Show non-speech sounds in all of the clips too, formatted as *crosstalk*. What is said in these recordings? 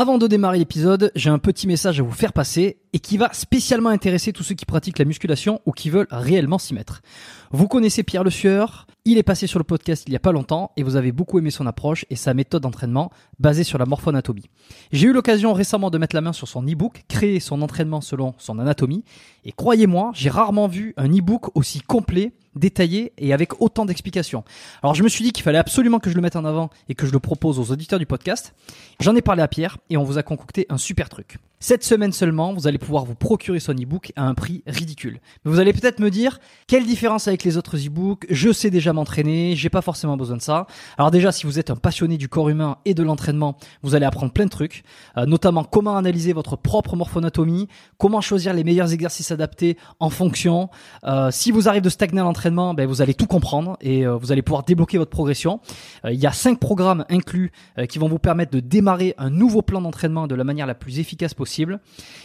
Avant de démarrer l'épisode, j'ai un petit message à vous faire passer et qui va spécialement intéresser tous ceux qui pratiquent la musculation ou qui veulent réellement s'y mettre. Vous connaissez Pierre Le Sueur, il est passé sur le podcast il y a pas longtemps et vous avez beaucoup aimé son approche et sa méthode d'entraînement basée sur la morphoanatomie. J'ai eu l'occasion récemment de mettre la main sur son e-book, créer son entraînement selon son anatomie et croyez-moi, j'ai rarement vu un e-book aussi complet détaillé et avec autant d'explications. Alors je me suis dit qu'il fallait absolument que je le mette en avant et que je le propose aux auditeurs du podcast. J'en ai parlé à Pierre et on vous a concocté un super truc. Cette semaine seulement, vous allez pouvoir vous procurer son e-book à un prix ridicule. Mais vous allez peut-être me dire, quelle différence avec les autres e-books? Je sais déjà m'entraîner, j'ai pas forcément besoin de ça. Alors déjà, si vous êtes un passionné du corps humain et de l'entraînement, vous allez apprendre plein de trucs, euh, notamment comment analyser votre propre morphonatomie, comment choisir les meilleurs exercices adaptés en fonction. Euh, si vous arrivez de stagner à l'entraînement, ben, vous allez tout comprendre et euh, vous allez pouvoir débloquer votre progression. Il y a cinq programmes inclus qui vont vous permettre de démarrer un nouveau plan d'entraînement de la manière la plus efficace possible.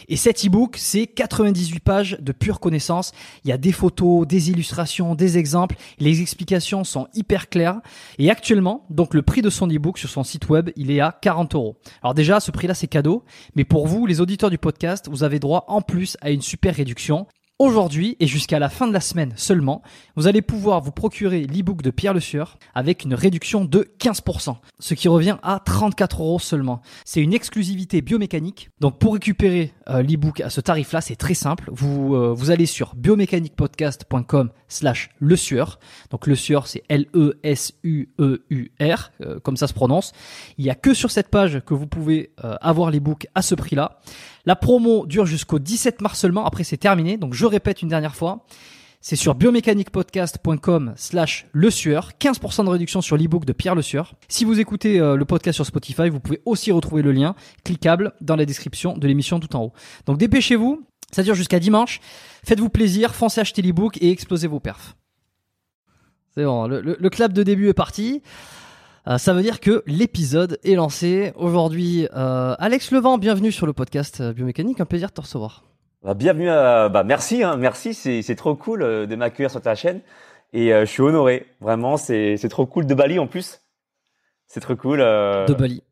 Et cet e-book, c'est 98 pages de pure connaissance. Il y a des photos, des illustrations, des exemples. Les explications sont hyper claires. Et actuellement, donc le prix de son e-book sur son site web, il est à 40 euros. Alors déjà, ce prix-là, c'est cadeau. Mais pour vous, les auditeurs du podcast, vous avez droit en plus à une super réduction. Aujourd'hui et jusqu'à la fin de la semaine seulement, vous allez pouvoir vous procurer l'e-book de Pierre Le Sueur avec une réduction de 15%, ce qui revient à 34 euros seulement. C'est une exclusivité biomécanique. Donc pour récupérer euh, l'e-book à ce tarif-là, c'est très simple. Vous, euh, vous allez sur biomécaniquepodcast.com slash le sueur. Donc le sueur, c'est L-E-S-U-E-U-R, euh, comme ça se prononce. Il y a que sur cette page que vous pouvez euh, avoir l'e-book à ce prix-là. La promo dure jusqu'au 17 mars seulement, après c'est terminé. Donc je répète une dernière fois. C'est sur biomécaniquepodcast.com slash le sueur. 15% de réduction sur l'ebook de Pierre Le Sueur. Si vous écoutez euh, le podcast sur Spotify, vous pouvez aussi retrouver le lien cliquable dans la description de l'émission tout en haut. Donc dépêchez-vous. Ça dure jusqu'à dimanche. Faites-vous plaisir, foncez acheter l'ebook et explosez vos perfs. C'est bon, le, clap de début est parti. Euh, ça veut dire que l'épisode est lancé. Aujourd'hui, euh, Alex Levent, bienvenue sur le podcast Biomécanique. Un plaisir de te recevoir. Bah, bienvenue à, bah, merci, hein, merci, c'est, c'est trop cool euh, de m'accueillir sur ta chaîne et euh, je suis honoré, vraiment, c'est, c'est trop cool de Bali en plus, c'est trop cool. euh, De Bali.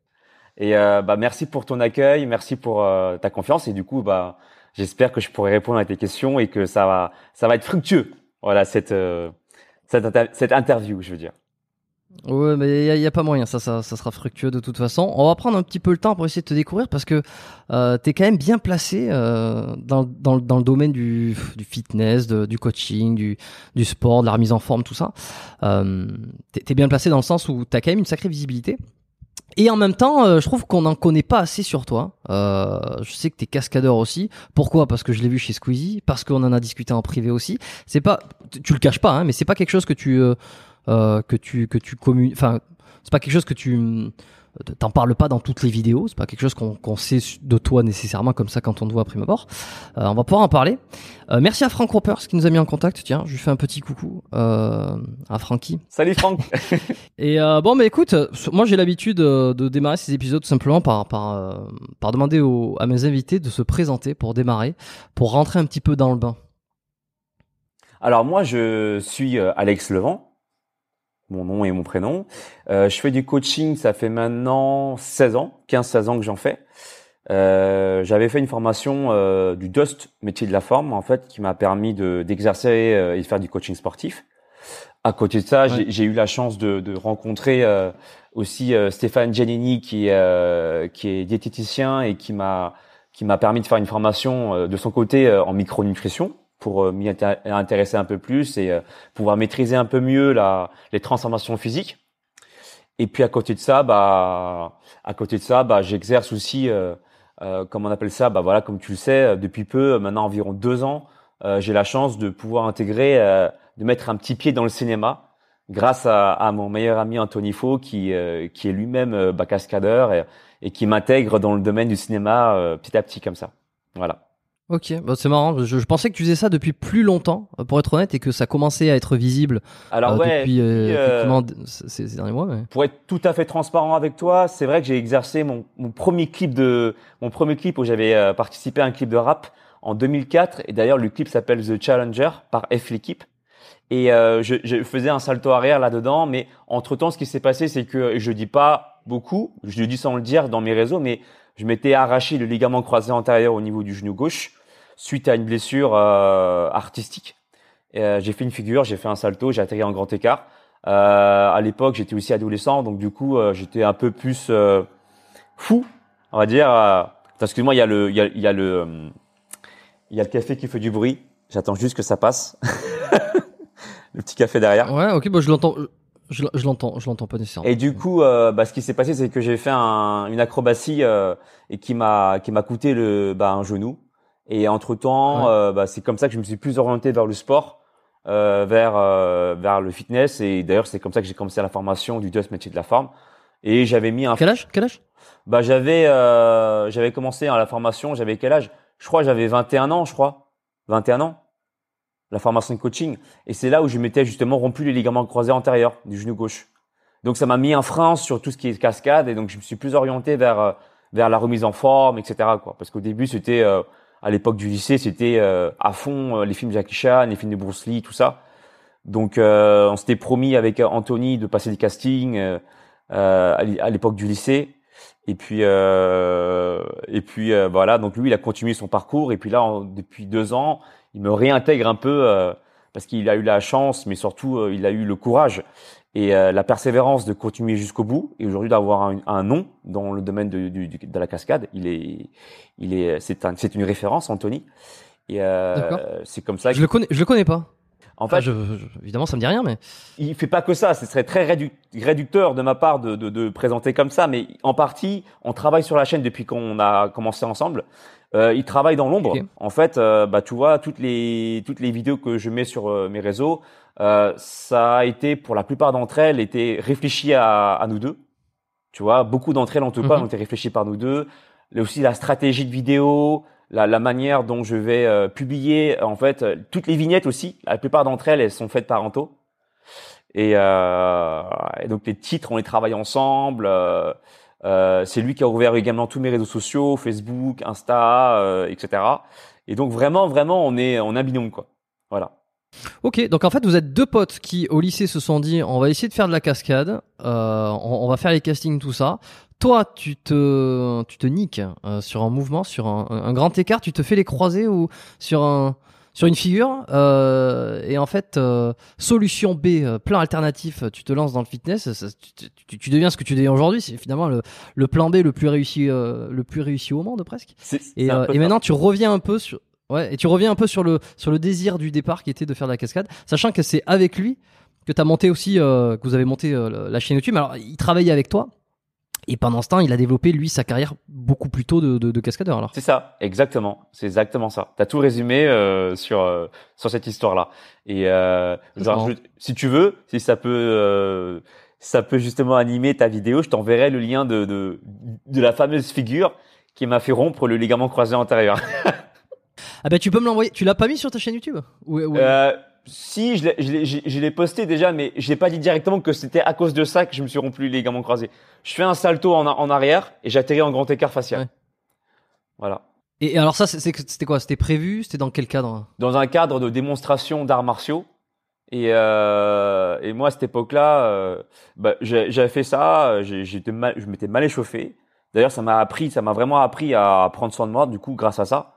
Et euh, bah, merci pour ton accueil, merci pour euh, ta confiance et du coup, bah, j'espère que je pourrai répondre à tes questions et que ça va, ça va être fructueux. Voilà cette, euh, cette, inter- cette interview, je veux dire. Ouais, mais il n'y a, pas moyen, ça, ça, ça sera fructueux de toute façon. On va prendre un petit peu le temps pour essayer de te découvrir parce que euh, tu es quand même bien placé euh, dans, dans, dans le domaine du, du fitness, du coaching, du, du sport, de la remise en forme, tout ça. Euh, tu es bien placé dans le sens où tu as quand même une sacrée visibilité. Et en même temps, euh, je trouve qu'on n'en connaît pas assez sur toi. Euh, je sais que tu es cascadeur aussi. Pourquoi? Parce que je l'ai vu chez Squeezie, parce qu'on en a discuté en privé aussi. C'est pas, tu- le caches pas, hein, mais c'est pas quelque chose que tu euh, que tu que tu communiques. Enfin, c'est pas quelque chose que tu euh, t'en parles pas dans toutes les vidéos. C'est pas quelque chose qu'on qu'on sait de toi nécessairement comme ça quand on te voit à prime abord. Euh, on va pouvoir en parler. Euh, merci à Frank Ropers qui nous a mis en contact. Tiens, je lui fais un petit coucou euh, à Francky. Salut Franck. *laughs* Et euh, bon, mais écoute, euh, moi j'ai l'habitude euh, de démarrer ces épisodes simplement par par euh, par demander aux, à mes invités de se présenter pour démarrer, pour rentrer un petit peu dans le bain. Alors moi, je suis euh, Alex Levent, mon nom et mon prénom. Euh, je fais du coaching, ça fait maintenant 16 ans, 15-16 ans que j'en fais. Euh, J'avais fait une formation euh, du DUST, métier de la forme, en fait, qui m'a permis de- d'exercer euh, et de faire du coaching sportif. À côté de ça, j'ai- j'ai eu la chance de, de rencontrer euh, aussi euh, Stéphane Giannini, qui, est, euh, qui est diététicien et qui m'a qui m'a permis de faire une formation euh, de son côté euh, en micronutrition pour euh, m'y intér- intéresser un peu plus et euh, pouvoir maîtriser un peu mieux la, les transformations physiques. Et puis à côté de ça, bah, à côté de ça, bah, j'exerce aussi, euh, euh, comme on appelle ça, bah voilà, comme tu le sais, euh, depuis peu, maintenant environ deux ans, euh, j'ai la chance de pouvoir intégrer, de mettre un petit pied dans le cinéma grâce à, à, mon meilleur ami Anthony Faux, qui, qui est lui-même bah, cascadeur et, et qui m'intègre dans le domaine du cinéma petit à petit comme ça. Voilà. Ok, bah c'est marrant. Je, je, pensais que tu faisais ça depuis plus longtemps, pour être honnête, et que ça commençait à être visible. Alors ouais, depuis ces, ces, derniers mois. Mais... Pour être tout à fait transparent avec toi, c'est vrai que j'ai exercé mon, mon, premier clip de mon premier clip où j'avais participé à un clip de rap en 2004. Et d'ailleurs, le clip s'appelle The Challenger par F l'équipe. Et euh, je, je, faisais un salto arrière là-dedans, mais entre-temps, ce qui s'est passé, c'est que je dis pas beaucoup, je le dis sans le dire dans mes réseaux, mais je m'étais arraché le ligament croisé antérieur au niveau du genou gauche suite à une blessure euh, artistique. Euh, j'ai fait une figure, j'ai fait un salto, j'ai atterri en grand écart. Euh, à l'époque, j'étais aussi adolescent, donc du coup, euh, j'étais un peu plus euh, fou, on va dire. Excuse-moi, il y a le, il y a, le, il y a le café qui fait du bruit. J'attends juste que ça passe. *laughs* le petit café derrière. Ouais, ok, bah je l'entends. Je, je l'entends, je l'entends pas nécessairement. Et du coup, euh, bah, ce qui s'est passé, c'est que j'ai fait un, une acrobatie euh, et qui m'a qui m'a coûté le bah, un genou. Et entre temps, ouais. euh, bah, c'est comme ça que je me suis plus orienté vers le sport, euh, vers euh, vers le fitness. Et d'ailleurs, c'est comme ça que j'ai commencé la formation du DOS métier de la forme. Et j'avais mis un. Quel âge? Quel âge? Bah j'avais euh, j'avais commencé à la formation. J'avais quel âge? Je crois j'avais 21 ans, je crois. 21 ans la formation de coaching. Et c'est là où je m'étais justement rompu les ligaments croisés antérieurs du genou gauche. Donc ça m'a mis un frein sur tout ce qui est cascade et donc je me suis plus orienté vers vers la remise en forme, etc. Quoi. Parce qu'au début c'était euh, à l'époque du lycée c'était euh, à fond euh, les films Jackie Chan, les films de Bruce Lee, tout ça. Donc on s'était promis avec Anthony de passer des castings à l'époque du lycée. Et puis et puis voilà donc lui il a continué son parcours et puis là depuis deux ans il me réintègre un peu euh, parce qu'il a eu la chance, mais surtout euh, il a eu le courage et euh, la persévérance de continuer jusqu'au bout. Et aujourd'hui d'avoir un, un, nom dans le domaine de, de, de, la cascade, il est, il est, c'est un, c'est une référence, Anthony. Et c'est comme ça. Que... Je le connais, je le connais pas. En fait, je, je, évidemment, ça me dit rien, mais il fait pas que ça. Ce serait très réducteur de ma part de, de, de, présenter comme ça, mais en partie, on travaille sur la chaîne depuis qu'on a commencé ensemble. Euh, il travaille dans l'ombre. Okay. En fait, euh, bah tu vois toutes les toutes les vidéos que je mets sur euh, mes réseaux, euh, ça a été pour la plupart d'entre elles été réfléchi à, à nous deux. Tu vois, beaucoup d'entre elles en tout cas mm -hmm. ont été réfléchies par nous deux. Mais aussi la stratégie de vidéo, la, la manière dont je vais euh, publier, en fait, toutes les vignettes aussi. La plupart d'entre elles, elles sont faites par Anto. Et, et donc les titres, on les travaille ensemble. Euh, c'est lui qui a ouvert également tous mes réseaux sociaux, Facebook, Insta, euh, etc. Et donc vraiment, vraiment, on est, est un binôme quoi. Voilà. Ok, donc en fait vous êtes deux potes qui au lycée se sont dit on va essayer de faire de la cascade, euh, on, va faire les castings tout ça. Toi tu te tu te niques euh, sur un mouvement, sur un, un, grand écart, tu te fais les croisés ou sur un sur une figure euh, et en fait euh, solution B euh, plan alternatif tu te lances dans le fitness ça, tu, tu, tu, deviens ce que tu deviens aujourd'hui c'est finalement le, le, plan B le plus réussi euh, le plus réussi au monde presque. Et, euh, et maintenant tu reviens un peu sur ouais et tu reviens un peu sur le sur le désir du départ qui était de faire de la cascade sachant que c'est avec lui que tu as monté aussi que vous avez monté la chaîne YouTube. Alors il travaillait avec toi et pendant ce temps, il a développé lui sa carrière beaucoup plus tôt de, de, de cascadeur. Alors c'est ça, exactement, c'est exactement ça. T'as tout résumé euh, sur euh, sur cette histoire-là. Et euh, genre, je, si tu veux, si ça peut euh, ça peut justement animer ta vidéo, je t'enverrai le lien de, de de la fameuse figure qui m'a fait rompre le ligament croisé antérieur. *laughs* ah ben tu peux me l'envoyer. Tu l'as pas mis sur ta chaîne YouTube? Ouais, ouais. Si, je l'ai posté déjà, mais je l'ai pas dit directement que c'était à cause de ça que je me suis rompu les ligaments croisés. Je fais un salto en, en arrière et j'atterris en grand écart facial. Ouais. Voilà. Et, alors ça, c'était quoi? C'était prévu? C'était dans quel cadre? Dans un cadre de démonstration d'arts martiaux. Et, euh, et moi, à cette époque-là, euh, bah, j'avais fait ça. J'étais mal, je m'étais mal échauffé. D'ailleurs, ça m'a appris, ça m'a vraiment appris à prendre soin de moi. Du coup, grâce à ça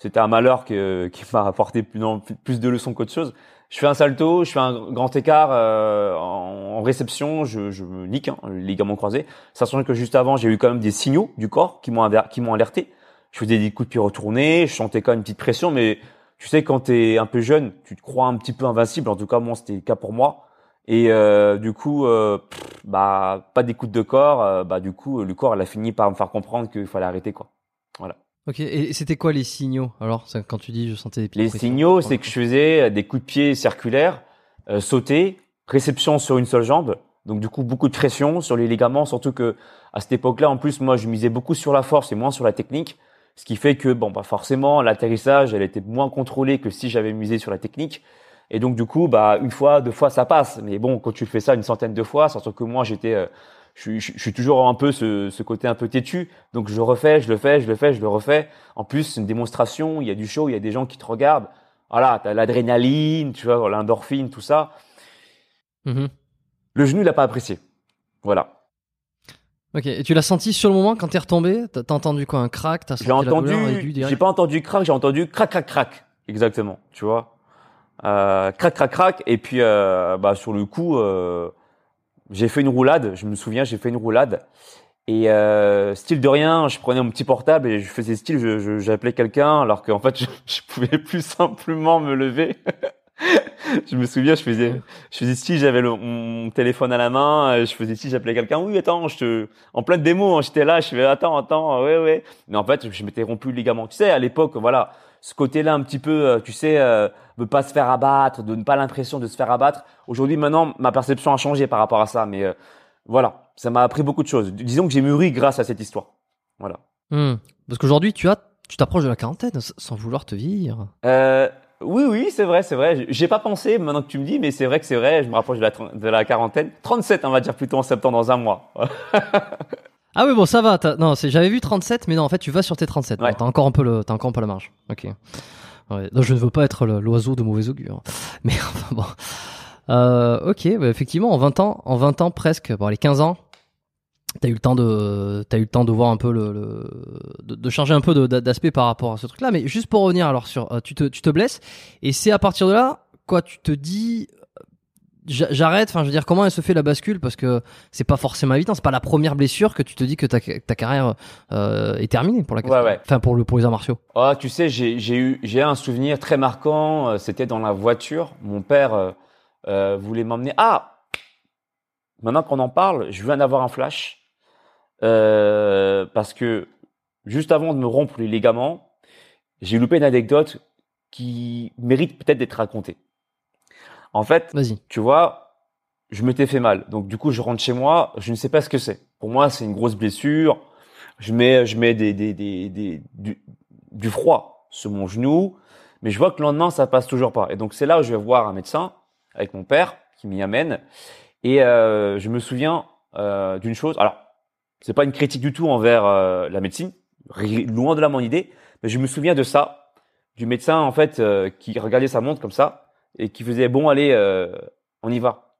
c'était un malheur que, *laughs* qui m'a apporté plus, plus de leçons qu'autre chose. Je fais un salto, je fais un grand écart euh, en, réception, je, je me nique, hein, le ligament croisé. Sachant que juste avant, j'ai eu quand même des signaux du corps qui m'ont qui m'ont alerté. Je faisais des coups de pied retournés, je sentais quand même une petite pression, mais tu sais, quand tu es un peu jeune, tu te crois un petit peu invincible. En tout cas, moi, c'était le cas pour moi. Et euh, du coup, euh, bah, pas d'écoute de corps. Euh, bah, du coup, le corps, a fini par me faire comprendre qu'il fallait arrêter, quoi. Voilà. Ok, et c'était quoi les signaux alors quand tu dis je sentais des pieds Les signaux, c'est que je faisais des coups de pied circulaires, euh, sauter, réception sur une seule jambe. Donc du coup beaucoup de pression sur les ligaments, surtout que à cette époque-là, en plus moi je misais beaucoup sur la force et moins sur la technique, ce qui fait que bon bah forcément l'atterrissage elle était moins contrôlée que si j'avais misé sur la technique. Et donc du coup bah une fois, deux fois ça passe, mais bon quand tu fais ça une centaine de fois, surtout que moi j'étais euh, je, je, suis toujours un peu ce, ce, côté un peu têtu, donc je refais, je le fais, je le fais, je le refais. En plus, c'est une démonstration, il y a du show, il y a des gens qui te regardent. Voilà, t'as l'adrénaline, tu vois, l'endorphine, tout ça. Mm-hmm. Le genou, il n'a pas apprécié. Voilà. Ok, et tu l'as senti sur le moment quand t'es retombé? T'as entendu quoi Un crack? J'ai entendu. J'ai pas entendu crack, j'ai entendu crac, crac, crack. Exactement. Tu vois. Euh, crac, crac, crack. Et puis, euh, bah, sur le coup, euh, j'ai fait une roulade. Je me souviens, j'ai fait une roulade. Et euh, style de rien, je prenais mon petit portable et je faisais style, j'appelais quelqu'un alors qu'en fait, *laughs* je, je pouvais plus simplement me lever. *laughs* je me souviens, je faisais, je faisais si j'avais mon téléphone à la main, je faisais si j'appelais quelqu'un. Oui, attends, je te, en pleine démo, hein, j'étais là, je fais attends, attends, ouais, ouais. Mais en fait, je m'étais rompu le ligament. Tu sais, à l'époque, voilà, ce côté-là un petit peu, euh, tu sais, euh, ne pas se faire abattre, de ne pas l'impression de se faire abattre. Aujourd'hui, maintenant, ma perception a changé par rapport à ça, mais euh, voilà, ça m'a appris beaucoup de choses. Disons que j'ai mûri grâce à cette histoire. Voilà. Hmm. Parce qu'aujourd'hui, tu as, tu t'approches de la quarantaine sans vouloir te vieillir. Euh, oui, oui, c'est vrai, c'est vrai. J'ai pas pensé maintenant que tu me dis, mais c'est vrai que c'est vrai. Je me rapproche de la, de la quarantaine. 37, on va dire plutôt en septembre dans un mois. *laughs* ah oui, bon, ça va. Non, j'avais vu 37, mais non, en fait, tu vas sur tes 37. Ouais. T'as encore un peu le, t'as encore un peu la marge. Ok. Ouais. je ne veux pas être l'oiseau de mauvais augure. *laughs* Mais enfin bon. Euh, ok, bah, effectivement, en 20 ans, en 20 ans presque, bon, les 15 ans, T'as eu le temps de, t'as eu le temps de voir un peu le, le de, de, changer un peu d'aspect par rapport à ce truc-là. Mais juste pour revenir alors sur, euh, tu te, tu te blesses et c'est à partir de là, quoi, tu te dis, j'arrête. Enfin, je veux dire, comment elle se fait la bascule? Parce que c'est pas forcément évident. C'est pas la première blessure que tu te dis que ta, ta carrière euh, est terminée pour la. Ouais, ouais. Enfin, pour le pour les arts martiaux. Oh, tu sais, j'ai, eu, j'ai un souvenir très marquant. Euh, c'était dans la voiture. Mon père euh, euh, voulait m'emmener. Ah. Maintenant qu'on en parle, je viens d'avoir un flash. Euh, parce que juste avant de me rompre les ligaments, j'ai loupé une anecdote qui mérite peut-être d'être racontée. En fait, tu vois, je m'étais fait mal. Donc du coup, je rentre chez moi, je ne sais pas ce que c'est. Pour moi, c'est une grosse blessure. Je mets, je mets des, des, des, des du, du, froid sur mon genou, mais je vois que le lendemain, ça passe toujours pas. Et donc c'est là où je vais voir un médecin avec mon père qui m'y amène. Et euh, je me souviens euh, d'une chose. Alors c'est pas une critique du tout envers euh, la médecine, loin de là mon idée, mais je me souviens de ça, du médecin en fait euh, qui regardait sa montre comme ça et qui faisait bon allez, euh, on y va.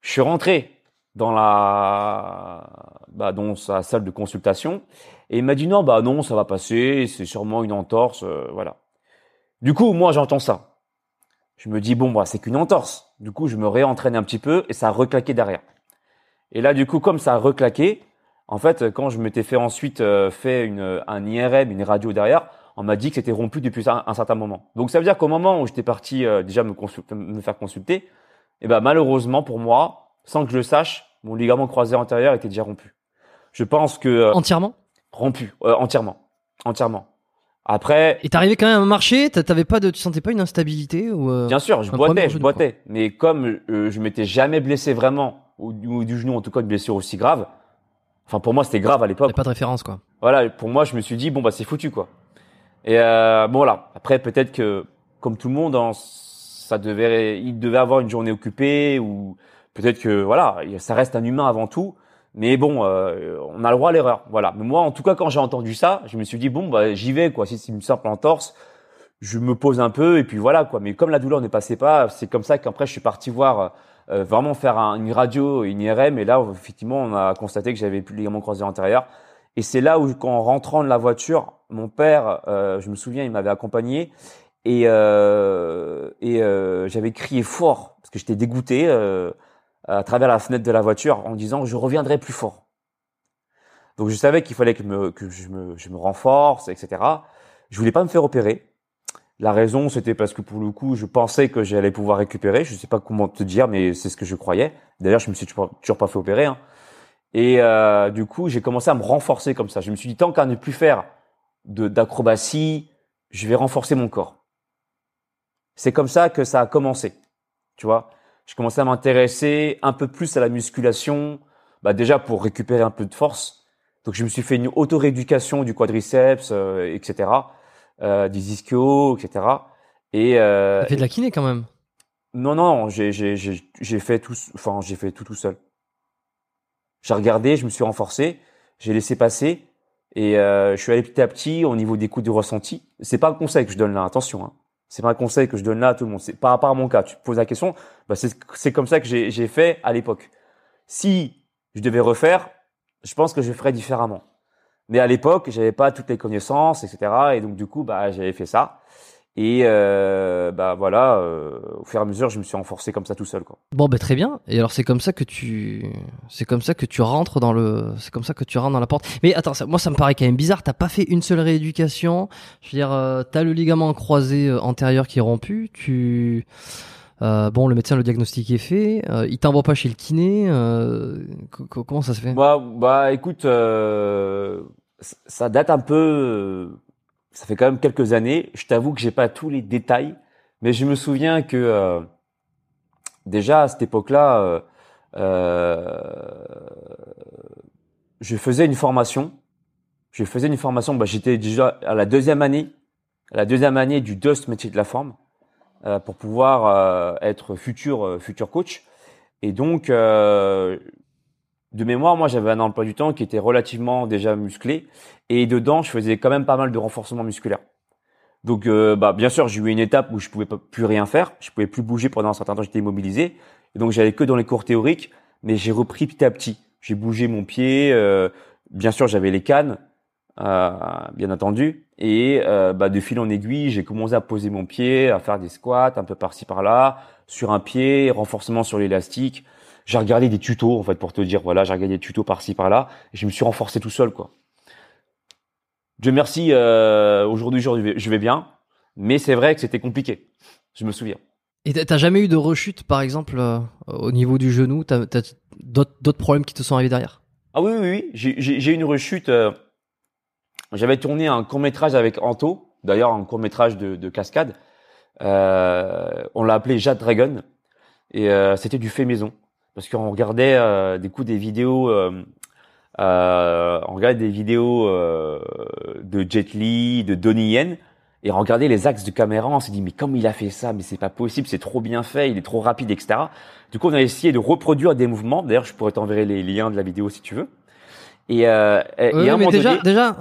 Je suis rentré dans la bah, dans sa salle de consultation et il m'a dit non bah non ça va passer, c'est sûrement une entorse, voilà. Du coup moi j'entends ça. Je me dis bon bah c'est qu'une entorse. Du coup je me réentraîne un petit peu et ça a reclaqué derrière. Et là, du coup, comme ça a reclaqué, en fait, quand je m'étais fait ensuite euh, fait une, un IRM, une radio derrière, on m'a dit que c'était rompu depuis un, certain moment. Donc ça veut dire qu'au moment où j'étais parti euh, déjà me, me, faire consulter, eh ben malheureusement pour moi, sans que je le sache, mon ligament croisé antérieur était déjà rompu. Je pense que euh, entièrement? rompu, entièrement, entièrement. Après. Et t'arrivais quand même à marcher, t'avais pas de, tu sentais pas une instabilité ou Bien sûr, je boitais, je boitais, mais comme je m'étais jamais blessé vraiment ou, du genou, en tout cas une blessure aussi grave. Enfin, pour moi, c'était grave à l'époque. Pas de référence, quoi. Voilà, pour moi, je me suis dit bon bah c'est foutu, quoi. Et euh, bon là, après peut-être que comme tout le monde, hein, ça devait, il devait avoir une journée occupée ou peut-être que voilà, ça reste un humain avant tout. Mais bon, euh, on a le droit à l'erreur, voilà. Mais moi, en tout cas, quand j'ai entendu ça, je me suis dit bon bah j'y vais, quoi. Si c'est une simple entorse, je me pose un peu et puis voilà, quoi. Mais comme la douleur ne passait pas, c'est comme ça qu'après je suis parti voir euh, vraiment faire une radio, une IRM. Et là, effectivement, on a constaté que j'avais plus de ligament croisé antérieur. Et c'est là où, en rentrant de la voiture, mon père, euh, je me souviens, il m'avait accompagné et, euh, et euh, j'avais crié fort parce que j'étais dégoûté euh, à travers la fenêtre de la voiture en disant je reviendrai plus fort. Donc je savais qu'il fallait que, me, que je, me, je me renforce, etc. Je voulais pas me faire opérer la raison, c'était parce que pour le coup, je pensais que j'allais pouvoir récupérer. Je sais pas comment te dire, mais c'est ce que je croyais. D'ailleurs, je me suis toujours, pas fait opérer. Hein. Et euh, du coup, j'ai commencé à me renforcer comme ça. Je me suis dit, tant qu'à ne plus faire d'acrobatie, je vais renforcer mon corps. C'est comme ça que ça a commencé. Tu vois, je commençais à m'intéresser un peu plus à la musculation, bah déjà pour récupérer un peu de force. Donc je me suis fait une auto-rééducation du quadriceps, euh, etc., euh, des ischios, etc. Et euh, T'as fait de la kiné quand même? non, non, j'ai fait tout, enfin j'ai fait tout tout seul. J'ai regardé, je me suis renforcé, j'ai laissé passer et euh, je suis allé petit à petit au niveau des coups de ressenti. C'est pas un conseil que je donne là, attention. Hein. C'est pas un conseil que je donne là à tout le monde. C'est par rapport à mon cas. Tu te poses la question, bah c'est comme ça que j'ai fait à l'époque. Si je devais refaire, je pense que je ferais différemment. Mais à l'époque, j'avais pas toutes les connaissances, etc. Et donc du coup, bah j'avais fait ça. Et euh, bah voilà, euh, au fur et à mesure, je me suis renforcé comme ça tout seul, quoi. Bon, bah très bien. Et alors c'est comme ça que tu, c'est comme ça que tu rentres dans le, c'est comme ça que tu rentres dans la porte. Mais attends, ça, moi ça me paraît quand même bizarre. T'as pas fait une seule rééducation. Je veux dire, euh, t'as le ligament croisé euh, antérieur qui est rompu. Tu, euh, bon, le médecin le diagnostic est fait. Euh, il t'envoie pas chez le kiné. euh, co- co- comment ça se fait? Bah, bah écoute, euh, ça date un peu, euh, ça fait quand même quelques années. Je t'avoue que j'ai pas tous les détails, mais je me souviens que euh, déjà à cette époque-là, euh, euh, je faisais une formation. Je faisais une formation. Bah, j'étais déjà à la deuxième année, à la deuxième année du DOST métier de la forme, euh, pour pouvoir euh, être futur futur coach. Et donc, euh, de mémoire, moi, j'avais un emploi du temps qui était relativement déjà musclé. Et dedans, je faisais quand même pas mal de renforcement musculaire. Donc, euh, bah, bien sûr, j'ai eu une étape où je pouvais plus rien faire. Je pouvais plus bouger pendant un certain temps. J'étais immobilisé. Et donc, j'allais que dans les cours théoriques. Mais j'ai repris petit à petit. J'ai bougé mon pied. euh, bien sûr, j'avais les cannes, euh, bien entendu. Et euh, bah, de fil en aiguille, j'ai commencé à poser mon pied, à faire des squats un peu par-ci par-là, sur un pied, renforcement sur l'élastique j'ai regardé des tutos en fait pour te dire voilà j'ai regardé des tutos par-ci par-là et je me suis renforcé tout seul quoi. Dieu merci euh, aujourd'hui je vais, je vais bien mais c'est vrai que c'était compliqué je me souviens. Et t'as- jamais eu de rechute, par exemple, euh, au niveau du genou? T'as t'as d'autres problèmes qui te sont arrivés derrière? Ah oui oui oui j'ai- eu une rechute euh, j'avais tourné un court métrage avec Anto d'ailleurs un court métrage de, de cascade Euh, on l'a appelé Jade Dragon et c'était du fait maison parce qu'on regardait euh, des coups des vidéos euh, euh, on regardait des vidéos de Jet Li de Donnie Yen et on regardait les axes de caméra on s'est dit mais comment il a fait ça mais c'est pas possible c'est trop bien fait il est trop rapide etc du coup on a essayé de reproduire des mouvements. D'ailleurs je pourrais t'enverrer les liens de la vidéo si tu veux. Et, euh, et Oui, à un mais moment déjà, donné- déjà,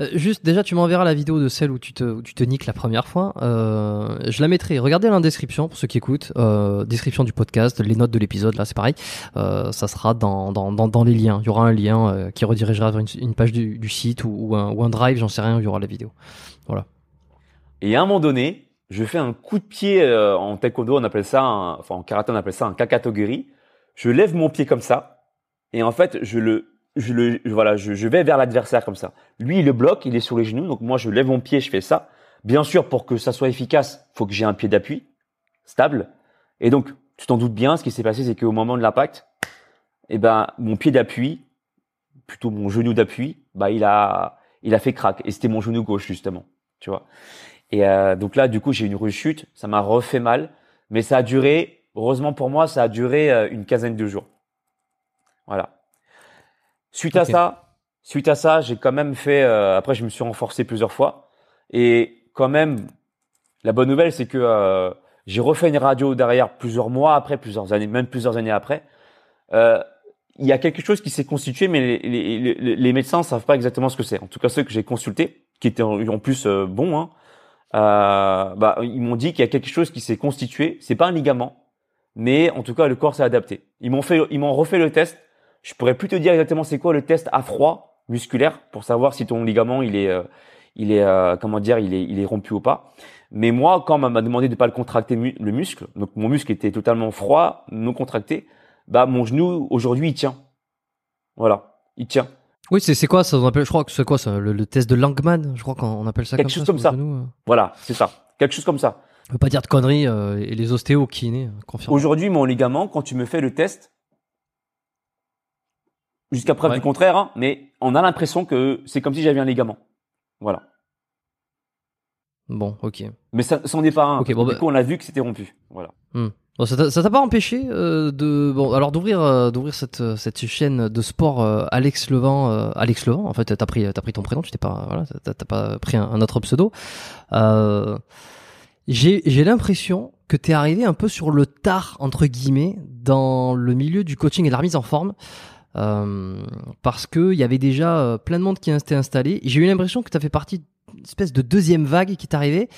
euh, juste, déjà, tu m'enverras la vidéo de celle où tu te, tu te niques la première fois. Euh, je la mettrai. Regardez la description pour ceux qui écoutent. Euh, description du podcast, les notes de l'épisode. Là, c'est pareil. Ça sera dans, dans, dans, dans les liens. Il y aura un lien qui redirigera vers une, page du, site ou, un, ou un drive, j'en sais rien. Il y aura la vidéo. Et à un moment donné, je fais un coup de pied en taekwondo, on appelle ça, enfin en karaté on appelle ça un kakatogiri. Je lève mon pied comme ça, et en fait je le, je le, voilà, je, je vais vers l'adversaire comme ça. Lui il le bloque, il est sur les genoux, donc moi je lève mon pied, je fais ça. Bien sûr, pour que ça soit efficace, faut que j'ai un pied d'appui stable. Et donc, tu t'en doutes bien, ce qui s'est passé, c'est qu'au moment de l'impact, eh ben mon pied d'appui, plutôt mon genou d'appui, bah il a, il a fait crack. Et c'était mon genou gauche justement, tu vois. Et euh, donc là, du coup, j'ai une rechute, ça m'a refait mal, mais ça a duré, heureusement pour moi, ça a duré euh, une quinzaine de jours. Voilà. Suite à ça, suite à ça, j'ai quand même fait. euh, après, je me suis renforcé plusieurs fois, et quand même, la bonne nouvelle, c'est que euh, j'ai refait une radio derrière plusieurs mois après, plusieurs années, même plusieurs années après. Euh, il y a quelque chose qui s'est constitué, mais les, les, les, les médecins savent pas exactement ce que c'est. En tout cas, ceux que j'ai consultés, qui étaient en, en plus euh, bons, hein, euh, bah, ils m'ont dit qu'il y a quelque chose qui s'est constitué. C'est pas un ligament, mais en tout cas, le corps s'est adapté. Ils m'ont fait, ils m'ont refait le test. Je pourrais plus te dire exactement c'est quoi le test à froid musculaire pour savoir si ton ligament il est, euh, il est, euh, comment dire, il est, il est rompu ou pas. Mais moi, quand on m'a demandé de pas le contracter le muscle, donc mon muscle était totalement froid, non contracté, bah mon genou aujourd'hui il tient. Voilà, il tient. Oui, c'est c'est quoi ça on appelle, Je crois que c'est quoi ça le, le test de Langman Je crois qu'on appelle ça Quelque comme chose ça. comme ça. genou, euh. Voilà, c'est ça. Quelque chose comme ça. Je veux pas dire de conneries. euh, et les ostéos, kinés, confirment. Aujourd'hui, mon ligament, quand tu me fais le test, jusqu'à preuve Ouais. du contraire, hein, mais on a l'impression que c'est comme si j'avais un ligament. Voilà. Bon, ok. Mais ça, c'en est pas un. Ok, bon, du bah- coup, on a vu que c'était rompu. Voilà. Bon, ça t'a ça pas empêché euh, de bon alors d'ouvrir euh, d'ouvrir cette euh, cette chaîne de sport euh, Alex Levent Alex Levent en fait t'as pris t'as pris ton prénom tu t'es pas voilà t'as pas pris un, un autre pseudo j'ai j'ai l'impression que t'es arrivé un peu sur le tard entre guillemets dans le milieu du coaching et de la remise en forme euh, parce que il y avait déjà euh, plein de monde qui s'était installé j'ai eu l'impression que t'as fait partie d'une espèce de deuxième vague qui est arrivée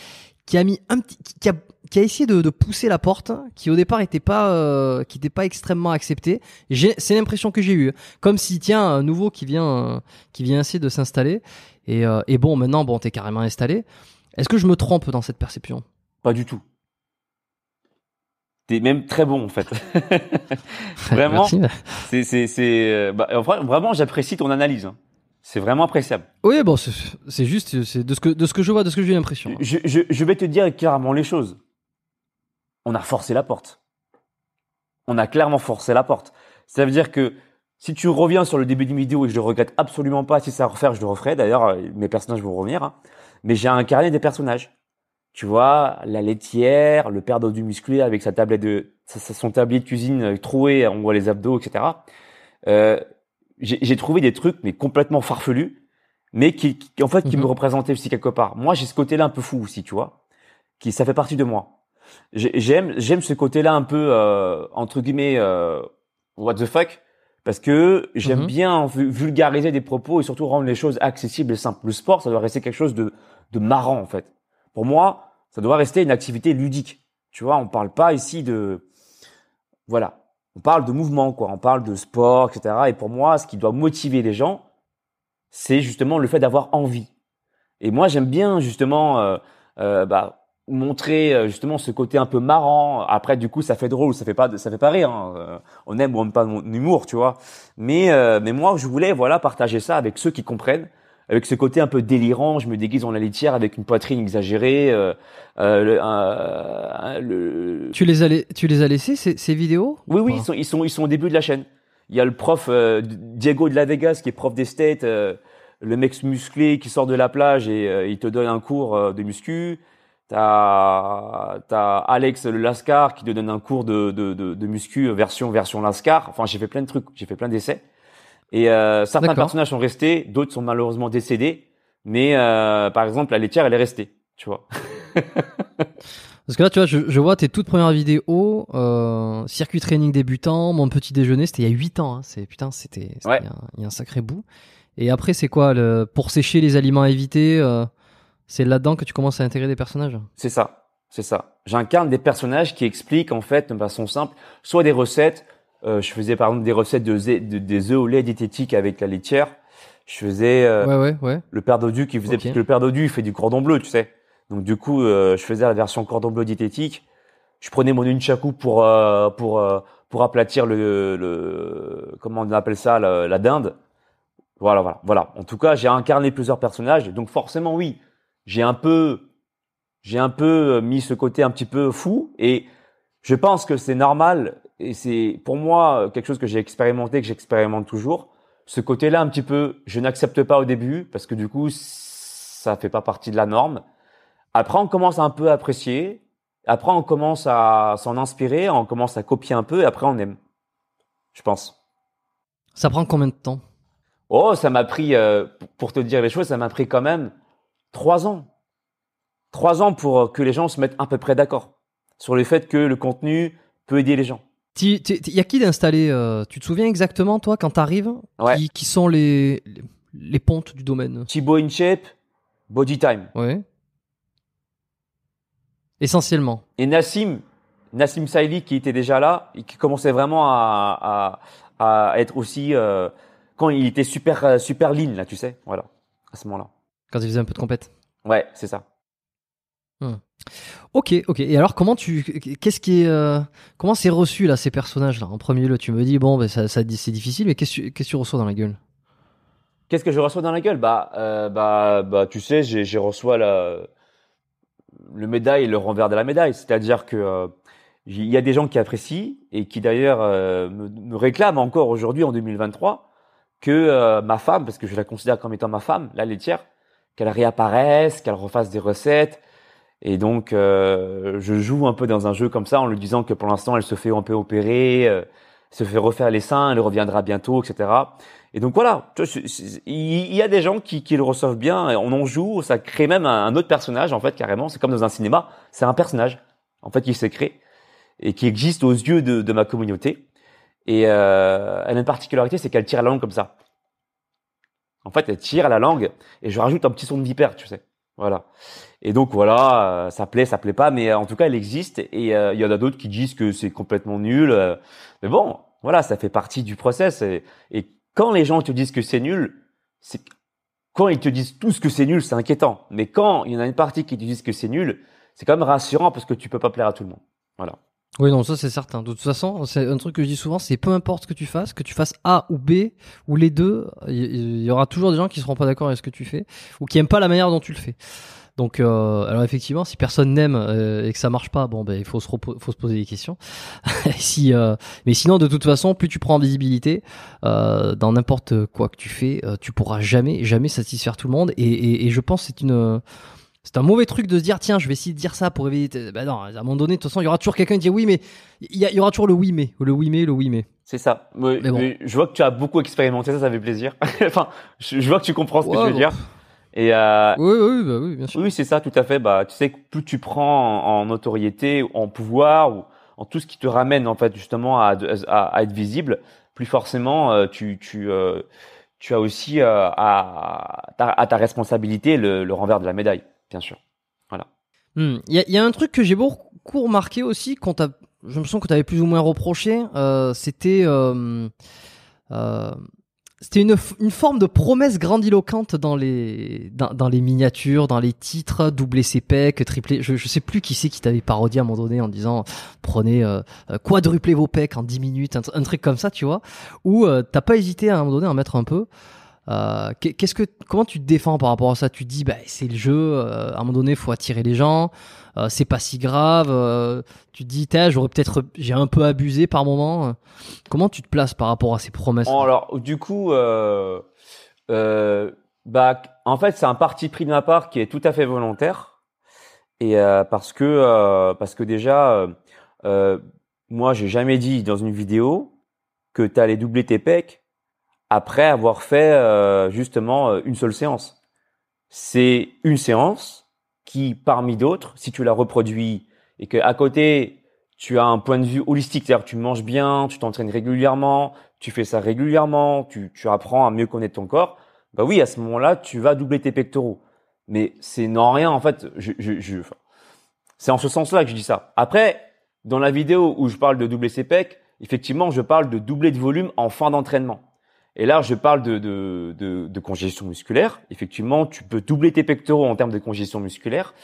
qui a mis un petit qui- a qui a essayé de, pousser la porte, qui au départ était pas, euh, qui était pas extrêmement accepté. J'ai, c'est l'impression que j'ai eue, comme si tiens un nouveau qui vient, euh, qui vient essayer de s'installer. Et, euh, et bon, maintenant, bon, t'es carrément installé. Est-ce que je me trompe dans cette perception? Pas du tout. T'es même très bon en fait. *laughs* Vraiment, c'est c'est c'est euh, bah, en vrai, vraiment j'apprécie ton analyse. hein. C'est vraiment appréciable. Oui, bon, c'est, juste, c'est de ce que, de ce que je vois, de ce que j'ai l'impression. Je, je, je vais te dire clairement les choses. On a forcé la porte. On a clairement forcé la porte. Ça veut dire que si tu reviens sur le début d'une vidéo et je le regrette absolument pas, si c'est à refaire, je le referai. D'ailleurs, euh, mes personnages vont revenir. hein. Mais j'ai incarné des personnages. Tu vois, la laitière, le père dodu musclé avec sa tablette de, son tablier de cuisine euh, troué, on voit les abdos, etc. Euh, j'ai trouvé des trucs mais complètement farfelus, mais qui, qui- en fait qui Mhm. me représentaient aussi quelque part. Moi, j'ai ce côté-là un peu fou aussi, tu vois, qui ça fait partie de moi. J'ai- J'aime j'aime ce côté-là un peu euh, entre guillemets euh, what the fuck parce que j'aime Mhm. bien vu- vulgariser des propos et surtout rendre les choses accessibles et simples. Le sport, ça doit rester quelque chose de de marrant en fait. Pour moi, ça doit rester une activité ludique. Tu vois, on parle pas ici de voilà, on parle de mouvement quoi, on parle de sport, etc. Et pour moi, ce qui doit motiver les gens, c'est justement le fait d'avoir envie. Et moi, j'aime bien justement euh, euh, bah, montrer euh, justement ce côté un peu marrant. Après, du coup, ça fait drôle, ça fait pas, ça fait pas rire. hein. On aime ou on aime pas mon humour, tu vois. Mais mais moi, je voulais voilà partager ça avec ceux qui comprennent, avec ce côté un peu délirant. Je me déguise en la litière avec une poitrine exagérée. Euh, euh, le, euh, le- Tu les as, tu les as laissés ces, ces vidéos? Oui, oui, Ou ils sont, ils sont, ils sont au début de la chaîne. Il y a le prof euh, Diego de la Vegas qui est prof d'esthète, euh, le mec musclé qui sort de la plage et euh, il te donne un cours de muscu. T'as t'as Alex le Lascar qui te donne un cours de, de, de, de muscu version version Lascar. Enfin, j'ai fait plein de trucs, j'ai fait plein d'essais. Et euh, certains personnages sont restés, d'autres sont malheureusement décédés. Mais euh, par exemple, la laitière, elle est restée, tu vois. *laughs* Parce que là, tu vois, je, je vois tes toutes premières vidéos, euh, circuit training débutant, mon petit déjeuner, c'était il y a 8 ans. Hein, c'est putain, c'était c'était Ouais. il y a un- il y, a un sacré bout. Et après, c'est quoi le pour sécher les aliments à éviter euh, C'est là-dedans que tu commences à intégrer des personnages? C'est ça, c'est ça. J'incarne des personnages qui expliquent en fait de façon simple, soit des recettes. Euh, je faisais par exemple des recettes de, zé- de- des œufs au lait diététique avec la laitière. Je faisais euh, Ouais, ouais, ouais. le père Dodu qui faisait Ok. parce que le père Dodu il fait du cordon bleu, tu sais. Donc du coup, euh, je faisais la version cordon bleu diététique. Je prenais mon nunchaku pour euh, pour euh, pour aplatir le, le comment on appelle ça la, la dinde. Voilà, voilà, voilà. En tout cas, j'ai incarné plusieurs personnages, donc forcément oui, j'ai un peu j'ai un peu mis ce côté un petit peu fou et je pense que c'est normal et c'est pour moi quelque chose que j'ai expérimenté, que j'expérimente toujours. Ce côté-là un petit peu, je n'accepte pas au début parce que du coup ça fait pas partie de la norme. Après on commence à un peu apprécier, après on commence à s'en inspirer, on commence à copier un peu et après on aime. Je pense. Ça prend combien de temps? Oh, ça m'a pris, euh, pour te dire les choses, ça m'a pris quand même trois ans. Trois ans pour euh, que les gens se mettent à peu près d'accord sur le fait que le contenu peut aider les gens. Il y a qui d'installé euh, Tu te souviens exactement, toi, quand t'arrives Ouais. qui, qui sont les, les, les pontes du domaine? Thibaut InShape, Body Time. Ouais. Essentiellement. Et Nassim, Nassim Saïli qui était déjà là et qui commençait vraiment à, à, à être aussi, euh, quand il était super, euh, super lean, là, tu sais. Voilà. À ce moment-là. Quand ils faisaient un peu de compète. Ouais, c'est ça. Ok, ok. Et alors, comment tu, qu'est-ce qui est, euh, comment c'est reçu là ces personnages-là En premier lieu, tu me dis bon, ben ça, c'est difficile, mais qu'est-ce que tu- reçois dans la gueule? Qu'est-ce que je reçois dans la gueule? Bah, euh, bah, bah, tu sais, j'ai, j'ai reçois la, le médaille et le renvers de la médaille. C'est-à-dire que euh, il y a des gens qui apprécient et qui d'ailleurs me, me réclament encore aujourd'hui en 2023 que ma femme, parce que je la considère comme étant ma femme, la laitière, qu'elle réapparaisse, qu'elle refasse des recettes. Et donc, euh, je joue un peu dans un jeu comme ça en lui disant que pour l'instant, elle se fait un peu opérer, euh, se fait refaire les seins, elle reviendra bientôt, etc. Et donc voilà, il y a des gens qui, qui le reçoivent bien, on en joue, ça crée même un autre personnage en fait carrément. C'est comme dans un cinéma, c'est un personnage en fait qui s'est créé et qui existe aux yeux de, de ma communauté. Et euh, elle a une particularité, c'est qu'elle tire la langue comme ça. En fait, elle tire la langue et je rajoute un petit son de vipère, tu sais. Voilà. Et donc voilà, euh, ça plaît, ça plaît pas, mais en tout cas, elle existe. Et euh, il y en a d'autres qui disent que c'est complètement nul. Euh. mais bon, voilà, ça fait partie du process. Et, et quand les gens te disent que c'est nul, c'est quand ils te disent tous que c'est nul, c'est inquiétant. Mais quand il y en a une partie qui te disent que c'est nul, c'est quand même rassurant parce que tu peux pas plaire à tout le monde. Voilà. Oui, non, ça c'est certain. De toute façon, c'est un truc que je dis souvent, c'est peu importe ce que tu fasses, que tu fasses A ou B ou les deux, il y, aura toujours des gens qui seront pas d'accord avec ce que tu fais ou qui aiment pas la manière dont tu le fais. Donc, euh, alors effectivement, si personne n'aime euh, et que ça marche pas, bon, ben il faut se faut se poser des questions. *laughs* si, euh, mais sinon, de toute façon, plus tu prends en visibilité euh, dans n'importe quoi que tu fais, tu pourras jamais, jamais satisfaire tout le monde. Et, et, et je pense c'est une c'est un mauvais truc de se dire tiens je vais essayer de dire ça pour éviter ben non à un moment donné de toute façon il y aura toujours quelqu'un qui dit oui mais il y, aura toujours le oui mais le oui mais le oui mais. C'est ça. Je vois que tu as beaucoup expérimenté ça ça fait plaisir. *laughs* Enfin je, vois que tu comprends ce que je veux dire. et euh, oui oui bah oui bien sûr. Oui c'est ça tout à fait. Bah tu sais que plus tu prends en, notoriété en pouvoir ou en tout ce qui te ramène en fait justement à, à, être visible plus forcément euh, tu tu euh, tu as aussi à, à, ta, responsabilité le, le renvers de la médaille bien sûr. Voilà. Hmm. Il y, a, un truc que j'ai beaucoup remarqué aussi, quand je me sens que tu avais plus ou moins reproché, euh, c'était euh, euh, une, forme de promesse grandiloquente dans les dans, les miniatures, dans les titres, doubler ses pecs, tripler. Je, je sais plus qui c'est qui t'avait parodié à un moment donné en disant prenez euh, quadruplez vos pecs en 10 minutes, un, un, truc comme ça, tu vois. Ou t'as pas hésité à un moment donné à en mettre un peu. Euh, qu'est-ce que, comment tu te défends par rapport à ça? Tu dis, bah, c'est le jeu. Euh, à un moment donné, faut attirer les gens. Euh, c'est pas si grave. tu te dis, j'aurais peut-être, j'ai un peu abusé par moment. Comment tu te places par rapport à ces promesses? Alors, du coup, bah, en fait, c'est un parti pris de ma part qui est tout à fait volontaire. Et parce que, parce que déjà, moi, j'ai jamais dit dans une vidéo que tu allais doubler tes pecs après avoir fait euh, justement euh, une seule séance. C'est une séance qui, parmi d'autres, si tu la reproduis et que à côté tu as un point de vue holistique, c'est-à-dire tu manges bien, tu t'entraînes régulièrement, tu fais ça régulièrement, tu, tu apprends à mieux connaître ton corps, bah oui, à ce moment-là, tu vas doubler tes pectoraux. Mais c'est non rien en fait. Je, je, je c'est en ce sens-là que je dis ça. Après, dans la vidéo où je parle de doubler ses pecs, effectivement, je parle de doubler de volume en fin d'entraînement. Et là, je parle de, de, de, de, congestion musculaire. Effectivement, tu peux doubler tes pectoraux en termes de congestion musculaire.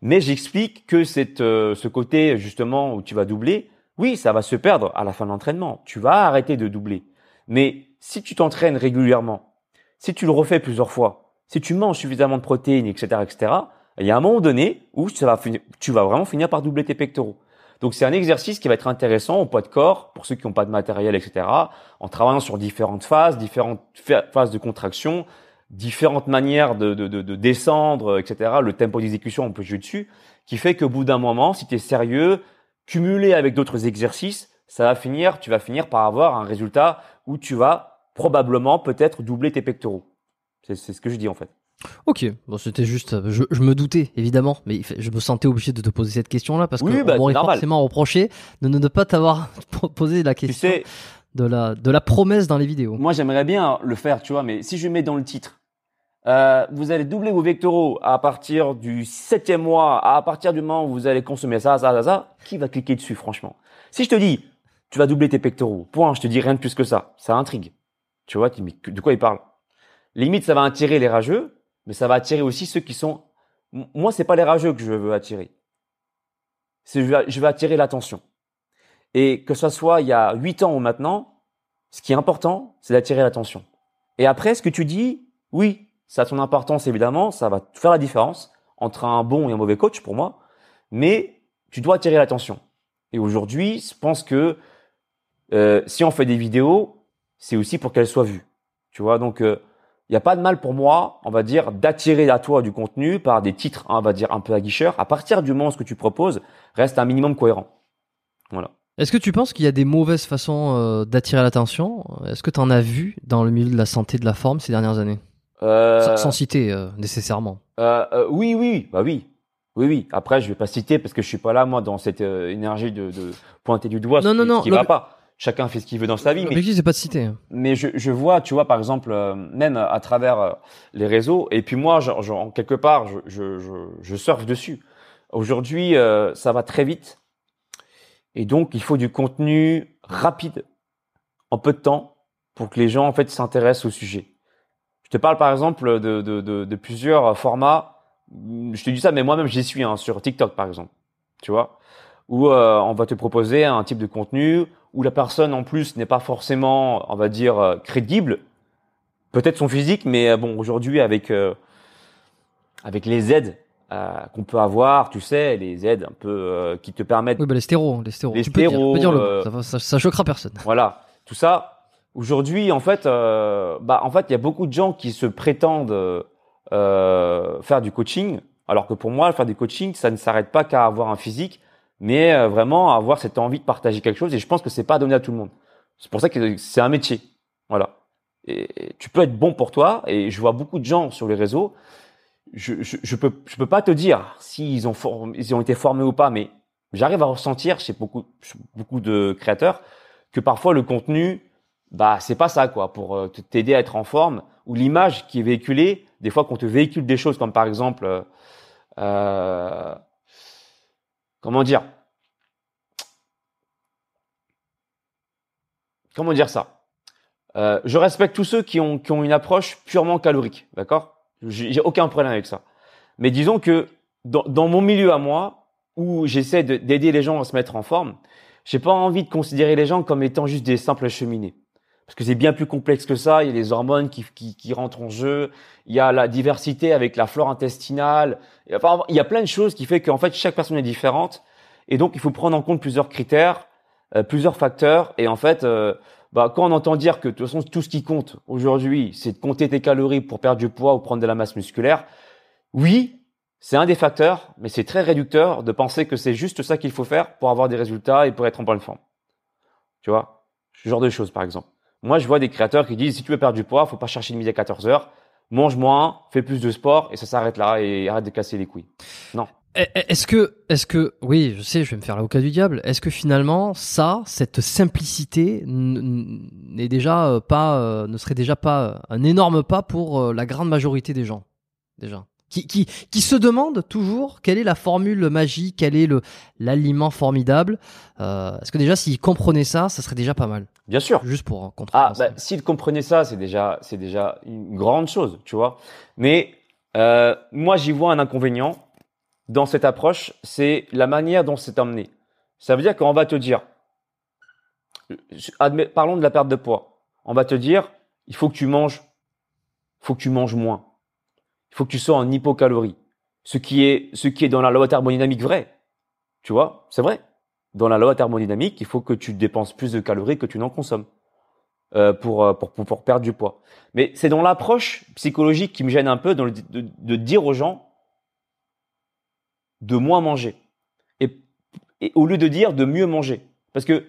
Mais j'explique que c'est euh, ce côté justement où tu vas doubler, oui, ça va se perdre à la fin de l'entraînement. Tu vas arrêter de doubler. Mais si tu t'entraînes régulièrement, si tu le refais plusieurs fois, si tu manges suffisamment de protéines, etc., etc., il y a un moment donné où ça va tu vas vraiment finir par doubler tes pectoraux. Donc c'est un exercice qui va être intéressant au poids de corps pour ceux qui n'ont pas de matériel, etc. En travaillant sur différentes phases, différentes phases de contraction, différentes manières de, de, de, descendre, etc. Le tempo d'exécution, on peut jouer dessus, qui fait qu'au bout d'un moment, si tu es sérieux, cumulé avec d'autres exercices, ça va finir, tu vas finir par avoir un résultat où tu vas probablement peut-être doubler tes pectoraux. C'est ce que je dis en fait. Ok, bon c'était juste, je, je, me doutais évidemment, mais je me sentais obligé de te poser cette question-là parce que bah, on m'aurait forcément reproché de ne pas t'avoir *laughs* posé la question de la de la promesse dans les vidéos. Moi j'aimerais bien le faire, tu vois, mais si je mets dans le titre, euh, vous allez doubler vos vectoraux à partir du septième mois, à partir du moment où vous allez consommer ça, ça, ça, ça, qui va cliquer dessus franchement? Si je te dis, tu vas doubler tes pectoraux, point, je te dis rien de plus que ça, ça intrigue. Tu vois, de quoi il parle? Limite, ça va attirer les rageux, mais ça va attirer aussi ceux qui sont. Moi, c'est pas les rageux que je veux attirer. C'est je veux attirer l'attention. Et que ce soit il y a huit ans ou maintenant, ce qui est important, c'est d'attirer l'attention. Et après, ce que tu dis, oui, ça a son importance évidemment, ça va faire la différence entre un bon et un mauvais coach pour moi, mais tu dois attirer l'attention. Et aujourd'hui, je pense que euh, si on fait des vidéos, c'est aussi pour qu'elles soient vues. Tu vois, donc euh, il n'y a pas de mal pour moi, on va dire, d'attirer à toi du contenu par des titres, hein, on va dire, un peu aguicheurs. À partir du moment où ce que tu proposes reste un minimum cohérent. Voilà. Est-ce que tu penses qu'il y a des mauvaises façons euh, d'attirer l'attention? Est-ce que tu en as vu dans le milieu de la santé de la forme ces dernières années? Euh, sans, sans citer euh, nécessairement. euh, euh, oui, oui, bah oui. Oui, oui. Après, je vais pas citer parce que je suis pas là, moi, dans cette énergie de, de pointer du doigt Non, ce non, qui, non, qui le- va pas. Chacun fait ce qu'il veut dans sa vie. Mais c'est pas de citer. mais je, je vois, tu vois, par exemple, euh, même à travers euh, les réseaux, et puis moi, genre, genre, quelque part, je, je, je, je surfe dessus. Aujourd'hui, euh, ça va très vite, et donc il faut du contenu rapide, en peu de temps, pour que les gens en fait s'intéressent au sujet. Je te parle par exemple de, de, de, de plusieurs formats. Je te dis ça, mais moi-même j'y suis hein, sur TikTok par exemple, tu vois, où euh, on va te proposer un type de contenu où la personne en plus n'est pas forcément, on va dire, euh, crédible. Peut-être son physique, mais euh, bon, aujourd'hui avec euh, avec les aides qu'on peut avoir, tu sais, les aides un peu qui te permettent, Oui, bah les stéros, les stéros. Les tu peux dire, tu peux stéros, dire le mot. Ça, ça, ça choquera personne. voilà, tout ça. Aujourd'hui, en fait, bah, en fait, il y a beaucoup de gens qui se prétendent faire du coaching, alors que pour moi, faire du coaching, ça ne s'arrête pas qu'à avoir un physique, mais euh, vraiment avoir cette envie de partager quelque chose. Et je pense que c'est pas donné à tout le monde. C'est pour ça que c'est un métier. Voilà. Et, tu peux être bon pour toi. Et je vois beaucoup de gens sur les réseaux. Je, je, je peux, je peux pas te dire s'ils ont, form- ils ont été formés ou pas, mais j'arrive à ressentir chez beaucoup, beaucoup de créateurs que parfois le contenu, bah c'est pas ça quoi, pour euh, t'aider à être en forme ou l'image qui est véhiculée. Des fois qu'on te véhicule des choses comme par exemple, euh, euh, comment dire, comment dire ça? Euh, Je respecte tous ceux qui ont une approche purement calorique, d'accord? J'ai aucun problème avec ça. Mais disons que dans, mon milieu à moi, où j'essaie de- d'aider les gens à se mettre en forme, j'ai pas envie de considérer les gens comme étant juste des simples cheminées. Parce que c'est bien plus complexe que ça. Il y a les hormones qui, qui, qui rentrent en jeu. Il y a la diversité avec la flore intestinale. Il y a, plein de choses qui fait qu'en fait, chaque personne est différente. Et donc, il faut prendre en compte plusieurs critères, euh, plusieurs facteurs. Et en fait, euh, bah, quand on entend dire que de toute façon, tout ce qui compte aujourd'hui, c'est de compter tes calories pour perdre du poids ou prendre de la masse musculaire, oui, c'est un des facteurs, mais c'est très réducteur de penser que c'est juste ça qu'il faut faire pour avoir des résultats et pour être en bonne forme. Tu vois? Ce genre de choses, par exemple. Moi, je vois des créateurs qui disent, si tu veux perdre du poids, faut pas chercher le midi à 14 heures, mange moins, fais plus de sport, et ça s'arrête là, et arrête de casser les couilles. Eh, eh, Est-ce que, est-ce que, oui, je sais, je vais me faire l'avocat du diable. Est-ce que finalement, ça, cette simplicité, n'est déjà euh, pas, euh, ne serait déjà pas euh, un énorme pas pour la grande majorité des gens, déjà, qui, qui, qui se demandent toujours quelle est la formule magique, quel est le l'aliment formidable. Euh, Est-ce que déjà, s'ils comprenaient ça, ça serait déjà pas mal, Bien sûr. juste pour Ah, contrebalancer. bah, s'ils comprenaient ça, c'est déjà, c'est déjà une grande chose, tu vois. Mais euh, moi, j'y vois un inconvénient dans cette approche, c'est la manière dont c'est amené. Ça veut dire qu'on va te dire, admet- parlons de la perte de poids. On va te dire, il faut que tu manges, faut que tu manges moins. Il faut que tu sois en hypocalorie. Ce qui est, ce qui est dans la loi thermodynamique vrai. Tu vois, c'est vrai. Dans la loi thermodynamique, il faut que tu dépenses plus de calories que tu n'en consommes euh, pour, euh, pour, pour, perdre du poids. Mais c'est dans l'approche psychologique qui me gêne un peu, de dire aux gens de moins manger. Et, et au lieu de dire de mieux manger. Parce que,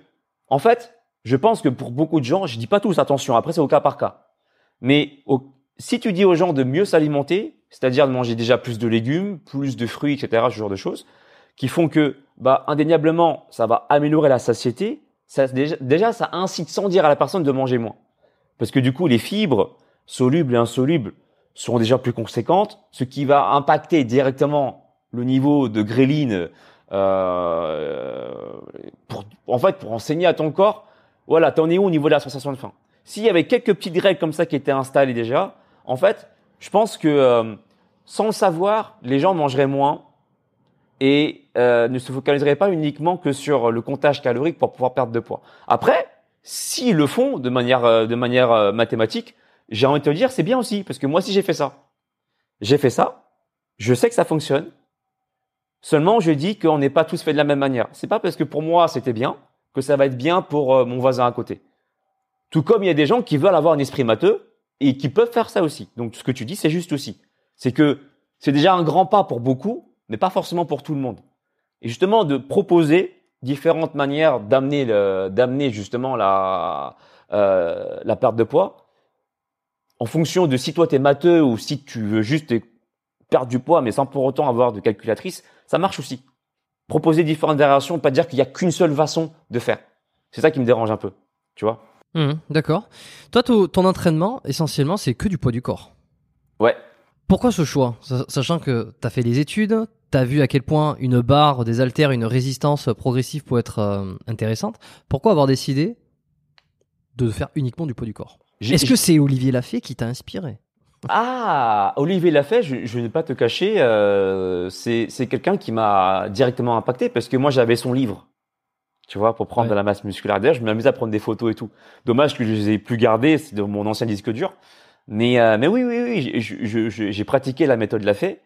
en fait, je pense que pour beaucoup de gens, je dis pas tous, attention, après c'est au cas par cas. Mais au- si tu dis aux gens de mieux s'alimenter, c'est-à-dire de manger déjà plus de légumes, plus de fruits, etc., ce genre de choses, qui font que, bah, indéniablement, ça va améliorer la satiété, déjà, ça incite sans dire à la personne de manger moins. Parce que du coup, les fibres, solubles et insolubles, seront déjà plus conséquentes, ce qui va impacter directement le niveau de gréline, euh, pour, en fait, pour enseigner à ton corps, voilà, t'en es où au niveau de la sensation de faim. S'il y avait quelques petites règles comme ça qui étaient installées déjà, en fait, je pense que euh, sans le savoir, les gens mangeraient moins et euh, ne se focaliseraient pas uniquement que sur le comptage calorique pour pouvoir perdre de poids. Après, s'ils le font de manière, euh, de manière mathématique, j'ai envie de te dire, c'est bien aussi, parce que moi aussi j'ai fait ça. J'ai fait ça, je sais que ça fonctionne. Seulement, je dis qu'on n'est pas tous fait de la même manière. C'est pas parce que pour moi c'était bien que ça va être bien pour mon voisin à côté. Tout comme il y a des gens qui veulent avoir un esprit matheux et qui peuvent faire ça aussi. Donc ce que tu dis, c'est juste aussi. C'est que c'est déjà un grand pas pour beaucoup, mais pas forcément pour tout le monde. Et justement, de proposer différentes manières d'amener d'amener justement la euh, la perte de poids en fonction de si toi t'es matheux ou si tu veux juste perdre du poids mais sans pour autant avoir de calculatrice, ça marche aussi. Proposer différentes variations, pas dire qu'il y a qu'une seule façon de faire. C'est ça qui me dérange un peu, tu vois. Mmh, d'accord. Toi, ton entraînement, essentiellement, c'est que du poids du corps. Ouais. Pourquoi ce choix? Sachant que tu as fait des études, tu as vu à quel point une barre, des haltères, une résistance progressive peut être euh, intéressante. Pourquoi avoir décidé de faire uniquement du poids du corps? Est-ce que c'est Olivier Lafay qui t'a inspiré? Ah, Olivier Lafay, je, je ne vais pas te cacher, euh, c'est quelqu'un qui m'a directement impacté parce que moi j'avais son livre tu vois, pour prendre de la masse musculaire. D'ailleurs, je m'amuse à prendre des photos et tout. Dommage que je les ai plus gardées, c'est de mon ancien disque dur. Mais, euh, mais oui, oui, oui, j'ai pratiqué la méthode Lafay.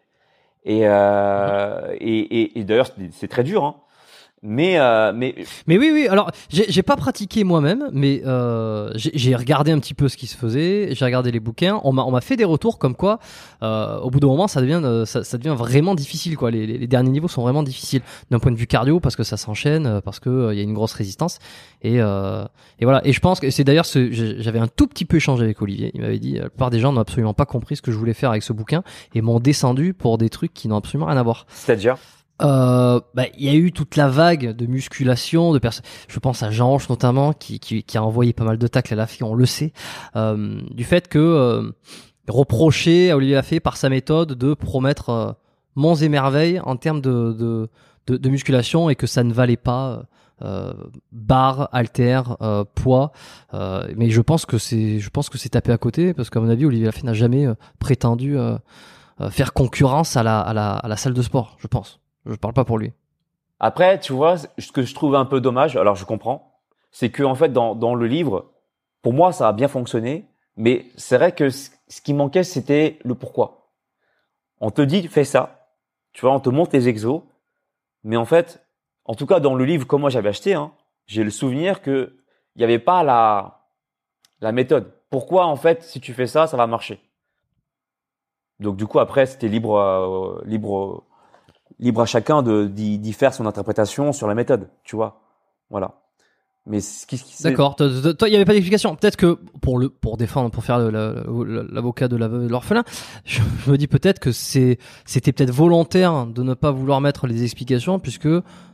Et, euh, et, et, et d'ailleurs, c'est très dur. Hein. Mais, euh, mais mais oui oui alors j'ai pas pratiqué moi-même mais euh, j'ai regardé un petit peu ce qui se faisait j'ai regardé les bouquins on m'a on m'a fait des retours comme quoi euh, au bout d'un moment ça devient euh, ça, ça, devient vraiment difficile quoi. Les, les, derniers niveaux sont vraiment difficiles d'un point de vue cardio parce que ça s'enchaîne euh, parce que euh, il y a une grosse résistance. Et et voilà. Et je pense que c'est d'ailleurs ce j'avais un tout petit peu échangé avec Olivier. Il m'avait dit la plupart des gens n'ont absolument pas compris ce que je voulais faire avec ce bouquin et m'ont descendu pour des trucs qui n'ont absolument rien à voir. C'est-à-dire? Euh, bah, il y a eu toute la vague de musculation de personnes. Je pense à Jean notamment qui, qui, qui, a envoyé pas mal de tacles à la fille, on le sait, euh, du fait que euh, reprocher à Olivier Lafay par sa méthode de promettre euh, monts et merveilles en termes de, de, de, musculation et que ça ne valait pas euh, barre, halter, euh, poids. mais je pense que c'est, je pense que c'est tapé à côté parce qu'à mon avis, Olivier Lafay n'a jamais prétendu faire concurrence à la, à la, à la salle de sport. Je pense. Je parle pas pour lui. Après, tu vois, ce que je trouve un peu dommage, alors je comprends, c'est que en fait dans, dans le livre, pour moi ça a bien fonctionné, mais c'est vrai que ce qui manquait c'était le pourquoi. On te dit fais ça, tu vois, on te montre les exos, mais en fait, en tout cas dans le livre comme moi j'avais acheté, hein, j'ai le souvenir que il n'y avait pas la la méthode. Pourquoi en fait si tu fais ça ça va marcher? Donc du coup après c'était libre euh, libre libre à chacun de d'y faire son interprétation sur la méthode, tu vois. Voilà. Mais ce qui, D'accord. Toi, il n'y avait pas d'explication. Peut-être que pour le pour défendre, pour faire l'avocat de l'orphelin, je, me dis peut-être que c'est c'était peut-être volontaire de ne pas vouloir mettre les explications puisque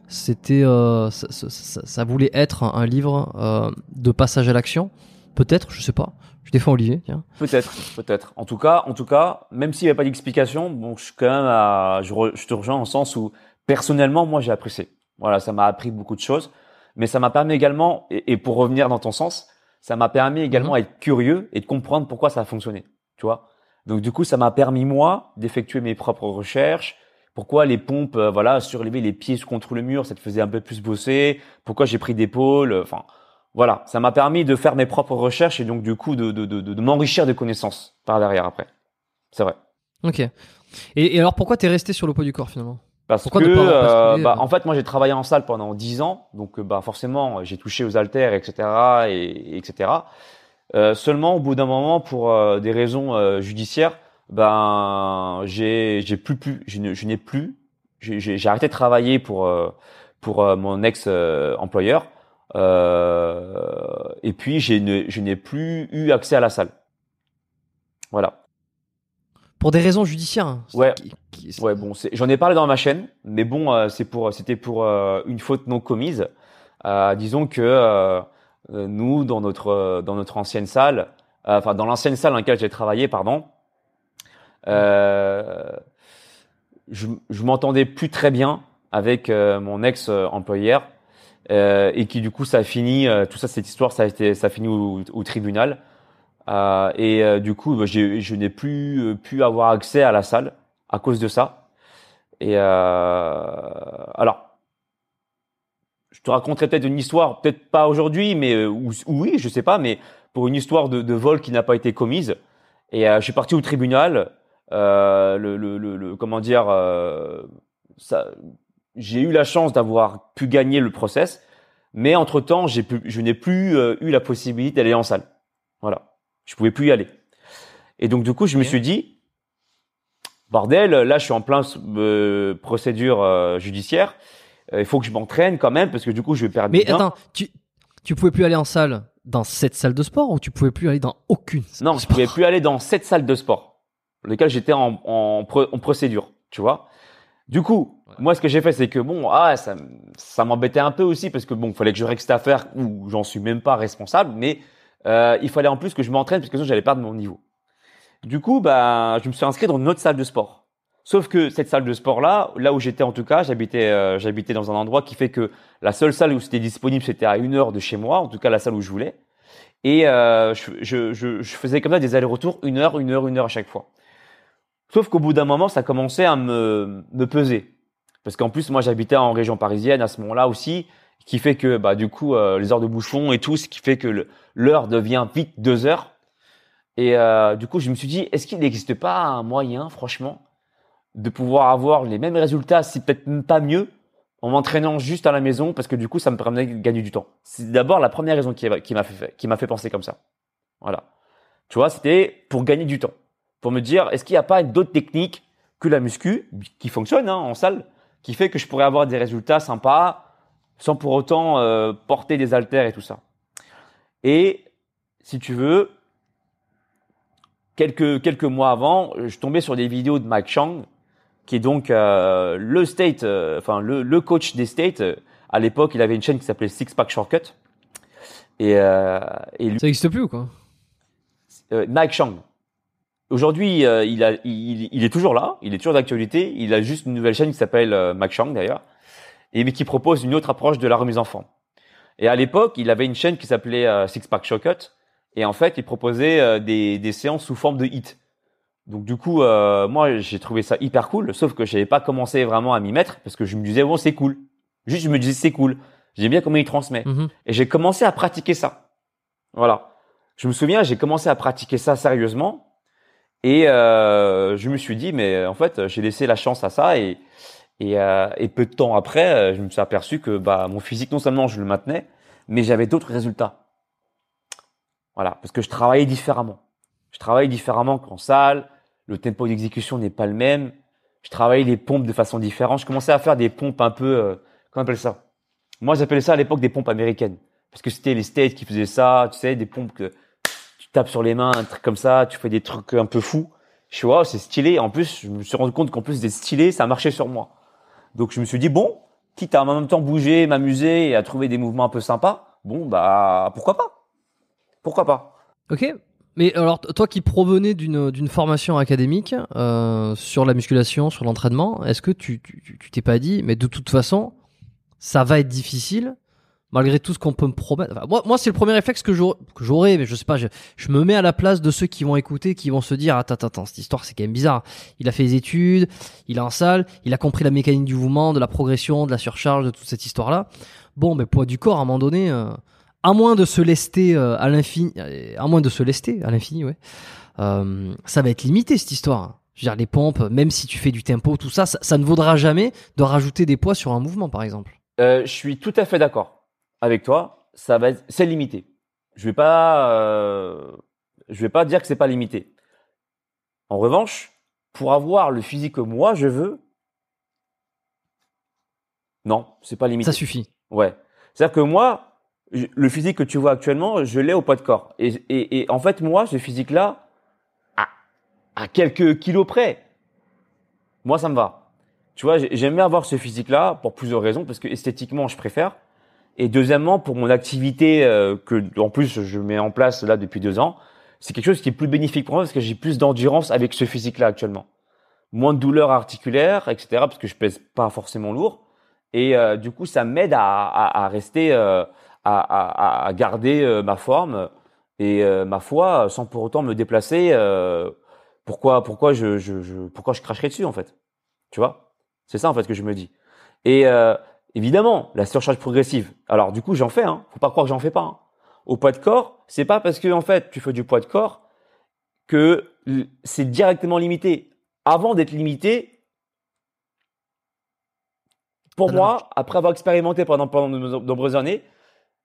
c'était euh, ça, ça, ça, voulait être un, livre euh, de passage à l'action. Peut-être, je sais pas. Je défends Olivier, tiens. Peut-être, peut-être. En tout cas, en tout cas, même s'il n'y avait pas d'explication, bon, je suis quand même à, je, je te rejoins en sens où, personnellement, moi, j'ai apprécié. Voilà, ça m'a appris beaucoup de choses, mais ça m'a permis également, et, pour revenir dans ton sens, ça m'a permis également d'être mhm. curieux et de comprendre pourquoi ça a fonctionné. Tu vois. Donc, du coup, ça m'a permis, moi, d'effectuer mes propres recherches, pourquoi les pompes, euh, voilà, surlever les pieds contre le mur, ça te faisait un peu plus bosser? Pourquoi j'ai pris des pôles? Enfin, voilà, ça m'a permis de faire mes propres recherches et donc du coup de, de, de, de m'enrichir de connaissances par derrière après. C'est vrai. Ok. Et, et alors pourquoi t'es resté sur le poids du corps finalement? Parce que, euh, bah, euh en fait, moi, j'ai travaillé en salle pendant 10 ans, donc euh, bah forcément, j'ai touché aux haltères, etc., et, etc. Euh, seulement, au bout d'un moment, pour des raisons judiciaires, ben, j'ai, j'ai plus, plus, je, n'ai plus, j'ai, arrêté de travailler pour pour mon ex employeur euh, et puis, je n'ai plus eu accès à la salle. Voilà. Pour des raisons judiciaires. Hein, ouais. ouais. Bon, j'en ai parlé dans ma chaîne, mais bon, euh, c'est pour, c'était pour euh, une faute non commise. disons que nous, dans notre, dans notre ancienne salle, enfin dans l'ancienne salle dans laquelle j'ai travaillé, pardon, je, je m'entendais plus très bien avec mon ex employeur euh, et qui du coup ça a fini euh, tout ça cette histoire ça a été ça a fini au, tribunal. Euh, et euh, du coup bah, je n'ai plus pu avoir accès à la salle à cause de ça. Et alors je te raconterai peut-être une histoire peut-être pas aujourd'hui mais ou, oui je sais pas mais pour une histoire de, vol qui n'a pas été commise. Et je suis parti au tribunal le, comment dire ça j'ai eu la chance d'avoir pu gagner le process, mais entre temps, j'ai je n'ai plus euh, eu la possibilité d'aller en salle. Voilà, je pouvais plus y aller. Et donc du coup, je me suis dit, bordel, là, je suis en plein euh, procédure euh, judiciaire. Il faut que je m'entraîne quand même parce que du coup, je vais perdre. Mais du attends, tu, tu pouvais plus aller en salle dans cette salle de sport ou tu pouvais plus aller dans aucune salle Non, de je sport pouvais plus aller dans cette salle de sport, lequel j'étais en, en, pro- en procédure, tu vois. Du coup, moi, ce que j'ai fait, c'est que bon, ah, ça, ça m'embêtait un peu aussi parce que bon, fallait que je règle cette affaire où j'en suis même pas responsable, mais euh, il fallait en plus que je m'entraîne parce que sinon j'allais perdre mon niveau. Du coup, bah, je me suis inscrit dans une autre salle de sport. Sauf que cette salle de sport là, là où j'étais en tout cas, j'habitais, euh, j'habitais dans un endroit qui fait que la seule salle où c'était disponible, c'était à une heure de chez moi, en tout cas la salle où je voulais. Et euh, je, je, je, je faisais comme ça des allers-retours, une heure, une heure, une heure à chaque fois. Sauf qu'au bout d'un moment, ça commençait à me, me peser. Parce qu'en plus, moi, j'habitais en région parisienne à ce moment-là aussi, qui fait que, bah, du coup, euh, les heures de bouchon et tout, ce qui fait que l'heure devient vite deux heures. Et euh, du coup, je me suis dit, est-ce qu'il n'existe pas un moyen, franchement, de pouvoir avoir les mêmes résultats, si peut-être pas mieux, en m'entraînant juste à la maison, parce que du coup, ça me permet de gagner du temps. C'est d'abord la première raison qui, qui m'a fait, qui m'a fait penser comme ça. Voilà. Tu vois, c'était pour gagner du temps. Pour me dire, est-ce qu'il n'y a pas d'autres techniques que la muscu, qui fonctionne hein, en salle, qui fait que je pourrais avoir des résultats sympas, sans pour autant euh, porter des haltères et tout ça. Et si tu veux, quelques, quelques mois avant, je tombais sur des vidéos de Mike Chang, qui est donc euh, le state, euh, enfin le, le coach des states. À l'époque, il avait une chaîne qui s'appelait Six Pack Shortcut. Et, euh, et lui, Ça n'existe plus ou quoi? Mike Chang. Aujourd'hui, euh, il, a, il, il est toujours là, il est toujours d'actualité. Il a juste une nouvelle chaîne qui s'appelle euh, Mike Chang d'ailleurs, et mais qui propose une autre approche de la remise en forme. Et à l'époque, il avait une chaîne qui s'appelait euh, Six Pack Shortcut, et en fait, il proposait euh, des, des séances sous forme de hit. Donc du coup, euh, moi, j'ai trouvé ça hyper cool, sauf que j'avais pas commencé vraiment à m'y mettre parce que je me disais bon, c'est cool. Juste, je me disais c'est cool. J'aime bien comment il transmet. Mhm. Et j'ai commencé à pratiquer ça. Voilà. Je me souviens, j'ai commencé à pratiquer ça sérieusement. Et euh, je me suis dit, mais en fait, j'ai laissé la chance à ça. Et, et, euh, et peu de temps après, euh, je me suis aperçu que bah, mon physique, non seulement je le maintenais, mais j'avais d'autres résultats. Voilà. Parce que je travaillais différemment. Je travaille différemment qu'en salle. Le tempo d'exécution n'est pas le même. Je travaillais les pompes de façon différente. Je commençais à faire des pompes un peu, euh, comment on appelle ça? Moi, j'appelais ça à l'époque des pompes américaines. Parce que c'était les States qui faisaient ça, tu sais, des pompes que tapes sur les mains, un truc comme ça, tu fais des trucs un peu fous. Je suis, c'est stylé. En plus, je me suis rendu compte qu'en plus d'être stylé, ça marchait sur moi. Donc, je me suis dit, bon, quitte à en même temps bouger, m'amuser et à trouver des mouvements un peu sympas, bon, bah, pourquoi pas? Pourquoi pas? Ok. Mais alors, toi qui provenais d'une formation académique euh, sur la musculation, sur l'entraînement, est-ce que tu t'es pas dit, mais de toute façon, ça va être difficile malgré tout ce qu'on peut me promettre. Moi, moi c'est le premier réflexe que j'aurais, mais je sais pas. Je, me mets à la place de ceux qui vont écouter, qui vont se dire, attends, attends, attends, cette histoire, c'est quand même bizarre. Il a fait des études, il est en salle, il a compris la mécanique du mouvement, de la progression, de la surcharge, de toute cette histoire-là. Bon, mais poids du corps, à un moment donné. euh, à moins de se lester euh, à l'infini, euh, à moins de se lester à l'infini, ouais, ça va être limité cette histoire. Je veux dire, les pompes, même si tu fais du tempo, tout ça, ça, ne vaudra jamais de rajouter des poids sur un mouvement, par exemple. Je suis tout à fait d'accord avec toi. Ça va, être- c'est limité. Je vais pas, euh, je vais pas dire que c'est pas limité. En revanche, pour avoir le physique que moi je veux, non, c'est pas limité. Ça suffit. Ouais. C'est-à-dire que moi, je- le physique que tu vois actuellement, je l'ai au poids de corps. Et, et, et en fait, moi, ce physique-là, à, à quelques kilos près, moi, ça me va. Tu vois, j'ai- j'aime bien avoir ce physique-là pour plusieurs raisons, parce que esthétiquement, je préfère. Et deuxièmement, pour mon activité euh, que, en plus, je mets en place là depuis deux ans, c'est quelque chose qui est plus bénéfique pour moi parce que j'ai plus d'endurance avec ce physique-là actuellement. Moins de douleurs articulaires, etc. Parce que je pèse pas forcément lourd. Et euh, du coup, ça m'aide à, à, à rester, euh, à, à, garder euh, ma forme et euh, ma foi sans pour autant me déplacer. euh, pourquoi, pourquoi je, je, je, pourquoi je cracherais dessus en fait Tu vois? C'est ça en fait que je me dis. Et évidemment, la surcharge progressive. Alors du coup, j'en fais. Hein. Faut pas croire que j'en fais pas. Hein. Au poids de corps, c'est pas parce que en fait tu fais du poids de corps que c'est directement limité. Avant d'être limité, pour moi, après avoir expérimenté pendant, pendant de no- nombreuses années,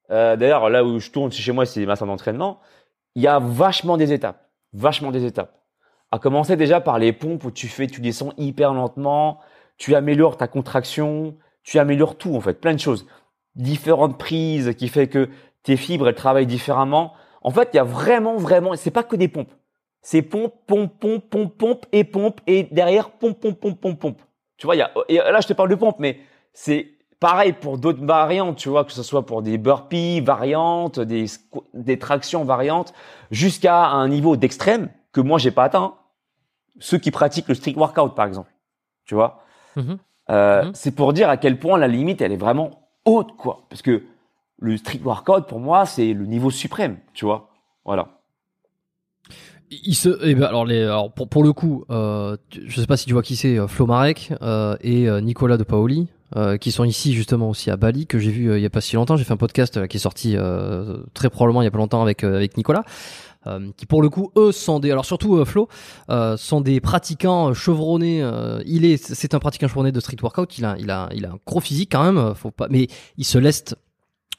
euh, d'ailleurs là où je tourne chez moi, c'est ma salle d'entraînement, il y a vachement des étapes, vachement des étapes. À commencer déjà par les pompes où tu fais, tu descends hyper lentement, tu améliores ta contraction, tu améliores tout en fait, plein de choses. Différentes prises qui fait que tes fibres elles travaillent différemment. En fait, il y a vraiment, vraiment, c'est pas que des pompes. C'est pompe, pompe, pompe, pompe, pompe et pompe et derrière pompe, pompe, pompe, pompe, pompe. Tu vois, il y a, et là je te parle de pompe, mais c'est pareil pour d'autres variantes, tu vois, que ce soit pour des burpees variantes, des, tractions variantes, jusqu'à un niveau d'extrême que moi j'ai pas atteint. Ceux qui pratiquent le street workout, par exemple, tu vois? Mhm. Euh, Mhm. C'est pour dire à quel point la limite elle est vraiment haute, quoi. Parce que le street workout pour moi c'est le niveau suprême, tu vois. Voilà. Il se, eh ben, alors les, alors pour, pour le coup, euh, je sais pas si tu vois qui c'est, euh, Flo Marek euh, et Nicolas de Paoli, euh, qui sont ici justement aussi à Bali, que j'ai vu il y a pas si longtemps. J'ai fait un podcast qui est sorti très probablement il y a pas longtemps avec avec Nicolas, qui pour le coup eux sont des, alors surtout euh, Flo, euh, sont des pratiquants euh, chevronnés. euh, il est, c'est un pratiquant chevronné de street workout. Il a, il a, il a un gros physique quand même. euh, Faut pas, mais il se laisse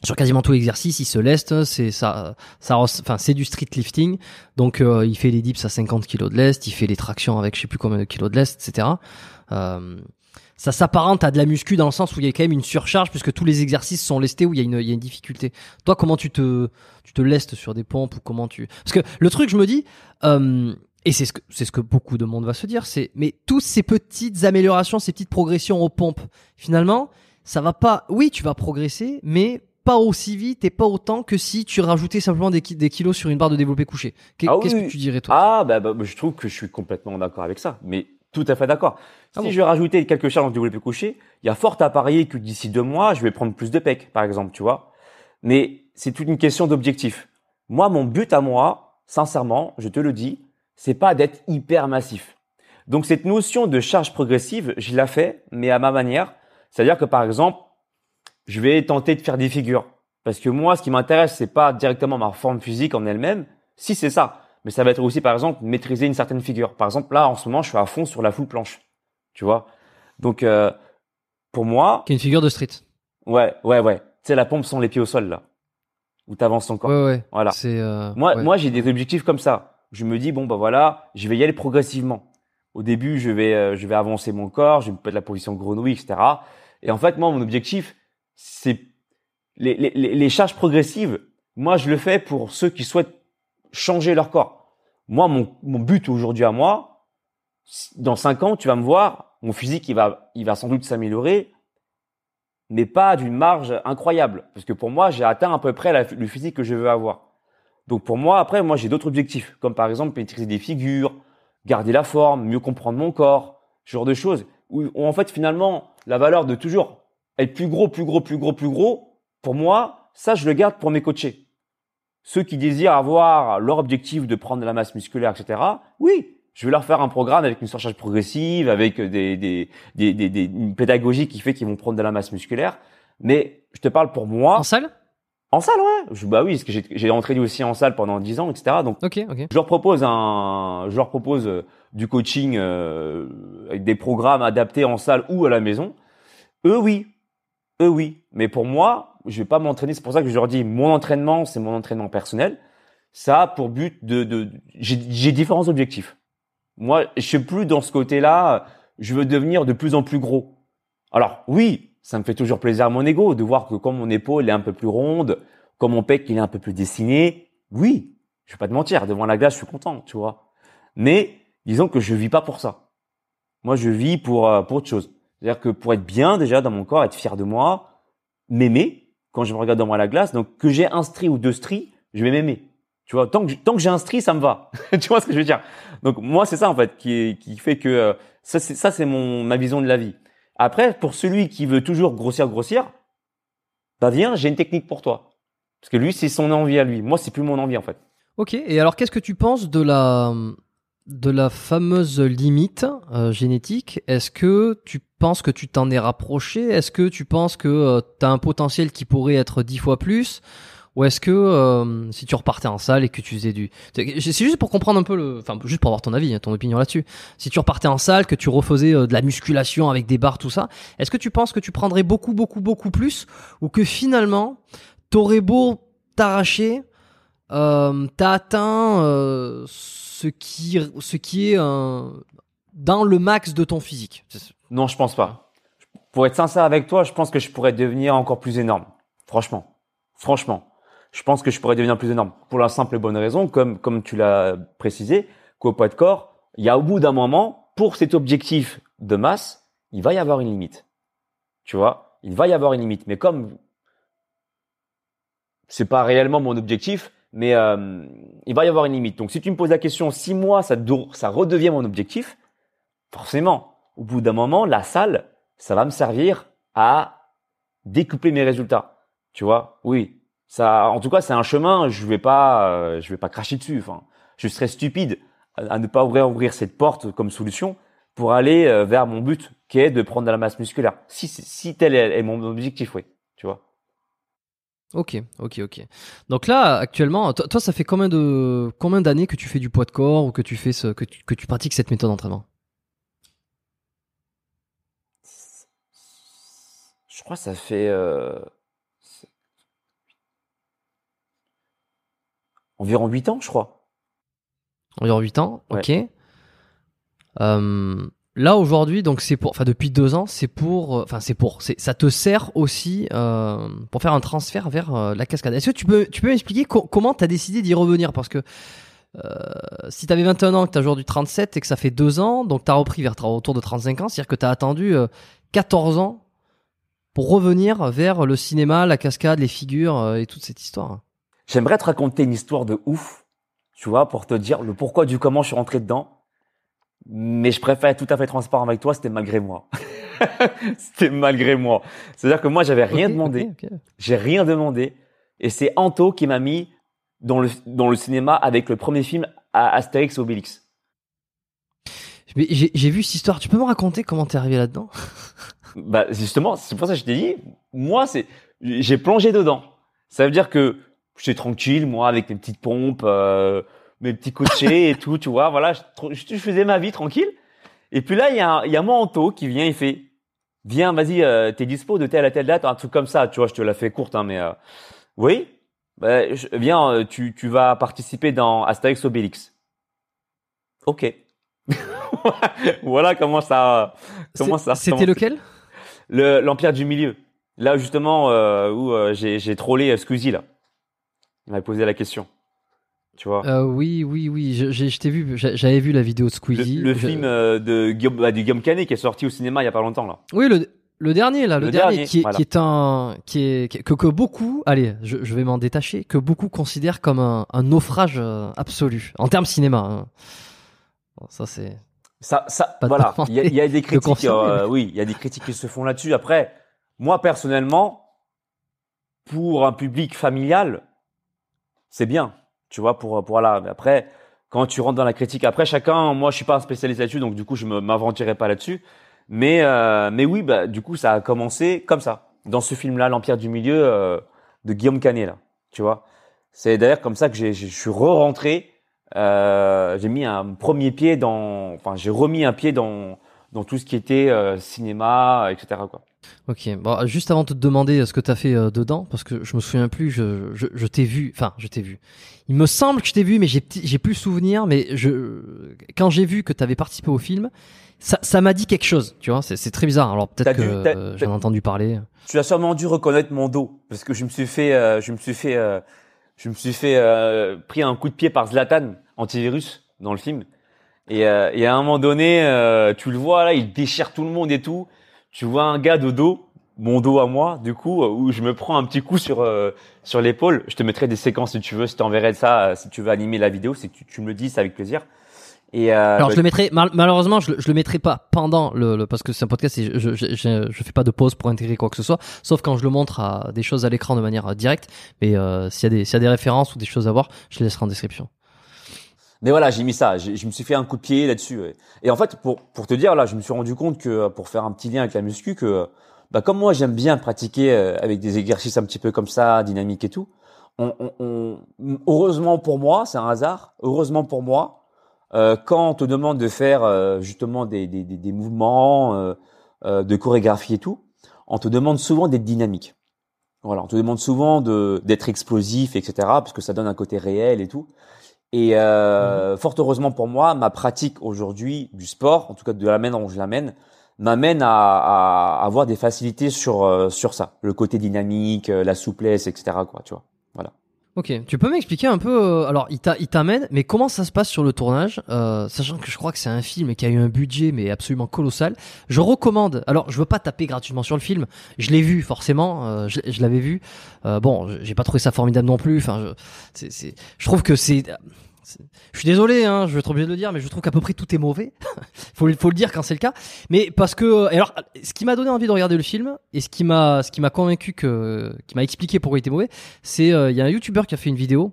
sur quasiment tout l'exercice, il se leste, c'est ça, ça, enfin c'est du street lifting, donc euh, il fait les dips à 50 kg de lest, il fait les tractions avec je sais plus combien de kilos de lest, etc. Euh, ça s'apparente à de la muscu dans le sens où il y a quand même une surcharge puisque tous les exercices sont lestés où il y a une, il y a une difficulté. Toi, comment tu te, tu te lestes sur des pompes ou comment tu, parce que le truc, je me dis, euh, et c'est ce que c'est ce que beaucoup de monde va se dire, c'est mais toutes ces petites améliorations, ces petites progressions aux pompes, finalement, ça va pas. Oui, tu vas progresser, mais pas aussi vite et pas autant que si tu rajoutais simplement des, ki- des kilos sur une barre de développé couché. Ah Qu'est-ce oui. que tu dirais toi? Ah bah, bah, je trouve que je suis complètement d'accord avec ça, mais tout à fait d'accord. Si Ah bon je vais rajouter quelques charges en développé couché, il y a fort à parier que d'ici deux mois, je vais prendre plus de pecs, par exemple, tu vois. Mais c'est toute une question d'objectif. Moi, mon but à moi, sincèrement, je te le dis, c'est pas d'être hyper massif. Donc cette notion de charge progressive, je la fais, mais à ma manière. C'est-à-dire que par exemple, je vais tenter de faire des figures. Parce que moi, ce qui m'intéresse, c'est pas directement ma forme physique en elle-même. Si c'est ça, mais ça va être aussi, par exemple, maîtriser une certaine figure. Par exemple, là, en ce moment, je suis à fond sur la full planche. Tu vois? Donc, euh, pour moi, Qui est une figure de street. ouais, ouais, ouais. Tu sais, la pompe sans les pieds au sol, là. Où t'avances ton corps. Ouais, ouais. Voilà. C'est euh, Moi, ouais. moi, j'ai des objectifs comme ça. Je me dis bon bah voilà, je vais y aller progressivement. Au début, je vais euh, je vais avancer mon corps, je vais me mettre la position grenouille, etc. Et en fait, moi, mon objectif, c'est les, les, les les charges progressives. Moi, je le fais pour ceux qui souhaitent changer leur corps. Moi, mon, but aujourd'hui à moi, dans cinq ans, tu vas me voir, mon physique, il va il va sans doute s'améliorer, mais pas d'une marge incroyable, parce que pour moi, j'ai atteint à peu près le physique que je veux avoir. Donc pour moi, après, moi j'ai d'autres objectifs, comme par exemple maîtriser des figures, garder la forme, mieux comprendre mon corps, ce genre de choses. Où, où, en fait finalement la valeur de toujours être plus gros, plus gros, plus gros, plus gros, pour moi, ça je le garde pour mes coachés. Ceux qui désirent avoir leur objectif de prendre de la masse musculaire, etc. Oui, je vais leur faire un programme avec une surcharge progressive, avec des, des, des, des, des- une pédagogie qui fait qu'ils vont prendre de la masse musculaire. Mais je te parle pour moi. En salle? En salle, ouais. Je, bah oui, parce que j'ai- entraîné aussi en salle pendant 10 ans, etc. Donc, Ok, ok. je leur propose un, je leur propose euh, du coaching euh, avec des programmes adaptés en salle ou à la maison. Eux, oui. Eux, oui. Mais pour moi, je vais pas m'entraîner. C'est pour ça que je leur dis, mon entraînement, c'est mon entraînement personnel. Ça a pour but de, de, j'ai différents objectifs. Moi, je suis plus dans ce côté-là. Je veux devenir de plus en plus gros. Alors oui, ça me fait toujours plaisir à mon ego de voir que quand mon épaule est un peu plus ronde, quand mon pec il est un peu plus dessiné, oui, je vais pas te mentir, devant la glace, je suis content, tu vois. Mais disons que je vis pas pour ça. Moi, je vis pour euh, pour autre chose. C'est-à-dire que pour être bien déjà dans mon corps, être fier de moi, m'aimer quand je me regarde devant la glace, donc que j'ai un stri ou deux stries, je vais m'aimer. Tu vois, tant que tant j'ai un stri, ça me va. *laughs* tu vois ce que je veux dire? Donc moi, c'est ça en fait qui fait que euh, ça c'est ça ma vision de la vie. Après, pour celui qui veut toujours grossir grossir, bah viens, j'ai une technique pour toi. Parce que lui, c'est son envie à lui. Moi, c'est plus mon envie en fait. Ok, et alors qu'est-ce que tu penses de la de la fameuse limite euh, génétique Est-ce que tu penses que tu t'en es rapproché? Est-ce que tu penses que tu as un potentiel qui pourrait être dix fois plus? Ou est-ce que euh, si tu repartais en salle et que tu faisais du... C'est c'est juste pour comprendre un peu le... Enfin, juste pour avoir ton avis, hein, ton opinion là-dessus. Si tu repartais en salle, que tu refaisais euh, de la musculation avec des barres, tout ça, est-ce que tu penses que tu prendrais beaucoup, beaucoup, beaucoup plus? Ou que finalement, t'aurais beau t'arracher euh, t'as atteint euh, ce qui, ce qui est dans le max de ton physique. Non, je pense pas. Pour être sincère avec toi, je pense que je pourrais devenir encore plus énorme. Franchement. Franchement. Je pense que je pourrais devenir plus énorme. Pour la simple et bonne raison, comme, comme tu l'as précisé, qu'au poids de corps, il y a au bout d'un moment, pour cet objectif de masse, il va y avoir une limite. Tu vois? Il va y avoir une limite. Mais comme c'est pas réellement mon objectif, mais euh, il va y avoir une limite. Donc si tu me poses la question, si moi ça, ça redevient mon objectif, forcément, au bout d'un moment, la salle, ça va me servir à découper mes résultats. Tu vois? Oui. Ça, en tout cas, c'est un chemin. Je vais pas, euh, je vais pas cracher dessus. Enfin, je serais stupide à, ne pas ouvrir, ouvrir cette porte comme solution pour aller euh, vers mon but, qui est de prendre de la masse musculaire. Si, si tel est mon objectif, oui. Ok, ok, ok. Donc là, actuellement, toi, ça fait combien de combien d'années que tu fais du poids de corps ou que tu fais ce que tu, que tu pratiques cette méthode d'entraînement? Je crois que ça fait euh, environ 8 ans, je crois. Environ 8 ans, ok. Euh, Là aujourd'hui, donc c'est pour, enfin depuis deux ans, c'est pour, euh, enfin c'est pour, ça te sert aussi euh, pour faire un transfert vers euh, la cascade. Est-ce que tu peux, tu peux m'expliquer comment tu as décidé d'y revenir? Parce que euh, si tu avais 21 ans, que tu as aujourd'hui 37 et que ça fait deux ans, donc tu as repris vers autour de 35 ans, c'est-à-dire que tu as attendu 14 ans pour revenir vers le cinéma, la cascade, les figures et toute cette histoire. J'aimerais te raconter une histoire de ouf, tu vois, pour te dire le pourquoi du comment je suis rentré dedans mais je préfère être tout à fait transparent avec toi, c'était malgré moi. *laughs* c'était malgré moi. C'est-à-dire que moi, j'avais rien demandé. J'ai rien demandé. Et c'est Anto qui m'a mis dans le, dans le cinéma avec le premier film à Astérix Obélix. J'ai vu cette histoire. Tu peux me raconter comment t'es arrivé là-dedans? *laughs* Bah justement, c'est pour ça que je t'ai dit. Moi, c'est j'ai plongé dedans. Ça veut dire que j'étais tranquille, moi, avec mes petites pompes. Euh, mes petits coachés et tout, tu vois. Voilà, je, faisais ma vie tranquille. Et puis là, il y a, y a mon Anto qui vient, il fait, viens, vas-y, euh, t'es dispo de telle à telle date, un truc comme ça, tu vois. Je te la fais courte, hein, mais euh, oui. Bah, viens, euh, tu, tu vas participer dans Astérix Obélix. Ok. *laughs* voilà comment ça, comment ça. C'était lequel? Le l'Empire du Milieu. Là justement où j'ai trollé Squeezie là. Il m'a posé la question. Tu vois euh, Oui, oui, oui. Je, je t'ai vu. J'avais vu la vidéo de Squeezie. Le, film euh, de Guillaume, bah, Guillaume Canet qui est sorti au cinéma il y a pas longtemps là. Oui, le, le dernier là, le, dernier, qui, est, qui, est, un, qui est que, que beaucoup, allez, je, je vais m'en détacher, que beaucoup considèrent comme un, un naufrage euh, absolu en termes cinéma. Hein. Bon, ça c'est. Ça, ça, voilà. Il y, a, y a des critiques. Euh, oui, il y a des critiques qui se font là-dessus. Après, moi personnellement, pour un public familial, c'est bien tu vois, pour, pour voilà. Après, quand tu rentres dans la critique, après chacun, moi je suis pas un spécialiste là-dessus, donc du coup je m'aventurerai pas là-dessus. Mais euh, mais oui, bah du coup ça a commencé comme ça, dans ce film-là, l'Empire du Milieu euh, de Guillaume Canet là, tu vois. C'est d'ailleurs comme ça que j'ai, je suis re-rentré. Euh, j'ai mis un premier pied dans, enfin j'ai remis un pied dans dans tout ce qui était euh, cinéma, etc. Quoi. Ok, bon, juste avant de te demander ce que tu as fait euh, dedans, parce que je me souviens plus, je, je, je t'ai vu, enfin, je t'ai vu. Il me semble que je t'ai vu, mais j'ai, j'ai plus souvenir, mais je, quand j'ai vu que tu avais participé au film, ça, ça m'a dit quelque chose, tu vois, c'est, c'est très bizarre. Alors peut-être que euh, j'en ai entendu parler. Tu as sûrement dû reconnaître mon dos, parce que je me suis fait, euh, je me suis fait, je me suis fait pris un coup de pied par Zlatan, antivirus, dans le film. Et, et à un moment donné, tu le vois là, il déchire tout le monde et tout tu vois un gars de dos, mon dos à moi, du coup, où je me prends un petit coup sur euh, sur l'épaule. Je te mettrai des séquences si tu veux, je t'enverrai ça euh, si tu veux animer la vidéo, c'est que tu, me le dis, c'est avec plaisir. Et euh, alors je le mettrai malheureusement je, je le mettrai pas pendant le, parce que c'est un podcast et je, je, je, je fais pas de pause pour intégrer quoi que ce soit sauf quand je le montre à des choses à l'écran de manière directe mais euh, s'il y a des s'il y a des références ou des choses à voir je les laisserai en description. Mais voilà, j'ai mis ça. Je me suis fait un coup de pied là-dessus. Et en fait, pour pour te dire là, je me suis rendu compte que pour faire un petit lien avec la muscu, que bah comme moi j'aime bien pratiquer euh, avec des exercices un petit peu comme ça, dynamiques et tout. On, on, heureusement pour moi, c'est un hasard. Heureusement pour moi, euh, quand on te demande de faire euh, justement des, des, des, des mouvements euh, euh, de chorégraphie et tout, on te demande souvent d'être dynamique. Voilà, on te demande souvent de d'être explosif, etc. Parce que ça donne un côté réel et tout. Et euh, fort heureusement pour moi, ma pratique aujourd'hui du sport, en tout cas de la manière dont je l'amène, m'amène à, à, avoir des facilités sur euh, sur ça, le côté dynamique, euh, la souplesse, etc. Quoi, tu vois. Voilà. Ok, tu peux m'expliquer un peu, euh, alors il t'a- il t'amène, mais comment ça se passe sur le tournage, euh, sachant que je crois que c'est un film qui a eu un budget mais absolument colossal. Je recommande, alors je veux pas taper gratuitement sur le film, je l'ai vu forcément, euh, je, je l'avais vu. Euh, bon, j'ai pas trouvé ça formidable non plus. Enfin, je, je trouve que c'est- je suis désolé, hein, je vais être obligé de le dire, mais je trouve qu'à peu près tout est mauvais. *laughs* faut, faut le dire quand c'est le cas. Mais parce que, et alors, ce qui m'a donné envie de regarder le film et ce qui m'a, ce qui m'a convaincu que, qui m'a expliqué pourquoi il était mauvais, c'est euh, il y a un youtubeur qui a fait une vidéo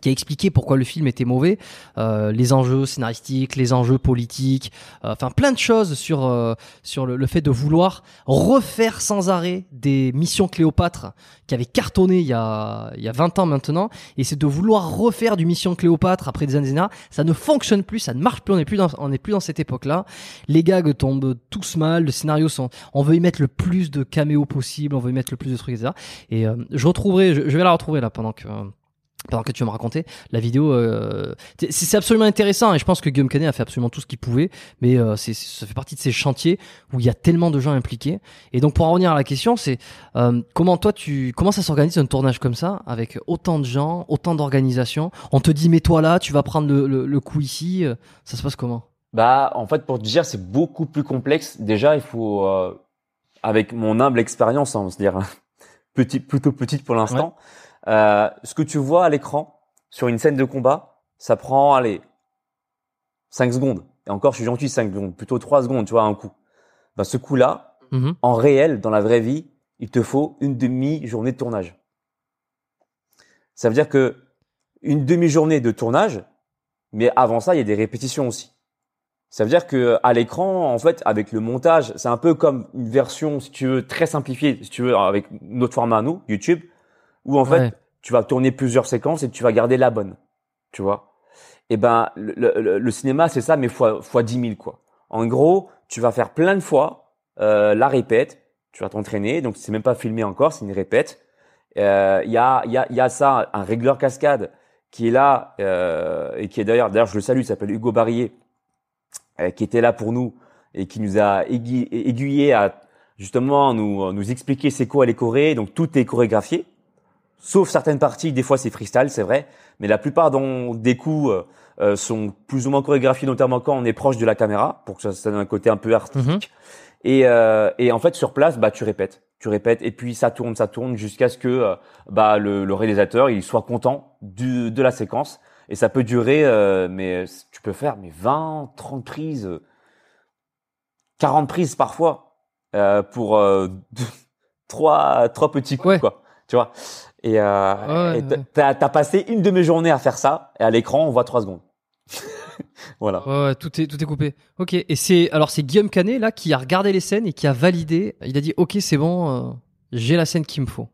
qui a expliqué pourquoi le film était mauvais, euh, les enjeux scénaristiques, les enjeux politiques, euh, enfin plein de choses sur euh, sur le, le fait de vouloir refaire sans arrêt des missions Cléopâtre qui avaient cartonné il y a il y a 20 ans maintenant et c'est de vouloir refaire du mission Cléopâtre après des années ça ne fonctionne plus, ça ne marche plus, on n'est plus dans on n'est plus dans cette époque-là. Les gags tombent tous mal, le scénario sont on veut y mettre le plus de caméos possible, on veut y mettre le plus de trucs etc. Et euh, je retrouverai je, je vais la retrouver là pendant que pendant que tu me raconter la vidéo euh, c'est absolument intéressant et je pense que Guillaume Canet a fait absolument tout ce qu'il pouvait mais euh, c'est ça fait partie de ces chantiers où il y a tellement de gens impliqués. Et donc pour en revenir à la question c'est euh, comment toi tu comment ça s'organise un tournage comme ça avec autant de gens autant d'organisations? On te dit mets-toi là tu vas prendre le, le, le coup ici euh, ça se passe comment? Bah, en fait, pour te dire, c'est beaucoup plus complexe. Déjà, il faut, euh, avec mon humble expérience, hein, on va se dire *laughs* petit, plutôt petite pour l'instant, euh, ce que tu vois à l'écran sur une scène de combat, ça prend, allez, 5 secondes. Et encore, je suis gentil, 5 secondes, plutôt 3 secondes, tu vois, un coup. Bah, ce coup-là, Mhm. en réel, dans la vraie vie, il te faut une demi-journée de tournage. Ça veut dire que une demi-journée de tournage, mais avant ça, il y a des répétitions aussi. Ça veut dire que à l'écran, en fait, avec le montage, c'est un peu comme une version, si tu veux, très simplifiée, si tu veux, avec notre format à nous, YouTube, où en fait, Ouais. tu vas tourner plusieurs séquences et tu vas garder la bonne, tu vois. Et ben, le, le- le cinéma, c'est ça, mais fois, fois 10 000, quoi. En gros, tu vas faire plein de fois euh, la répète, tu vas t'entraîner, donc c'est même pas filmé encore, c'est une répète. Euh, Il y, a, il y, a, il y a ça, un régleur cascade qui est là euh, et qui est d'ailleurs, d'ailleurs je le salue, il s'appelle Hugo Barrier, euh, qui était là pour nous et qui nous a aiguillé, aiguillé à justement nous, nous expliquer c'est quoi les chorés. Donc tout est chorégraphié, sauf certaines parties, des fois c'est freestyle, c'est vrai, mais la plupart dont, des coups euh, euh, sont plus ou moins chorégraphiés, notamment quand on est proche de la caméra, pour que ça, ça donne un côté un peu artistique. Et, euh, et en fait sur place, bah tu répètes, tu répètes, et puis ça tourne, ça tourne jusqu'à ce que euh, bah le, le réalisateur il soit content du, de la séquence. Et ça peut durer, euh, mais tu peux faire mais 20, 30 prises, euh, 40 prises parfois euh, pour euh, *laughs* trois, trois petits coups, Ouais. quoi. Tu vois? Et euh, Ouais, t'as- ouais. passé une demi-journée à faire ça, et à l'écran on voit trois secondes. *laughs* voilà. Ouais, ouais, tout est tout est coupé. Ok. Et c'est alors c'est Guillaume Canet là qui a regardé les scènes et qui a validé. Il a dit ok c'est bon, euh, j'ai la scène qu'il me faut.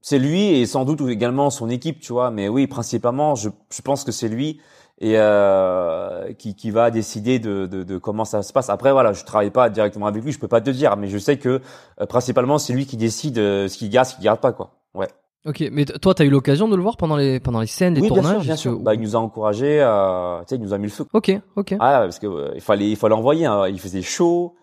C'est lui et sans doute également son équipe, tu vois. Mais oui, principalement, je, je pense que c'est lui et euh, qui, qui va décider de, de, de comment ça se passe. Après, voilà, je travaille pas directement avec lui, je peux pas te dire, mais je sais que euh, principalement c'est lui qui décide euh, ce qu'il garde, ce qu'il garde pas, quoi. Ouais. Ok. Mais toi t'as eu l'occasion de le voir pendant les pendant les scènes, les oui, bien tournages. sûr, bien sûr. Bah, il nous a encouragé, euh, tu sais, il nous a mis le feu. Ok. Ok. Ah, parce que euh, il fallait, il fallait envoyer. hein. Il faisait chaud.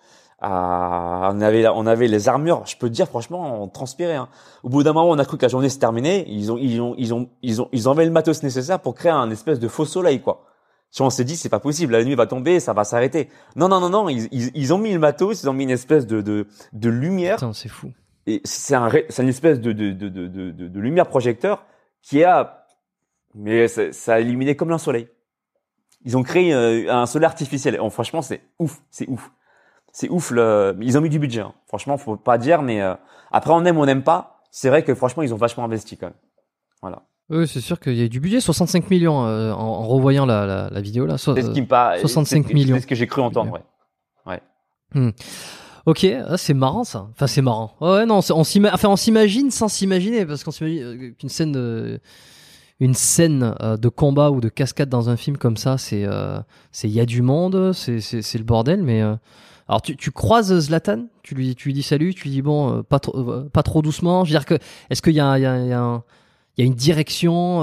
Ah, on avait, on avait les armures. Je peux te dire, franchement, on transpirait. hein. Au bout d'un moment, on a cru que la journée se terminait. Ils ont, ils ont, ils ont, ils ont, ils ont enlevé le matos nécessaire pour créer un espèce de faux soleil, quoi. Si on s'est dit, c'est pas possible, la nuit va tomber, ça va s'arrêter. Non, non, non, non. Ils, ils, ils ont mis le matos, ils ont mis une espèce de, de, de lumière. Putain c'est fou. Et c'est un, une espèce de, de, de, de, de, de- de lumière projecteur qui a, mais ça, ça a illuminé comme un soleil. Ils ont créé euh, un soleil artificiel. Franchement, c'est ouf, c'est ouf. C'est ouf. Le... Ils ont mis du budget. hein. Franchement, faut pas dire, mais euh, après, on aime, on n'aime pas. C'est vrai que franchement, ils ont vachement investi quand même. Voilà. Oui c'est sûr qu'il y a du budget, 65 millions euh, en, en revoyant la, la, la vidéo là. So- C'est ce qui me paraît. 65 c'est ce que- millions. C'est ce que j'ai cru entendre. Ouais. Ok, ah, c'est marrant ça. Enfin, c'est marrant. Ouais, non, on s'ima- enfin, on s'imagine sans s'imaginer parce qu'on s'imagine euh, qu'une scène de une scène euh, de combat ou de cascade dans un film comme ça, c'est euh, c'est y a du monde, c'est c'est c'est le bordel. Mais euh, alors tu tu croises Zlatan, tu lui tu lui dis salut, tu lui dis bon, euh, pas trop pas trop doucement. Je veux dire que est-ce qu'il y a il y a il y a, une direction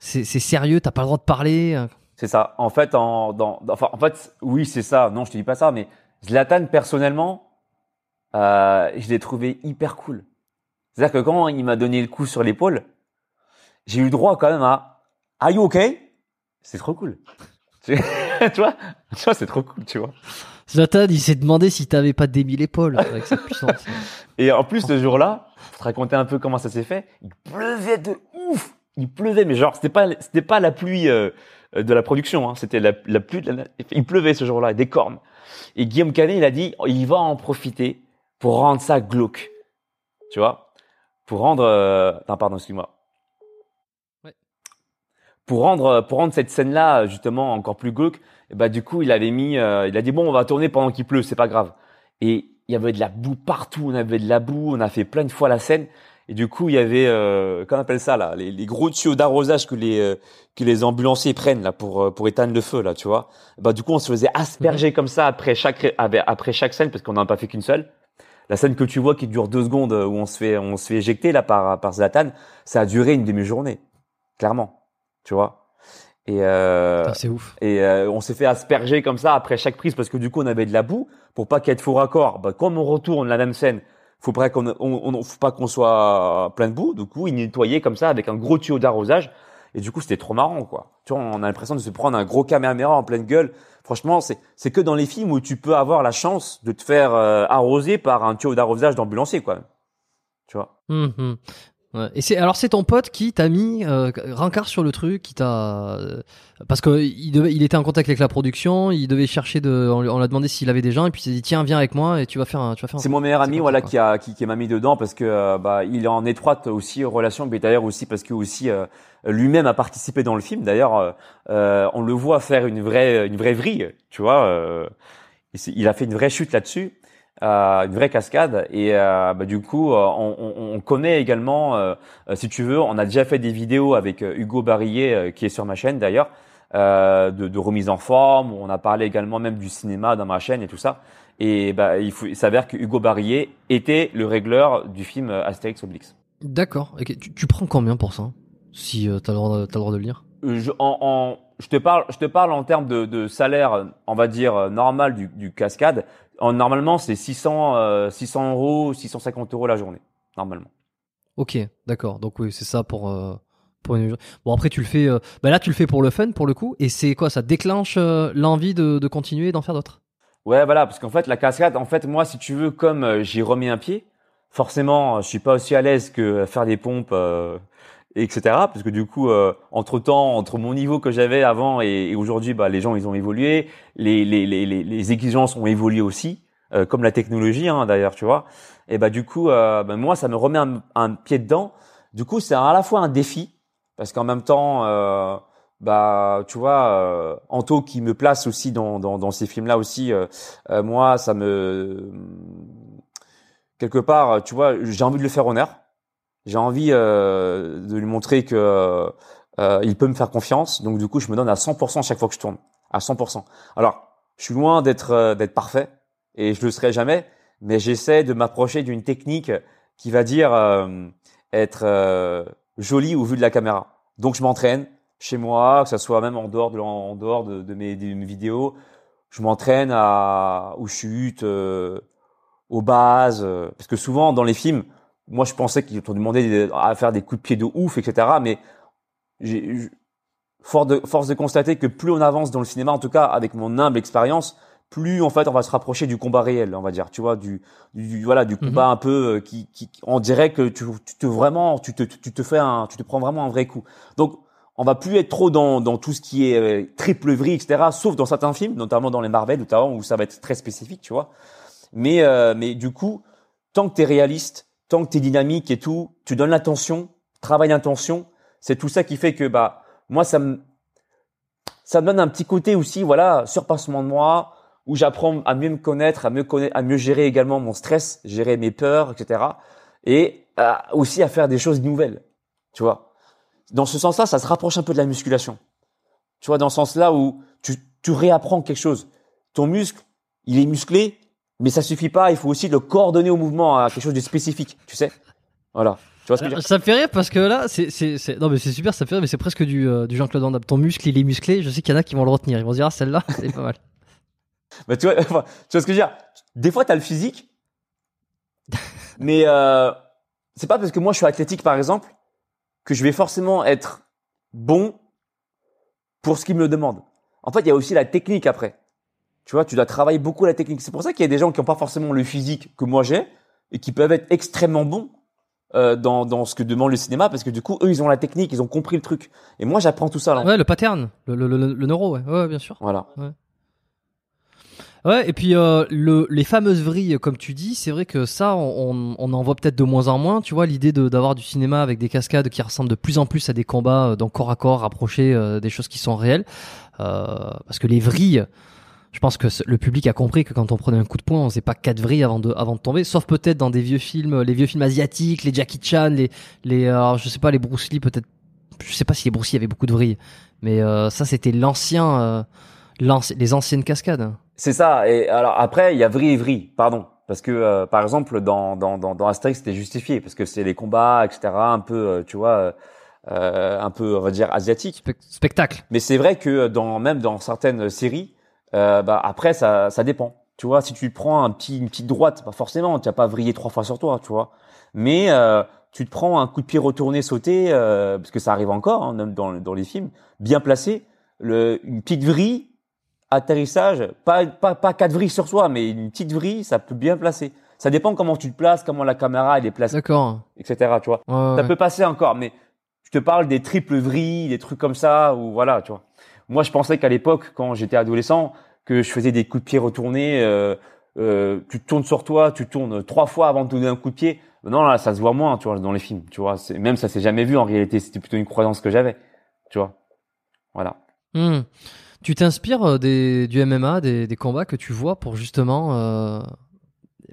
c'est c'est sérieux, t'as pas le droit de parler. C'est ça. En fait, en, dans- enfin, en fait, oui, c'est ça. Non, je te dis pas ça, mais Zlatan, personnellement, euh, je l'ai trouvé hyper cool. C'est-à-dire que quand il m'a donné le coup sur l'épaule, j'ai eu droit quand même à Are you okay? C'est trop cool. *laughs* tu vois, tu vois, c'est trop cool, tu vois. Zlatan, il s'est demandé si t'avais pas démis l'épaule avec sa puissance. Et en plus, ce jour-là, pour te raconter un peu comment ça s'est fait, il pleuvait de ouf. Il pleuvait, mais genre, c'était pas, c'était pas la pluie euh, de la production, hein. c'était la, la pluie de la, il pleuvait ce jour-là, des cornes. Et Guillaume Canet, il a dit, il va en profiter pour rendre ça glauque. Tu vois? Pour rendre, euh... non, pardon, excuse-moi. Ouais. Pour rendre, pour rendre cette scène-là, justement, encore plus glauque, et bah, du coup, il avait mis, euh, il a dit, bon, on va tourner pendant qu'il pleut, c'est pas grave. Et il y avait de la boue partout, on avait de la boue, on a fait plein de fois la scène. Et du coup, il y avait, euh, comment on appelle ça là, les, les gros tuyaux d'arrosage que les euh, que les ambulanciers prennent là pour euh, pour éteindre le feu là, tu vois. Bah du coup, on se faisait asperger comme ça après chaque après chaque scène parce qu'on n'en a pas fait qu'une seule. La scène que tu vois qui dure deux secondes euh, où on se fait on se fait éjecter là par par Zlatan, ça a duré une demi-journée, clairement, tu vois. Et euh, c'est ouf. et euh, on s'est fait asperger comme ça après chaque prise parce que du coup on avait de la boue pour pas qu'il y ait de faux raccords. Bah, comme on retourne la même scène, faut pas qu'on on, on- faut pas qu'on soit plein de boue. Du coup, il nettoyait comme ça avec un gros tuyau d'arrosage. Et du coup, c'était trop marrant, quoi. Tu vois, on a l'impression de se prendre un gros caméra en pleine gueule. Franchement, c'est c'est que dans les films où tu peux avoir la chance de te faire euh, arroser par un tuyau d'arrosage d'ambulancier, quoi. Tu vois? Mhm. Ouais. Et c'est alors c'est ton pote qui t'a mis euh, rancard sur le truc, qui t'a euh, parce que il devait, il était en contact avec la production, il devait chercher de, on, on l'a demandé s'il avait des gens et puis il s'est dit tiens viens avec moi et tu vas faire un, tu vas faire. C'est mon meilleur ami, voilà, ça, qui a qui, qui m'a mis dedans parce que euh, bah il est en étroite aussi relation, mais d'ailleurs aussi parce que aussi euh, lui-même a participé dans le film. D'ailleurs, euh, euh, on le voit faire une vraie une vraie vrille, tu vois. euh, il a fait une vraie chute là-dessus, euh, une vraie cascade. Et euh, bah, du coup, euh, on, on- on connaît également, euh, euh, si tu veux, on a déjà fait des vidéos avec euh, Hugo Barillet, qui est sur ma chaîne d'ailleurs, euh, de, de remise en forme. On a parlé également même du cinéma dans ma chaîne et tout ça. Et bah, il, faut, il s'avère que Hugo Barillet était le régleur du film Astérix Obélix. D'accord. Ok, Tu, tu prends combien pour ça Si euh, t'as le droit, de- t'as le droit de le lire? Je, en, en- je te parle, je te parle en termes de, de salaire, on va dire normal du, du cascade. En, normalement, c'est 600, euh, 600 euros, 650 euros la journée, normalement. Ok, d'accord. Donc oui, c'est ça pour euh, pour une... Bon après tu le fais. euh, Bah là tu le fais pour le fun pour le coup et c'est quoi Ça déclenche euh, l'envie de, de continuer et d'en faire d'autres? Ouais, voilà, parce qu'en fait, la cascade, en fait, moi, si tu veux, comme j'y remets un pied, forcément, je suis pas aussi à l'aise que faire des pompes, etc. Parce que du coup, euh, entre temps, entre mon niveau que j'avais avant et, aujourd'hui, bah, les gens, ils ont évolué, les, les, les, les, exigences ont évolué aussi, euh, comme la technologie, hein, d'ailleurs, tu vois. Et bah, du coup, euh, bah, moi, ça me remet un, pied dedans. Du coup, c'est à la fois un défi, parce qu'en même temps, euh, bah, tu vois, euh, Anto qui me place aussi dans, dans, dans ces films-là aussi, euh, moi, ça me quelque part, tu vois, j'ai envie de le faire honneur. J'ai envie euh, de lui montrer que euh, il peut me faire confiance. Donc du coup, je me donne à 100% chaque fois que je tourne, à 100%. Alors, je suis loin d'être euh, d'être parfait et je le serai jamais, mais j'essaie de m'approcher d'une technique qui va dire euh, être euh, jolie au vu de la caméra. Donc je m'entraîne chez moi, que ça soit même en dehors de en dehors de, mes, de vidéos. Je m'entraîne à aux chutes, euh, aux bases, euh, parce que souvent dans les films, moi je pensais qu'ils t'ont demandé à faire des coups de pied de ouf, etc. Mais j'ai force de, force de constater que plus on avance dans le cinéma, en tout cas avec mon humble expérience, plus en fait on va se rapprocher du combat réel, on va dire, tu vois, du, voilà, du combat un peu euh, qui, qui, on dirait que tu, tu te vraiment, tu te, tu te fais un, tu te prends vraiment un vrai coup. Donc on va plus être trop dans, dans tout ce qui est euh, triple vrille, etc. Sauf dans certains films, notamment dans les Marvel, notamment où ça va être très spécifique, tu vois. Mais, euh, mais du coup, tant que t'es réaliste, que t'es dynamique et tout, tu donnes l'attention, travail d'intention, c'est tout ça qui fait que bah moi ça me ça me donne un petit côté aussi voilà surpassement de moi où j'apprends à mieux me connaître, à mieux connaître, à mieux gérer également mon stress, gérer mes peurs, etc. Et euh, aussi à faire des choses nouvelles, tu vois. Dans ce sens-là, ça se rapproche un peu de la musculation. Tu vois, dans ce sens-là où tu, tu réapprends quelque chose. Ton muscle, il est musclé, mais ça suffit pas. Il faut aussi le coordonner au mouvement à quelque chose de spécifique, tu sais. Voilà. Tu vois ce que je veux dire? Ça me fait rire parce que là, c'est, c'est, c'est- non mais c'est super, ça me fait rire, mais c'est presque du, euh, du Jean-Claude Van Damme. Ton muscle, il est musclé. Je sais qu'il y en a qui vont le retenir. Ils vont se dire, ah, celle-là, *laughs* c'est pas mal. Bah, tu vois, *laughs* tu vois ce que je veux dire? Des fois, t'as le physique, *laughs* mais euh, c'est pas parce que moi je suis athlétique, par exemple, que je vais forcément être bon pour ce qu'il me le demande. En fait, il y a aussi la technique après. Tu vois, tu dois travailler beaucoup la technique. C'est pour ça qu'il y a des gens qui n'ont pas forcément le physique que moi j'ai et qui peuvent être extrêmement bons euh, dans, dans ce que demande le cinéma parce que du coup, eux, ils ont la technique, ils ont compris le truc. Et moi, j'apprends tout ça. Là. Ouais, le pattern, le, le, le, le neuro, ouais. ouais, bien sûr. Voilà. Ouais, et puis euh, le, les fameuses vrilles, comme tu dis, c'est vrai que ça, on, on en voit peut-être de moins en moins. Tu vois, l'idée d'avoir du cinéma avec des cascades qui ressemblent de plus en plus à des combats euh, dans corps à corps, rapprochés euh, des choses qui sont réelles. Euh, parce que les vrilles, je pense que le public a compris que quand on prenait un coup de poing, on faisait pas quatre vrilles avant de, avant de tomber, sauf peut-être dans des vieux films, les vieux films asiatiques, les Jackie Chan, les, les, euh, alors, je sais pas, les Bruce Lee, peut-être. Je sais pas si les Bruce Lee avaient beaucoup de vrilles, mais euh, ça, c'était l'ancien, euh, les anciennes cascades. C'est ça. Et alors après, il y a vrille et vrille, pardon. Parce que euh, par exemple dans dans dans, dans Astérix, c'était justifié parce que c'est les combats, etc. Un peu, euh, tu vois, euh, euh, un peu, on va dire asiatique. Spec- spectacle. Mais c'est vrai que dans même dans certaines séries, euh, bah après ça ça dépend. Tu vois, si tu prends un petit une petite droite, pas forcément, tu vas pas vriller trois fois sur toi, tu vois. Mais euh, tu te prends un coup de pied retourné sauté, euh, parce que ça arrive encore, hein, même dans dans les films, bien placé, le une petite vrille, atterrissage, pas pas pas quatre vrilles sur soi, mais une petite vrille, ça peut bien placer. Ça dépend comment tu te places, comment la caméra elle est placée, D'accord. etc. Tu vois. Ouais, Ça ouais. peut passer encore, mais je te parle des triples vrilles, des trucs comme ça, ou voilà, tu vois. Moi, je pensais qu'à l'époque, quand j'étais adolescent, que je faisais des coups de pied retournés, euh, euh, tu te tournes sur toi, tu tournes trois fois avant de donner un coup de pied. Non, là, ça se voit moins, tu vois, dans les films, tu vois. Même ça s'est jamais vu en réalité. C'était plutôt une croyance que j'avais, tu vois. Voilà. Hmm. Tu t'inspires euh, des, du MMA, des, des combats que tu vois pour justement euh,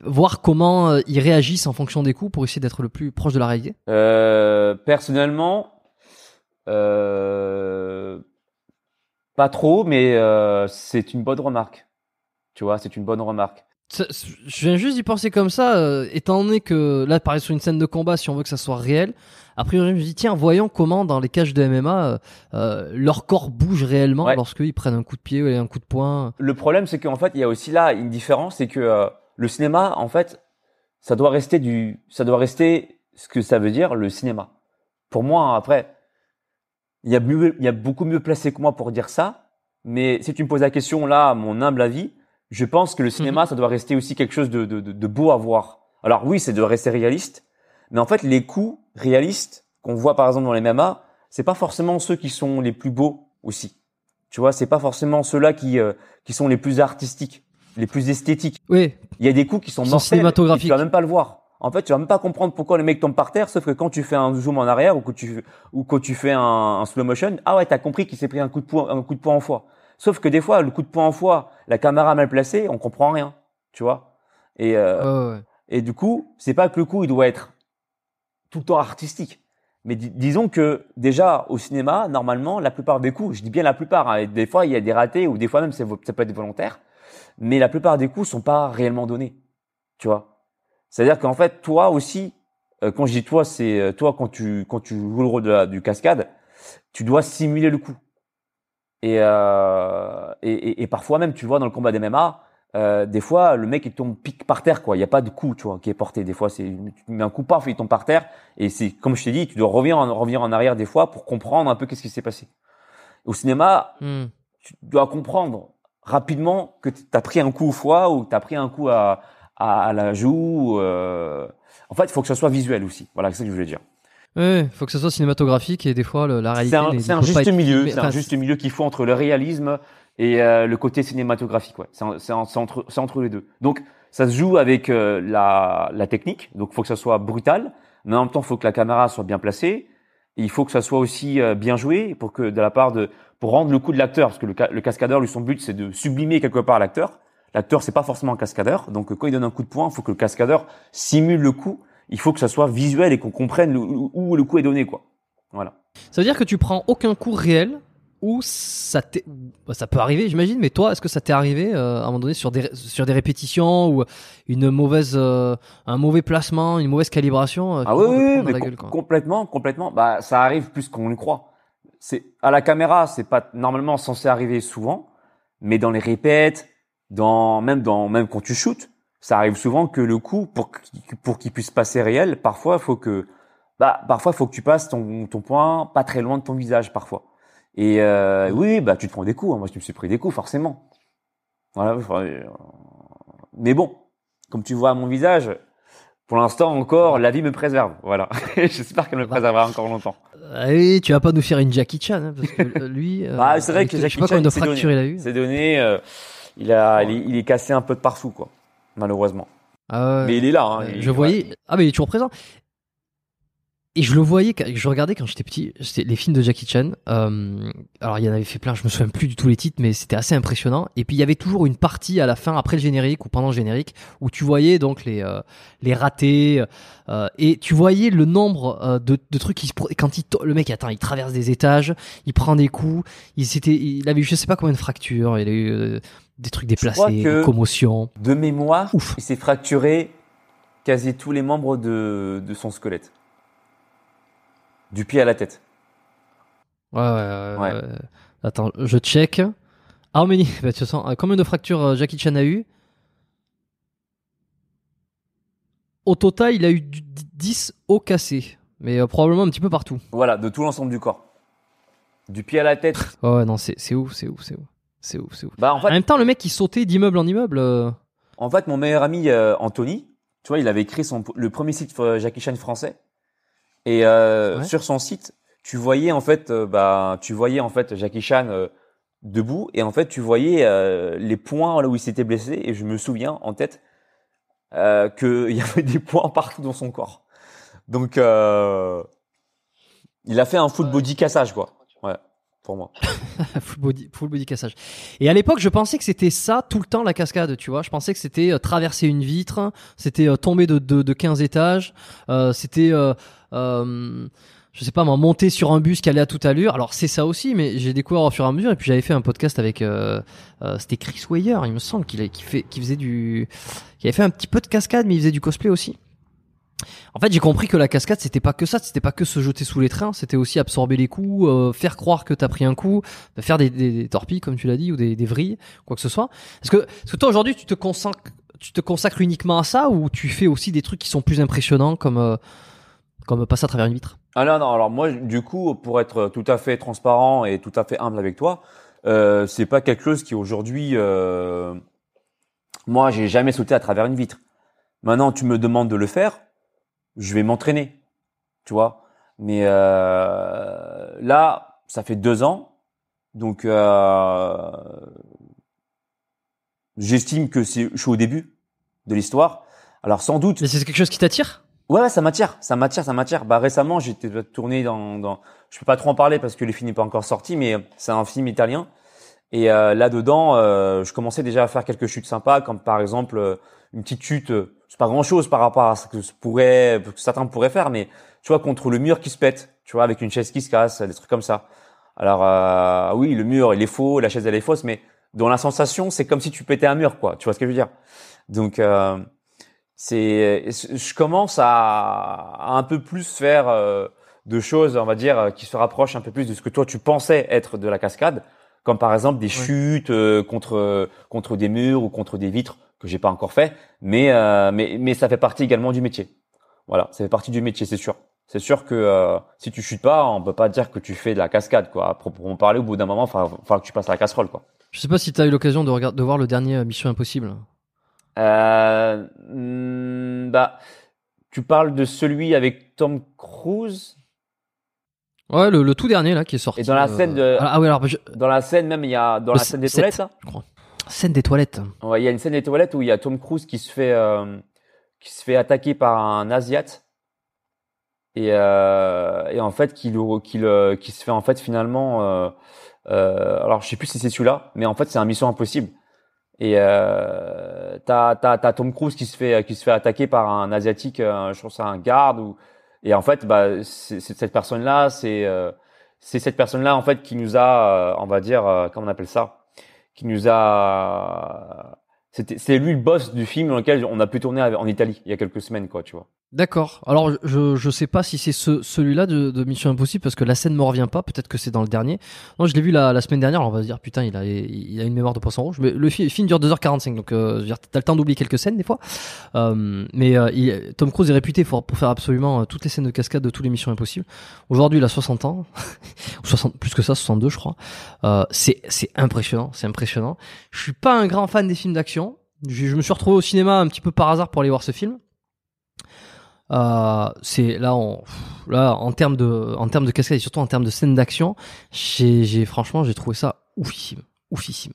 voir comment euh, ils réagissent en fonction des coups pour essayer d'être le plus proche de la réalité? Euh, personnellement, euh, pas trop, mais euh, c'est une bonne remarque. Tu vois, c'est une bonne remarque. Ça- Je viens juste d'y penser comme ça, euh, étant donné que là, pareil sur une scène de combat, si on veut que ça soit réel, a priori, je me dis, tiens, voyons comment dans les cages de MMA, euh, leur corps bouge réellement Ouais. lorsqu'ils prennent un coup de pied ou un coup de poing. Le problème, c'est qu'en fait, il y a aussi là une différence, c'est que euh, le cinéma, en fait, ça doit rester du, ça doit rester ce que ça veut dire le cinéma. Pour moi, hein, après, il y a mieux, il y a beaucoup mieux placé que moi pour dire ça. Mais si tu me poses la question là, à mon humble avis, je pense que le cinéma, ça doit rester aussi quelque chose de, de, de, beau à voir. Alors oui, c'est de rester réaliste, mais en fait, les coups réalistes qu'on voit par exemple dans les MMA, c'est pas forcément ceux qui sont les plus beaux aussi. Tu vois, c'est pas forcément ceux-là qui euh, qui sont les plus artistiques, les plus esthétiques. Oui, Il y a des coups qui sont mortels, cinématographiques. Tu vas même pas le voir. En fait, tu vas même pas comprendre pourquoi le mec tombe par terre, sauf que quand tu fais un zoom en arrière ou que tu ou quand tu fais un, un slow motion, ah ouais, t'as compris qu'il s'est pris un coup de poing, un coup de poing en foie. Sauf que des fois, le coup de poing en foie, la caméra mal placée, on comprend rien, tu vois. Et euh, ouais. et du coup, c'est pas que le coup il doit être tout le temps artistique. Mais di- disons que déjà au cinéma, normalement, la plupart des coups, je dis bien la plupart, hein, des fois il y a des ratés ou des fois même ça peut être volontaire, mais la plupart des coups sont pas réellement donnés. Tu vois C'est-à-dire qu'en fait, toi aussi, euh, quand je dis toi, c'est euh, toi quand tu quand tu joues le rôle de la- du cascade, tu dois simuler le coup. Et, euh, et, et, et parfois même, tu vois, dans le combat des MMA, euh, des fois, le mec il tombe pique par terre, quoi. Il y a pas de coup, tu vois, qui est porté. Des fois, c'est tu mets un coup paf, il tombe par terre. Et c'est comme je t'ai dit, tu dois revenir en, revenir en arrière des fois pour comprendre un peu qu'est-ce qui s'est passé. Au cinéma, Hmm. tu dois comprendre rapidement que tu as pris un coup au foie ou tu as pris un coup à, à, à la joue. euh. En fait, il faut que ça soit visuel aussi. Voilà, c'est ça que je voulais dire. Ouais, faut que ça soit cinématographique et des fois le- la réalité. C'est un, juste être milieu. C'est un juste milieu qu'il faut entre le réalisme et euh, le côté cinématographique. Ouais. C'est entre, entre les deux. Donc, ça se joue avec euh, la, la technique. Donc, il faut que ça soit brutal, mais en même temps, il faut que la caméra soit bien placée. Et il faut que ça soit aussi euh, bien joué pour que de la part de pour rendre le coup de l'acteur, parce que le, le cascadeur, lui, son but, c'est de sublimer quelque part l'acteur. L'acteur, c'est pas forcément un cascadeur. Donc, euh, quand il donne un coup de poing, il faut que le cascadeur simule le coup. Il faut que ça soit visuel et qu'on comprenne le- où le coup est donné, quoi. Voilà. Ça veut dire que tu prends aucun coup réel où ça t'est, bah, ça peut arriver, j'imagine, mais toi, est-ce que ça t'est arrivé euh, à un moment donné sur des sur des répétitions ou une mauvaise, euh, un mauvais placement, une mauvaise calibration euh, Ah oui, oui, mais com- gueule, complètement, complètement. Bah, ça arrive plus qu'on le croit. C'est à la caméra, c'est pas normalement censé arriver souvent, mais dans les répètes, dans même dans même quand tu shootes, ça arrive souvent que le coup pour qu'il- pour qu'il puisse passer réel, parfois faut que bah parfois faut que tu passes ton ton point pas très loin de ton visage parfois. Et euh, oui, bah tu te prends des coups. hein. Moi, je me suis pris des coups forcément. Voilà. euh, Mais bon, comme tu vois à mon visage, pour l'instant encore, la vie me préserve. Voilà. *laughs* J'espère qu'elle me préservera encore longtemps. Ah oui, tu vas pas nous faire une Jackie Chan, hein, parce que euh, *laughs* lui. euh, Bah, c'est vrai que je Jackie Chan, c'est eu. C'est donné. euh, il a, il est, il est cassé un peu de partout, quoi. Malheureusement. Ah ouais. Mais il est là. Hein, il- je voyais. Ah, mais il est toujours présent. Et je le voyais, je regardais quand j'étais petit, c'était les films de Jackie Chan. Euh, alors il y en avait fait plein, je me souviens plus du tout les titres, mais c'était assez impressionnant. Et puis il y avait toujours une partie à la fin, après le générique ou pendant le générique, où tu voyais donc les euh, les ratés euh, et tu voyais le nombre euh, de, de trucs qui se quand il le mec attends, il traverse des étages, il prend des coups, il s'était, il avait eu je sais pas combien de fractures, il a eu euh, des trucs déplacés, des commotions. De mémoire, Ouf. il s'est fracturé quasi tous les membres de, de son squelette. Du pied à la tête. Ouais, ouais, ouais. Ouais. ouais. Attends, je check. Many *laughs* bah, toute façon, euh, combien de fractures euh, Jackie Chan a eu? Au total, il a eu du- 10 os cassés. Mais euh, probablement un petit peu partout. Voilà, de tout l'ensemble du corps. Du pied à la tête. *laughs* Ouais, ouais, non, c'est ouf, c'est ouf, c'est ouf. C'est ouf, c'est ouf. Bah, en En fait, même temps, le mec, il sautait d'immeuble en immeuble. euh, En fait, mon meilleur ami euh, Anthony, tu vois, il avait écrit son, le premier site euh, Jackie Chan français. Et euh, Ouais. sur son site, tu voyais en fait, euh, bah, tu voyais en fait Jackie Chan euh, debout et en fait, tu voyais euh, les points là où il s'était blessé. Et je me souviens en tête euh, qu'il *laughs* y avait des points partout dans son corps. Donc, euh, il a fait un full body cassage, quoi. Ouais, pour moi. *laughs* full body, full body cassage. Et à l'époque, je pensais que c'était ça tout le temps la cascade, tu vois. Je pensais que c'était euh, traverser une vitre, c'était euh, tomber de, de, de 15 étages, euh, c'était, euh, je sais pas moi, monter sur un bus qui allait à toute allure. Alors c'est ça aussi, mais j'ai découvert au fur et à mesure. Et puis j'avais fait un podcast avec, c'était Chris Weyer, il me semble qu'il qu'il fait, faisait du, qu'il avait fait un petit peu de cascade, mais il faisait du cosplay aussi. En fait, j'ai compris que la cascade, c'était pas que ça, c'était pas que se jeter sous les trains, c'était aussi absorber les coups, euh, faire croire que t'as pris un coup, faire des, des, des torpilles, comme tu l'as dit, ou des, des vrilles, quoi que ce soit. Est-ce que, est-ce que toi aujourd'hui, tu te consacres, tu te consacres uniquement à ça, ou tu fais aussi des trucs qui sont plus impressionnants, comme, euh, comme passer à travers une vitre? Ah non, non, alors moi, du coup, pour être tout à fait transparent et tout à fait humble avec toi, euh, c'est pas quelque chose qui aujourd'hui, euh, moi, j'ai jamais sauté à travers une vitre. Maintenant, tu me demandes de le faire, je vais m'entraîner, tu vois. Mais euh, là, ça fait deux ans, donc euh, j'estime que c'est, je suis au début de l'histoire. Alors sans doute, Mais c'est quelque chose qui t'attire? Ouais, ça m'attire, ça m'attire, ça m'attire. Bah récemment, j'étais tourné dans, dans, je peux pas trop en parler parce que le film n'est pas encore sorti, mais c'est un film italien. Et euh, là dedans, euh, je commençais déjà à faire quelques chutes sympas, comme par exemple euh, une petite chute. C'est pas grand chose par rapport à ce que pourrait, que certains pourraient faire, mais tu vois contre le mur qui se pète, tu vois avec une chaise qui se casse, des trucs comme ça. Alors euh, oui, le mur il est faux, la chaise elle est fausse, mais dans la sensation, c'est comme si tu pétais un mur, quoi. Tu vois ce que je veux dire? Donc euh, c'est je commence à, à un peu plus faire euh, de choses on va dire euh, qui se rapprochent un peu plus de ce que toi tu pensais être de la cascade comme par exemple des chutes euh, contre contre des murs ou contre des vitres que j'ai pas encore fait mais euh, mais mais ça fait partie également du métier voilà ça fait partie du métier c'est sûr c'est sûr que euh, si tu chutes pas on peut pas dire que tu fais de la cascade quoi à proprement parler au bout d'un moment il falloir que tu passes à la casserole quoi Je sais pas si t'as eu l'occasion de, regarder, de voir le dernier euh, Mission Impossible. Euh, hmm, bah, tu parles de celui avec Tom Cruise? Ouais, le, le tout dernier là qui est sorti. Et dans la scène de- Ah, ah oui, alors je- dans la scène même il y a dans Le la scène des toilettes là? je crois. Scène des toilettes. Ouais, il y a une scène des toilettes où il y a Tom Cruise qui se fait euh, qui se fait attaquer par un asiate. Et euh, et en fait qui qui qui se fait en fait finalement euh, euh, alors je sais plus si c'est celui-là mais en fait c'est un mission impossible. Et euh, t'as t'as Tom Cruise qui se fait qui se fait attaquer par un asiatique euh, je pense c'est un garde ou et en fait bah c'est cette personne là c'est euh, c'est cette personne-là en fait qui nous a, euh, on va dire, euh, comment on appelle ça, qui nous a, c'était, c'est lui le boss du film dans lequel on a pu tourner en Italie il y a quelques semaines, quoi, tu vois. D'accord. Alors je je sais pas si c'est ce, celui-là de, de Mission Impossible parce que la scène me revient pas. Peut-être que c'est dans le dernier. Non, je l'ai vu la, la semaine dernière. on va se dire putain, il a il a une mémoire de poisson rouge. Mais le film dure 2h45, donc euh, t'as le temps d'oublier quelques scènes des fois. Euh, mais euh, il, Tom Cruise est réputé pour, pour faire absolument euh, toutes les scènes de cascade de tous les Missions Impossibles. Aujourd'hui, il a 60 ans, *laughs* ou 60 plus que ça, 62 je crois. Euh, c'est c'est impressionnant, c'est impressionnant. Je suis pas un grand fan des films d'action. Je, je me suis retrouvé au cinéma un petit peu par hasard pour aller voir ce film. Euh, c'est là, on, là en termes de, en termes de cascade et surtout en termes de scène d'action, j'ai, franchement, j'ai trouvé ça oufissime, oufissime.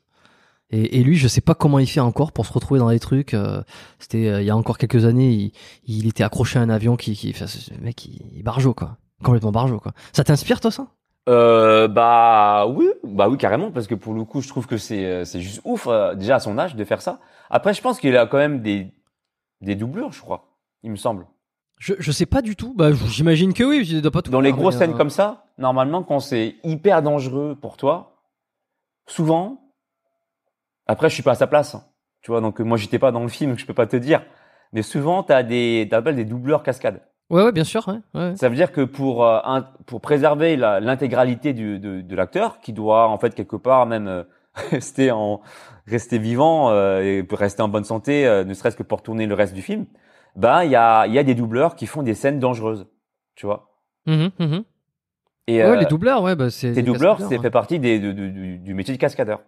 Et, et, lui, je sais pas comment il fait encore pour se retrouver dans les trucs. Euh, c'était euh, il y a encore quelques années, il, il, était accroché à un avion qui, qui, enfin, ce mec, il, il barjo quoi, complètement barjo quoi. Ça t'inspire toi ça? Euh, bah oui, bah oui carrément parce que pour le coup, je trouve que c'est euh, c'est juste ouf déjà à son âge de faire ça. Après, je pense qu'il a quand même des des doublures, je crois, il me semble. Je, je sais pas du tout. Bah, j'imagine que oui. Je dois pas tout Dans les grosses scènes euh, comme ça, normalement, quand c'est hyper dangereux pour toi, souvent, après, je suis pas à sa place. Hein. Tu vois, donc moi, j'étais pas dans le film, je peux pas te dire. Mais souvent, t'as des, t'appelles des doubleurs cascades. Ouais, ouais, bien sûr. Ouais, ouais. Ça veut dire que pour euh, un, pour préserver l'intégralité de, de l'acteur, qui doit en fait quelque part même euh, *laughs* rester en rester vivant euh, et rester en bonne santé, ne serait-ce que pour tourner le reste du film, ben il y a, y a des doubleurs qui font des scènes dangereuses, tu vois. Mmh, mmh. Et ouais, euh, les doubleurs, ouais, bah c'est. Les doubleurs, c'est fait partie des, du, du, métier de cascadeur,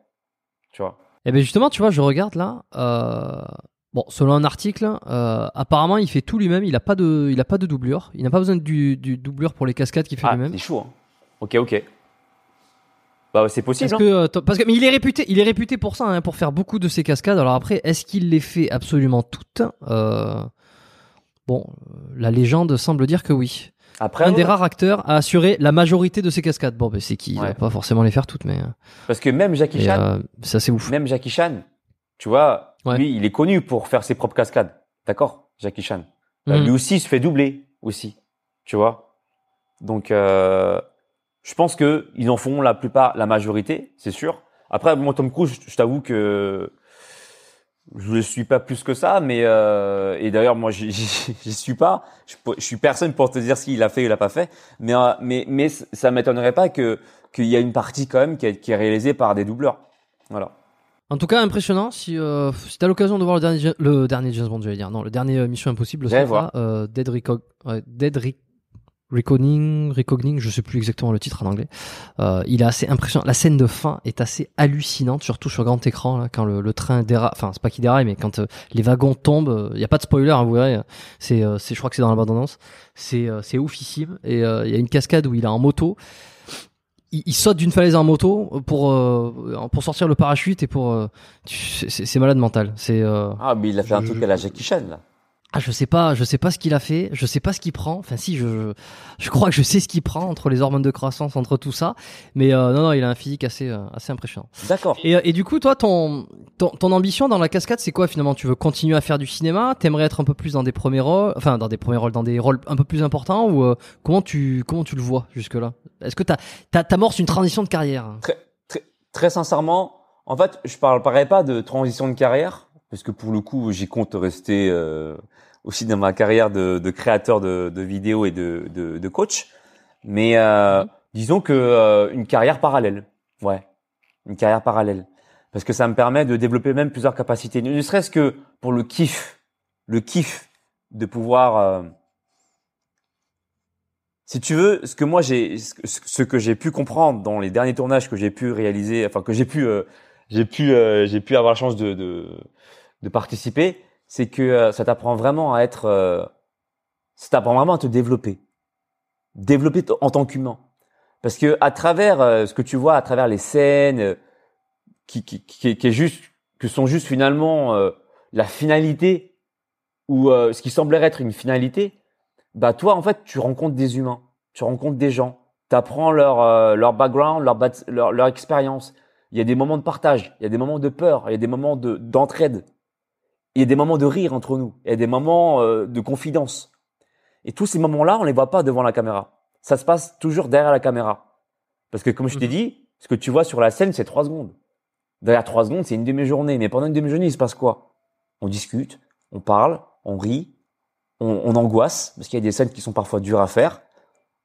tu vois. Et eh ben justement, tu vois, je regarde là. Euh, bon, selon un article, euh, apparemment, il fait tout lui-même. Il a pas de, il a pas de doublure. Il n'a pas besoin du, du doublure pour les cascades qu'il fait ah, lui-même. C'est chaud. Hein. Ok, ok. Bah, c'est possible. Parce, hein. que, parce que, mais il est réputé, il est réputé pour ça, hein, pour faire beaucoup de ces cascades. Alors après, est-ce qu'il les fait absolument toutes euh, Bon, euh, la légende semble dire que oui. Après, un des rares acteurs a assuré la majorité de ces cascades. Bon, ben c'est qui Il va pas forcément les faire toutes, mais. Euh, Parce que même Jackie Chan, euh, ça c'est ouf. Même Jackie Chan, tu vois, lui, il est connu pour faire ses propres cascades. D'accord, Jackie Chan. Mhm. lui aussi, il se fait doubler aussi, tu vois. Donc, euh, je pense que ils en font la plupart, la majorité, c'est sûr. Après, moi, Tom Cruise, je t'avoue que je ne suis pas plus que ça, mais euh, et d'ailleurs moi j'y *laughs* suis pas. Je, je, suis personne pour te dire s'il a fait ou il a pas fait, mais euh, mais mais ça m'étonnerait pas que qu'il y a une partie quand même qui est, qui est réalisée par des doubleurs. Voilà. En tout cas, impressionnant. Si, euh, si t'as l'occasion de voir le dernier, le dernier James Bond, j'allais dire, non, le dernier euh, Mission Impossible, euh, Dead, Recog ouais, Dead Reckoning, Reckoning, je sais plus exactement le titre en anglais. Euh, il est assez impressionnant. La scène de fin est assez hallucinante, surtout sur grand écran, là, quand le, le train déraille. Enfin, c'est pas qu'il déraille, mais quand euh, les wagons tombent. Il euh, y a pas de spoiler, hein, vous verrez. C'est, euh, c'est, je crois que c'est dans la bande-annonce. C'est, c'est oufissime. Et il y a une cascade où il est en moto. Il, il saute d'une falaise en moto pour pour sortir le parachute et pour. c'est, c'est malade mental. C'est. ah, mais il a fait un truc à la Jackie Chan là. Ah, je sais pas, je sais pas ce qu'il a fait, je sais pas ce qu'il prend. Enfin, si, je, je crois que je sais ce qu'il prend entre les hormones de croissance, entre tout ça. Mais euh, non, non, il a un physique assez, euh, assez impressionnant. D'accord. Et, et, du coup, toi, ton, ton, ton, ambition dans la cascade, c'est quoi finalement? Tu veux continuer à faire du cinéma? T'aimerais être un peu plus dans des premiers rôles, enfin, dans des premiers rôles, dans des rôles un peu plus importants ou euh, comment tu, comment tu le vois jusque là Est-ce que t'as, t'as, t'amorces une transition de carrière? Très, très, très sincèrement, en fait, je parlerai pas de transition de carrière parce que pour le coup, j'y compte rester euh, aussi dans ma carrière de, de créateur de, de, vidéos et de, de, de coach. Mais euh, disons que euh, une carrière parallèle, ouais, une carrière parallèle, parce que ça me permet de développer même plusieurs capacités, ne serait-ce que pour le kiff, le kiff de pouvoir. Euh, si tu veux, ce que moi j'ai, ce que j'ai pu comprendre dans les derniers tournages que j'ai pu réaliser, enfin que j'ai pu, euh, j'ai pu, j'ai pu avoir la chance de, de de participer, c'est que euh, ça t'apprend vraiment à être, euh, ça t'apprend vraiment à te développer, développer en tant qu'humain. Parce que à travers euh, ce que tu vois, à travers les scènes, qui, qui, qui, qui est juste, que sont juste finalement la finalité ou ce qui semblerait être une finalité, bah toi en fait tu rencontres des humains, tu rencontres des gens, tu apprends leur leur background, leur, leur leur expérience. Il y a des moments de partage, il y a des moments de peur, il y a des moments de d'entraide il y a des moments de rire entre nous, il y a des moments euh, de confidence. Et tous ces moments-là, on les voit pas devant la caméra. Ça se passe toujours derrière la caméra. Parce que comme je t'ai Mhm. dit, ce que tu vois sur la scène, c'est trois secondes. Derrière trois secondes, c'est une demi-journée. Mais pendant une demi-journée, il se passe quoi? On discute, on parle, on rit, on, on angoisse, parce qu'il y a des scènes qui sont parfois dures à faire.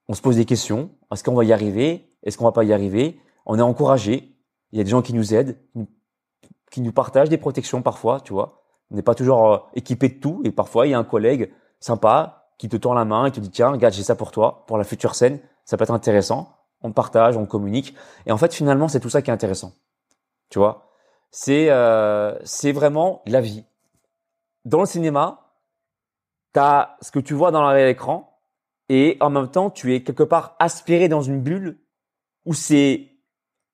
On se pose des questions. Est-ce qu'on va y arriver? Est-ce qu'on va pas y arriver? On est encouragé. Il y a des gens qui nous aident, qui nous- qui nous partagent des protections parfois, tu vois. N'est pas toujours euh, équipé de tout. Et parfois, il y a un collègue sympa qui te tend la main et te dit, tiens, regarde, j'ai ça pour toi, pour la future scène. Ça peut être intéressant. On partage, on communique. Et en fait, finalement, c'est tout ça qui est intéressant. Tu vois, c'est euh, vraiment la vie. Dans le cinéma, tu as ce que tu vois dans l'écran et en même temps, tu es quelque part aspiré dans une bulle où c'est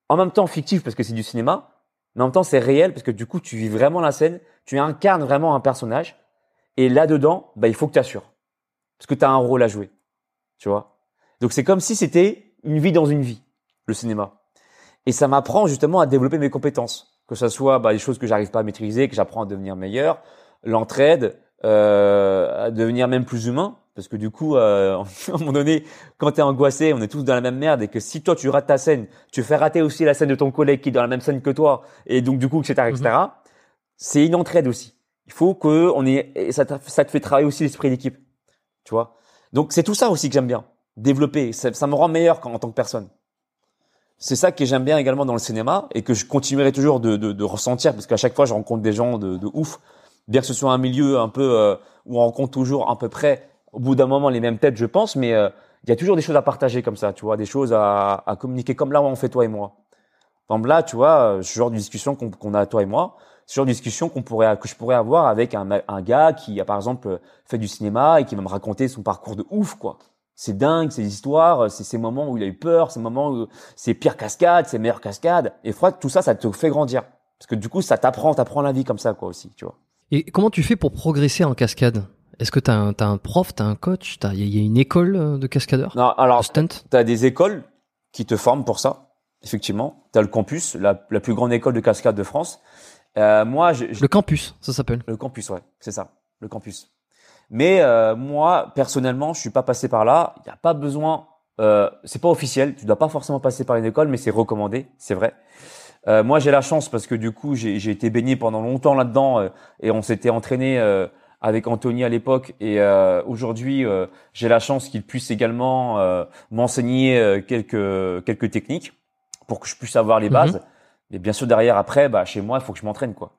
en même temps fictif parce que c'est du cinéma, mais en même temps c'est réel parce que du coup, tu vis vraiment la scène, tu incarnes vraiment un personnage et là-dedans, bah, il faut que tu assures parce que tu as un rôle à jouer. Tu vois? Donc c'est comme si c'était une vie dans une vie, le cinéma. Et ça m'apprend justement à développer mes compétences, que ce soit bah, des choses que j'arrive pas à maîtriser, que j'apprends à devenir meilleur, l'entraide, euh, à devenir même plus humain, parce que du coup, euh, *laughs* à un moment donné, quand tu es angoissé, on est tous dans la même merde, et que si toi tu rates ta scène, tu fais rater aussi la scène de ton collègue qui est dans la même scène que toi, et donc du coup, etc., etc., c'est une entraide aussi. Il faut que on ait, et ça, te- fait travailler aussi l'esprit d'équipe, tu vois? Donc c'est tout ça aussi que j'aime bien, développer. Ça, me rend meilleur en tant que personne c'est ça que j'aime bien également dans le cinéma et que je continuerai toujours de, ressentir parce qu'à chaque fois je rencontre des gens de, ouf. Bien que ce soit un milieu un peu euh, où on rencontre toujours à peu près au bout d'un moment les mêmes têtes, je pense, mais euh, il y a toujours des choses à partager comme ça, tu vois, des choses à, communiquer comme là où on fait toi et moi. Par là, tu vois, euh, ce genre de discussion qu'on qu'on a toi et moi, ce genre de discussion qu'on pourrait que je pourrais avoir avec un, un gars qui a par exemple fait du cinéma et qui va me raconter son parcours de ouf, quoi. C'est dingue, ces histoires, c'est ces moments où il a eu peur, ces moments où ses pires cascades, ses meilleures cascades. Et froid, tout ça, ça te fait grandir. Parce que du coup, ça t'apprend, t'apprends la vie comme ça, quoi, aussi, tu vois. Et comment tu fais pour progresser en cascade? Est-ce que t'as un, t'as un prof, t'as un coach, t'as il y, a- y a une école euh, de cascadeurs? Non, alors, stunt? t'as des écoles qui te forment pour ça, effectivement. T'as le campus, la, la plus grande école de cascade de France. Euh, moi, je, je- Le campus, ça s'appelle. Le campus, ouais, c'est ça, le campus. Mais euh, moi, personnellement, je suis pas passé par là. Il n'y a pas besoin. Euh, c'est pas officiel. Tu dois pas forcément passer par une école, mais c'est recommandé, c'est vrai. Euh, moi, j'ai la chance parce que du coup, j'ai été baigné pendant longtemps là-dedans euh, et on s'était entraîné euh, avec Anthony à l'époque. Et euh, aujourd'hui, euh, j'ai la chance qu'il puisse également euh, m'enseigner euh, quelques quelques techniques pour que je puisse avoir les Mhm. bases. Et bien sûr, derrière, après, bah, chez moi, il faut que je m'entraîne, quoi.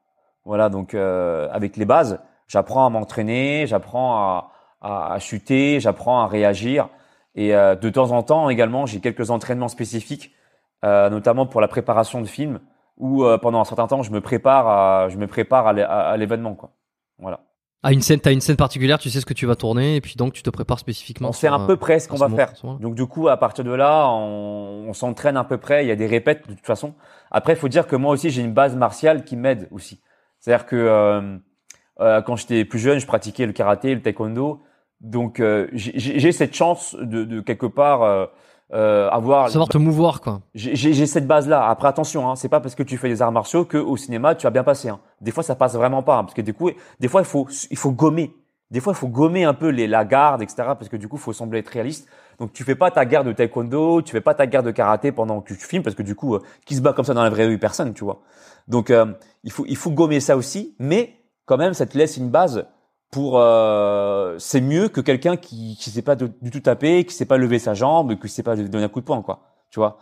Voilà, donc euh, avec les bases, j'apprends à m'entraîner, j'apprends à, à, à chuter, j'apprends à réagir. Et euh, de temps en temps également, j'ai quelques entraînements spécifiques, euh, notamment pour la préparation de films, où euh, pendant un certain temps, je me prépare à, je me prépare à l'événement, quoi. Voilà. Ah, une scène, t'as une scène particulière, tu sais ce que tu vas tourner, et puis donc tu te prépares spécifiquement. On sait à peu près ce à qu'on va faire. à. Donc du coup, à partir de là, on, on s'entraîne à peu près. Il y a des répètes de toute façon. Après, il faut dire que moi aussi, j'ai une base martiale qui m'aide aussi. C'est-à-dire que euh, euh, quand j'étais plus jeune, je pratiquais le karaté, le taekwondo. Donc euh, j'ai j'ai cette chance de, de quelque part euh, avoir. Savoir te mouvoir, quoi. J'ai cette base-là. Après, attention, hein, c'est pas parce que tu fais des arts martiaux que au cinéma tu vas bien passer. Hein. Des fois, ça passe vraiment pas, hein, parce que du coup, des fois, il faut il faut gommer. Des fois, il faut gommer un peu les la garde, etc. Parce que du coup, il faut sembler être réaliste. Donc, tu fais pas ta guerre de taekwondo, tu fais pas ta guerre de karaté pendant que tu filmes, parce que du coup, euh, qui se bat comme ça dans la vraie rue, personne, tu vois. Donc, euh, il faut il faut gommer ça aussi, mais quand même, ça te laisse une base pour euh, c'est mieux que quelqu'un qui qui sait pas de- du tout taper, qui sait pas lever sa jambe, qui sait pas donner un coup de poing, quoi. Tu vois?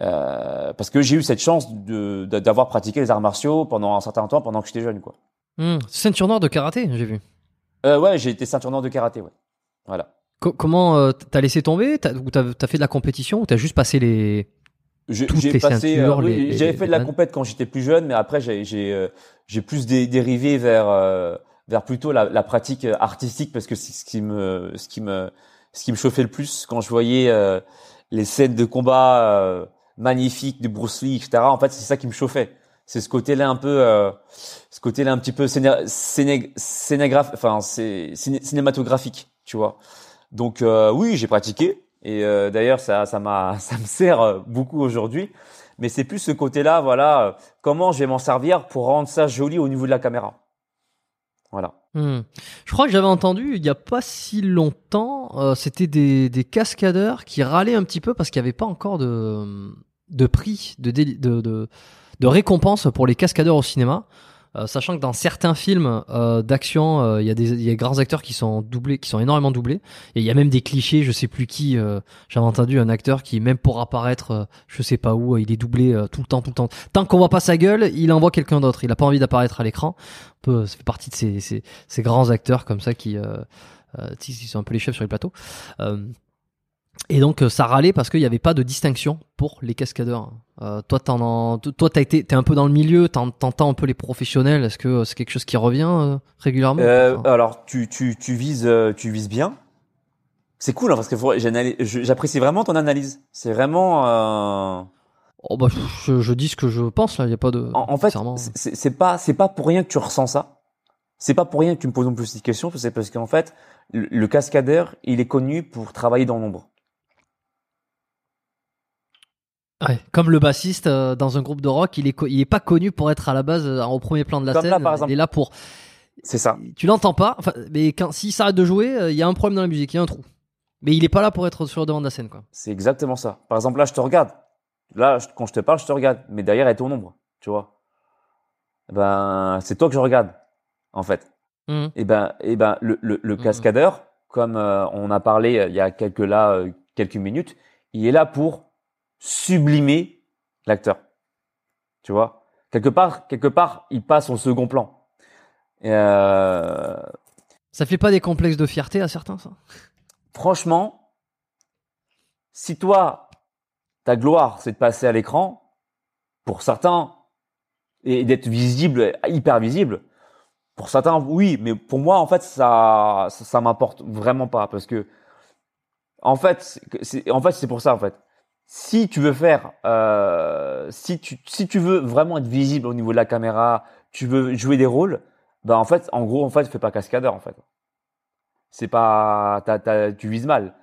Euh, parce que j'ai eu cette chance de d'avoir pratiqué les arts martiaux pendant un certain temps, pendant que j'étais jeune, quoi. Hmm, Ceinture noire de karaté, j'ai vu. Euh, ouais, j'ai été ceinture noire de karaté, ouais. Voilà. Co- comment euh, t'as laissé tomber? T'as- Ou t'as t'as fait de la compétition? Ou t'as juste passé les. J'ai passé, euh, oui, j'avais fait de la compète quand j'étais plus jeune, mais après j'ai j'ai euh, j'ai plus dé- dérivé vers euh, vers plutôt la, la pratique euh, artistique parce que c'est ce qui me ce qui me ce qui me chauffait le plus quand je voyais euh, les scènes de combat euh, magnifiques de Bruce Lee, etc. En fait, c'est ça qui me chauffait. C'est ce côté-là un peu, euh, ce côté-là un petit peu enfin c'est ciné- cinématographique, tu vois. Donc euh, oui, j'ai pratiqué et euh, d'ailleurs ça ça m'a *laughs* ça me sert beaucoup aujourd'hui. Mais c'est plus ce côté-là, voilà, euh, comment je vais m'en servir pour rendre ça joli au niveau de la caméra. Hmm. Je crois que j'avais entendu il y a pas si longtemps, euh, c'était des, cascadeurs qui râlaient un petit peu parce qu'il n'y avait pas encore de, prix, de, de, de récompense pour les cascadeurs au cinéma. Euh, sachant que dans certains films euh, d'action, euh, il y a des grands acteurs qui sont doublés, qui sont énormément doublés, et il y a même des clichés. Je sais plus qui. euh, J'avais entendu un acteur qui, même pour apparaître, euh, je sais pas où, il est doublé tout le temps, tout le temps. Tant qu'on voit pas sa gueule, il envoie quelqu'un d'autre. Il a pas envie d'apparaître à l'écran. Peu, ça fait partie de ces, ces, ces grands acteurs comme ça qui, qui sont un peu les chefs sur les plateaux. Et donc euh, ça râlait parce qu'il n'y avait pas de distinction pour les cascadeurs. Euh, toi, t'en en- toi, t'as été, t'es un peu dans le milieu, t'en- t'entends un peu les professionnels. Est-ce que c'est quelque chose qui revient euh, régulièrement? Euh, alors, tu, tu, tu vises, tu vises bien. C'est cool hein, parce que j'apprécie vraiment ton analyse. C'est vraiment. oh, bah, je, je dis ce que je pense là. Il y a pas de. En, en fait, c'est- pas, c'est pas pour rien que tu ressens ça. C'est pas pour rien que tu me poses non plus cette question. C'est parce qu'en fait, le, le cascadeur, il est connu pour travailler dans l'ombre. Ouais, comme le bassiste euh, dans un groupe de rock, il est, il est pas connu pour être à la base euh, au premier plan de la Comme scène. là, par exemple. Il est là pour. C'est ça. Tu l'entends pas, enfin, mais quand s'il s'arrête de jouer, euh, il y a un problème dans la musique, il y a un trou. Mais il est pas là pour être sur le devant de la scène, quoi. C'est exactement ça. Par exemple, là, je te regarde. Là, je- quand je te parle, je te regarde. Mais derrière, elle est ton ombre. Tu vois. Ben, c'est toi que je regarde, en fait. Mhm. Et ben, et ben, le, le, le Mhm. cascadeur, comme on a parlé il y a quelques là, quelques minutes, il est là pour sublimer l'acteur. Tu vois? Quelque part, quelque part, il passe au second plan. Et, euh, Ça fait pas des complexes de fierté à certains, ça? Franchement, si toi, ta gloire, c'est de passer à l'écran, pour certains, et d'être visible, hyper visible, pour certains, oui, mais pour moi, en fait, ça, ça, ça m'importe vraiment pas, parce que, en fait, c'est- c'est, en fait, c'est pour ça, en fait. Si tu veux faire, euh, si tu, si tu veux vraiment être visible au niveau de la caméra, tu veux jouer des rôles, ben en fait, en gros, en fait, fais pas cascadeur, en fait. C'est pas, t'as- t'as- tu vises mal.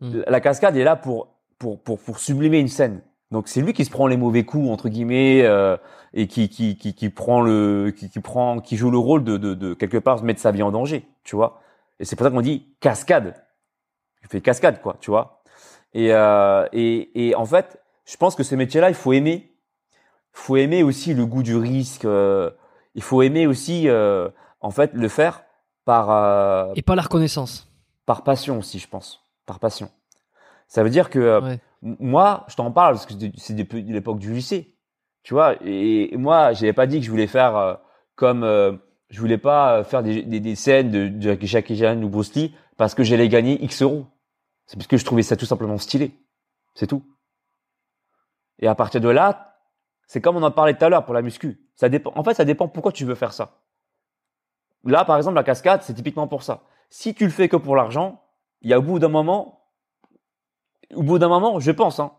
Mm. La cascade est là pour, pour, pour, pour sublimer une scène. Donc c'est lui qui se prend les mauvais coups entre guillemets euh, et qui, qui, qui, qui prend le qui, qui prend qui joue le rôle de, de, de quelque part mettre sa vie en danger, tu vois. Et c'est pour ça qu'on dit cascade. Tu fais cascade quoi, tu vois. Et, euh, et, et en fait, je pense que ce métier-là, il faut aimer. Il faut aimer aussi le goût du risque. euh, il faut aimer aussi, euh, en fait, le faire par euh, Et pas la reconnaissance. par passion aussi, je pense. Par passion. Ça veut dire que euh, Ouais. moi, je t'en parle parce que c'est depuis l'époque du lycée. Tu vois, et, et moi, j'avais pas dit que je voulais faire euh, comme euh, je voulais pas faire des, des, des scènes de, de Jackie Chan ou Bruce Lee parce que j'allais gagner X euros. C'est parce que je trouvais ça tout simplement stylé. C'est tout. Et à partir de là, c'est comme on en parlait tout à l'heure pour la muscu. Ça dépend. En fait, ça dépend pourquoi tu veux faire ça. Là, par exemple, la cascade, c'est typiquement pour ça. Si tu le fais que pour l'argent, il y a au bout d'un moment, au bout d'un moment, je pense, hein,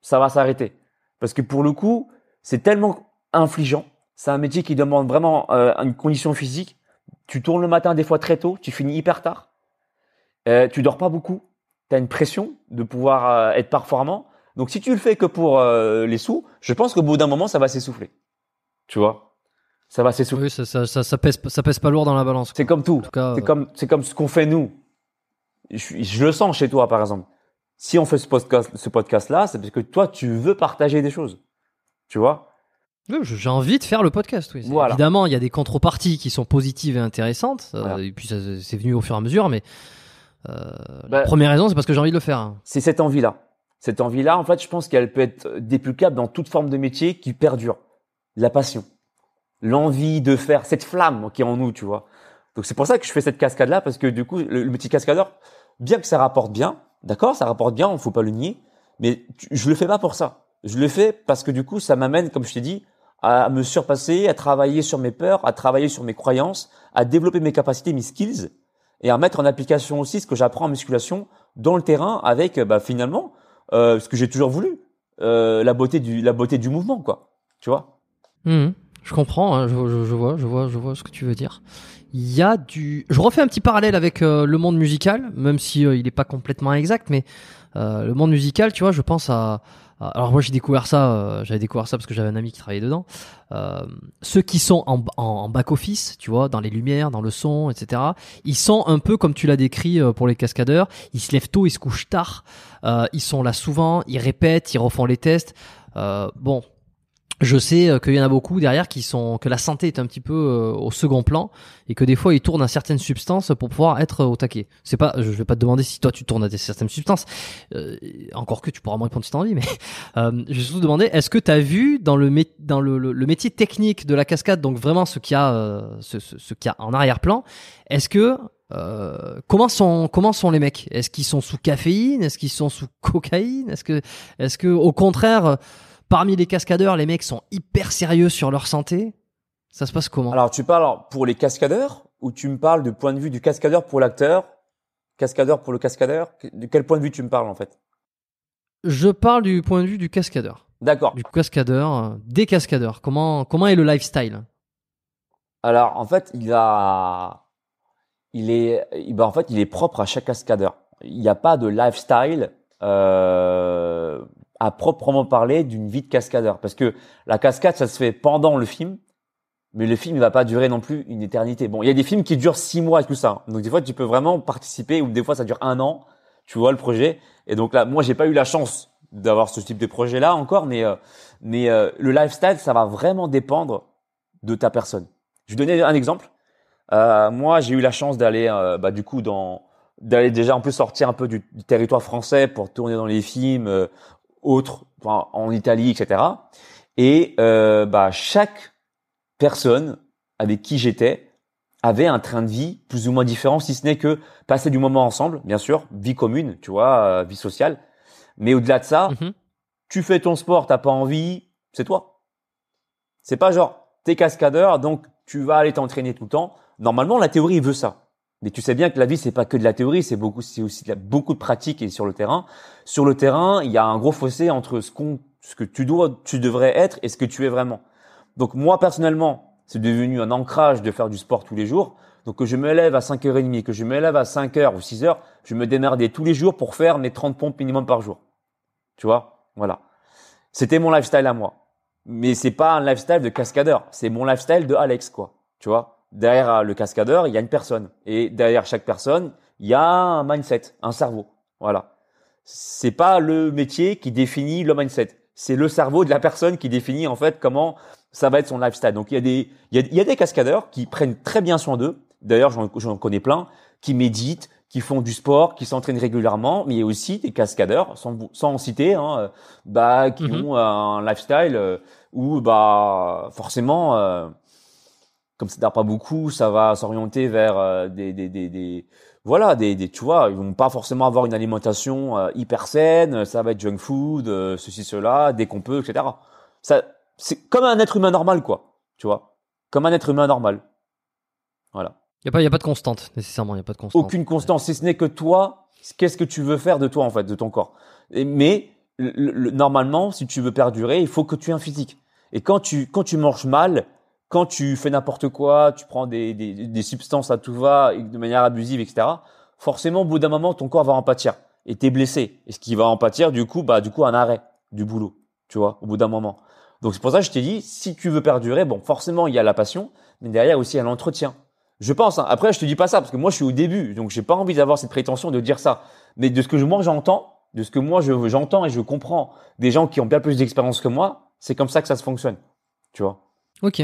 ça va s'arrêter. Parce que pour le coup, c'est tellement infligeant. C'est un métier qui demande vraiment euh, une condition physique. Tu tournes le matin des fois très tôt, tu finis hyper tard. Euh, tu dors pas beaucoup. Tu as une pression de pouvoir euh, être performant. Donc si tu le fais que pour euh, les sous, je pense qu'au bout d'un moment, ça va s'essouffler. Tu vois? Ça va s'essouffler. Oui, ça, ça, ça, ça pèse, ça pèse pas lourd dans la balance. C'est comme tout. C'est euh, comme, comme ce qu'on fait nous. Je, je le sens chez toi, par exemple. Si on fait ce podcast, ce podcast-là, c'est parce que toi, tu veux partager des choses. Tu vois? J'ai envie de faire le podcast. Oui. Voilà. Évidemment, il y a des contreparties qui sont positives et intéressantes. euh, Voilà. et puis c'est venu au fur et à mesure. Mais Bah, la première raison, c'est parce que j'ai envie de le faire. hein. C'est cette envie-là. Cette envie-là, en fait, je pense qu'elle peut être déplucable dans toute forme de métier qui perdure. La passion. L'envie de faire, cette flamme qui est en nous, tu vois. Donc c'est pour ça que je fais cette cascade-là, parce que du coup, le, le petit cascadeur, bien que ça rapporte bien, d'accord, ça rapporte bien, on faut pas le nier, mais tu- je le fais pas pour ça. Je le fais parce que du coup, ça m'amène, comme je t'ai dit, à me surpasser, à travailler sur mes peurs, à travailler sur mes croyances, à développer mes capacités, mes skills, et à mettre en application aussi ce que j'apprends en musculation dans le terrain avec, euh, bah, finalement, euh, ce que j'ai toujours voulu, euh, la beauté du, la beauté du mouvement, quoi. Tu vois? Mhm. Je comprends, hein, je, vois, je vois, je vois ce que tu veux dire. Il y a du, je refais un petit parallèle avec euh, le monde musical, même si euh, il n'est pas complètement exact, mais le monde musical, tu vois, je pense à, alors moi j'ai découvert ça, euh, j'avais découvert ça parce que j'avais un ami qui travaillait dedans. Euh, ceux qui sont en, en, back office, tu vois, dans les lumières, dans le son, etc. Ils sont un peu comme tu l'as décrit euh, pour les cascadeurs. Ils se lèvent tôt, ils se couchent tard. ils sont là souvent, ils répètent, ils refont les tests. bon, je sais euh, qu'il y en a beaucoup derrière qui sont que la santé est un petit peu euh, au second plan et que des fois ils tournent à certaines substances pour pouvoir être au taquet. C'est pas, je vais pas te demander si toi tu tournes à des certaines substances, euh, encore que tu pourras me répondre si t'as envie, mais *laughs* euh, je vais surtout demander est-ce que tu as vu dans le dans le, le, métier technique de la cascade, donc vraiment ce qu'il y a ce, ce, ce qu'il y a en arrière-plan, est-ce que comment sont comment sont les mecs? Est-ce qu'ils sont sous caféine? Est-ce qu'ils sont sous cocaïne? Est-ce que est-ce que au contraire Parmi les cascadeurs, les mecs sont hyper sérieux sur leur santé. Ça se passe comment? Alors, tu parles pour les cascadeurs ou tu me parles du point de vue du cascadeur pour l'acteur? Cascadeur pour le cascadeur? De quel point de vue tu me parles en fait? Je parle du point de vue du cascadeur. D'accord. Du cascadeur, euh, des cascadeurs. Comment comment est le lifestyle? Alors, en fait, il a il est ben, en fait, il est propre à chaque cascadeur. Il n'y a pas de lifestyle euh, à proprement parler d'une vie de cascadeur. Parce que la cascade, ça se fait pendant le film, mais le film ne va pas durer non plus une éternité. Bon, il y a des films qui durent six mois et tout ça. Donc des fois, tu peux vraiment participer, ou des fois, ça dure un an, tu vois le projet. Et donc là, moi, j'ai pas eu la chance d'avoir ce type de projet-là encore, mais, euh, mais euh, le lifestyle, ça va vraiment dépendre de ta personne. Je vais donner un exemple. Euh, moi, j'ai eu la chance d'aller, bah, du coup, dans d'aller déjà en plus sortir un peu du, du, territoire français pour tourner dans les films autres, en Italie, etc. Et euh, bah, chaque personne avec qui j'étais avait un train de vie plus ou moins différent, si ce n'est que passer du moment ensemble, bien sûr, vie commune, tu vois, euh, vie sociale. Mais au-delà de ça, mhm. tu fais ton sport, t'as pas envie, c'est toi. C'est pas genre t'es cascadeur, donc tu vas aller t'entraîner tout le temps. Normalement, la théorie veut ça. Mais tu sais bien que la vie c'est pas que de la théorie, c'est beaucoup, c'est aussi beaucoup de pratique et sur le terrain. Sur le terrain, il y a un gros fossé entre ce qu'on, ce que tu dois, tu devrais être et ce que tu es vraiment. Donc moi personnellement, c'est devenu un ancrage de faire du sport tous les jours. Donc que je me lève à 5h30, que je me lève à 5h ou 6h, je me démerdais tous les jours pour faire mes 30 pompes minimum par jour. Tu vois? Voilà. C'était mon lifestyle à moi. Mais c'est pas un lifestyle de cascadeur, c'est mon lifestyle de Alex quoi. Tu vois? Derrière euh, le cascadeur, il y a une personne. Et derrière chaque personne, il y a un mindset, un cerveau. Voilà. C'est pas le métier qui définit le mindset. C'est le cerveau de la personne qui définit en fait comment ça va être son lifestyle. Donc il y a des, il y a, des cascadeurs qui prennent très bien soin d'eux. D'ailleurs, j'en connais plein qui méditent, qui font du sport, qui s'entraînent régulièrement, mais il y a aussi des cascadeurs, sans, sans en citer, hein, euh, bah, qui mhm. ont un lifestyle euh, où bah forcément comme ça dort pas beaucoup, ça va s'orienter vers euh, des, des, des, des, voilà, des, des, tu vois, ils vont pas forcément avoir une alimentation euh, hyper saine, ça va être junk food, euh, ceci, cela, dès qu'on peut, etc. Ça, c'est comme un être humain normal, quoi, tu vois, comme un être humain normal. Voilà. Il y a pas, y a pas de constante nécessairement, il y a pas de constante. Aucune constante, si ce n'est que toi, qu'est-ce que tu veux faire de toi en fait, de ton corps. Et, mais normalement, si tu veux perdurer, il faut que tu aies un physique. Et quand tu quand tu manges mal, quand tu fais n'importe quoi, tu prends des, des, des, substances à tout va de manière abusive, etc. Forcément, au bout d'un moment, ton corps va en pâtir et t'es blessé. Et ce qui va en pâtir, du coup, bah, du coup, un arrêt du boulot, tu vois, au bout d'un moment. Donc c'est pour ça que je t'ai dit, si tu veux perdurer, bon, forcément, il y a la passion, mais derrière aussi, il y a l'entretien. Je pense. Hein. Après, je te dis pas ça parce que moi, je suis au début, donc j'ai pas envie d'avoir cette prétention de dire ça. Mais de ce que moi j'entends, de ce que moi je j'entends et je comprends des gens qui ont bien plus d'expérience que moi, c'est comme ça que ça se fonctionne. Tu vois. Ok.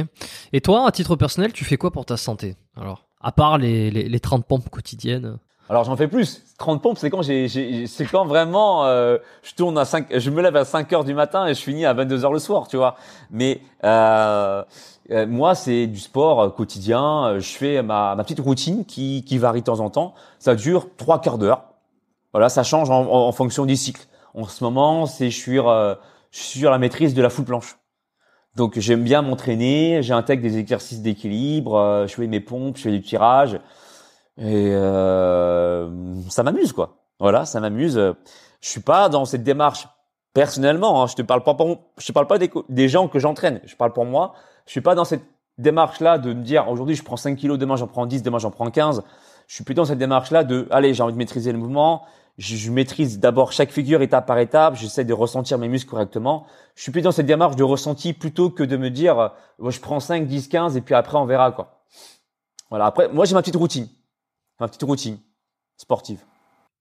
Et toi, à titre personnel, tu fais quoi pour ta santé? Alors, à part les, les, les 30 pompes quotidiennes alors j'en fais plus. 30 pompes, c'est quand j'ai, c'est quand vraiment euh, je tourne à 5, je me lève à 5 heures du matin et je finis à 22 heures le soir, tu vois. Mais euh, euh moi, c'est du sport euh, quotidien. Je fais ma, ma petite routine qui, qui varie de temps en temps. Ça dure trois quarts d'heure. Voilà, ça change en, en, fonction des cycles. En ce moment, c'est je suis, je suis sur la maîtrise de la foule planche. Donc j'aime bien m'entraîner, j'intègre des exercices d'équilibre, euh, je fais mes pompes, je fais du tirage et euh, ça m'amuse quoi. Voilà, ça m'amuse. Je suis pas dans cette démarche personnellement. Hein, je te parle pas pour, je te parle pas des, des gens que j'entraîne. Je parle pour moi. Je suis pas dans cette démarche là de me dire aujourd'hui je prends 5 kilos, demain j'en prends 10, demain j'en prends 15. Je suis plutôt dans cette démarche là de allez j'ai envie de maîtriser le mouvement, je, maîtrise d'abord chaque figure étape par étape. J'essaie de ressentir mes muscles correctement. Je suis plus dans cette démarche de ressenti plutôt que de me dire, euh, je prends 5, 10, 15 et puis après, on verra, quoi. Voilà. Après, moi, j'ai ma petite routine. Ma petite routine sportive.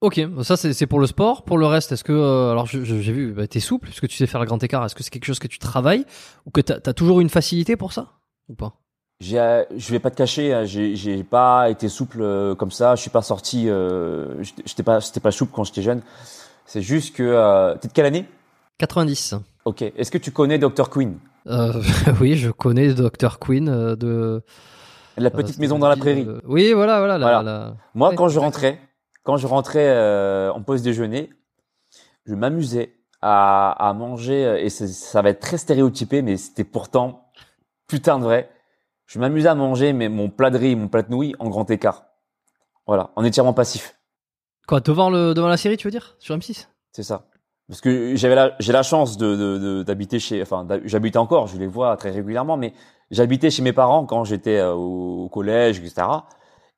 Ok, ça c'est pour le sport. Pour le reste, est-ce que euh, alors j'ai vu, bah, t'es souple, puisque tu sais faire le grand écart. Est-ce que c'est quelque chose que tu travailles ou que t'as as toujours une facilité pour ça ou pas? Je vais pas te cacher, hein, j'ai, j'ai pas été souple euh, comme ça. Je suis pas sorti. Euh, j'étais- j'étais pas, c'était pas souple quand j'étais jeune. C'est juste que. Euh, t'es de quelle année? 90. Ok. Est-ce que tu connais Dr Queen? Euh, *laughs* oui, je connais Dr Queen euh, de La euh, petite maison dans la prairie. euh, Oui, voilà, voilà. la- Voilà. la- Moi, quand je rentrais, quand je rentrais euh, en pause déjeuner, je m'amusais à, à manger euh, et ça va être très stéréotypé, mais c'était pourtant putain de vrai. Je m'amusais à manger mais mon plat de riz, mon plat de nouilles en grand écart. Voilà, en étirement passif. Quoi, devant le devant la série, tu veux dire, sur M6 C'est ça. Parce que j'avais la, j'ai la chance de, de, de- d'habiter chez, enfin, j'habite encore, je les vois très régulièrement, mais j'habitais chez mes parents quand j'étais euh, au, au collège, etc.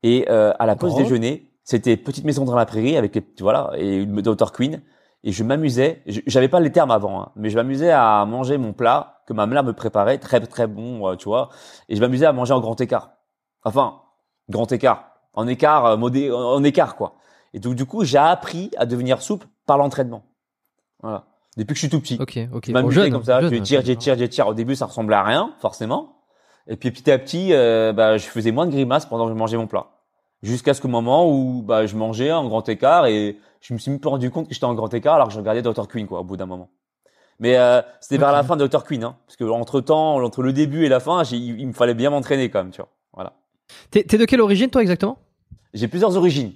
Et euh, à la pause déjeuner, c'était petite maison dans la prairie avec, voilà, et une Dr Queen. Et je m'amusais, je- j'avais pas les termes avant, hein, mais je m'amusais à manger mon plat que ma mère me préparait, très très bon, euh, tu vois. Et je m'amusais à manger en grand écart. Enfin, grand écart, en écart, euh, modé, en écart quoi. Et donc du coup, j'ai appris à devenir souple par l'entraînement. Voilà. Depuis que je suis tout petit. Ok, ok. Je m'amusais comme ça, jeune, j'étire, j'étire, j'étire. Au début, ça ressemblait à rien, forcément. Et puis petit à petit, euh, bah, je faisais moins de grimaces pendant que je mangeais mon plat. Jusqu'à ce moment où bah, je mangeais en grand écart et je me suis même pas rendu compte que j'étais en grand écart alors que je regardais Dr. Queen, quoi, au bout d'un moment. Mais euh, c'était vers la fin de Dr. Queen, hein, parce que entre temps, entre le début et la fin, il, me fallait bien m'entraîner quand même, tu vois. Voilà. T'es de quelle origine, toi, exactement? J'ai plusieurs origines.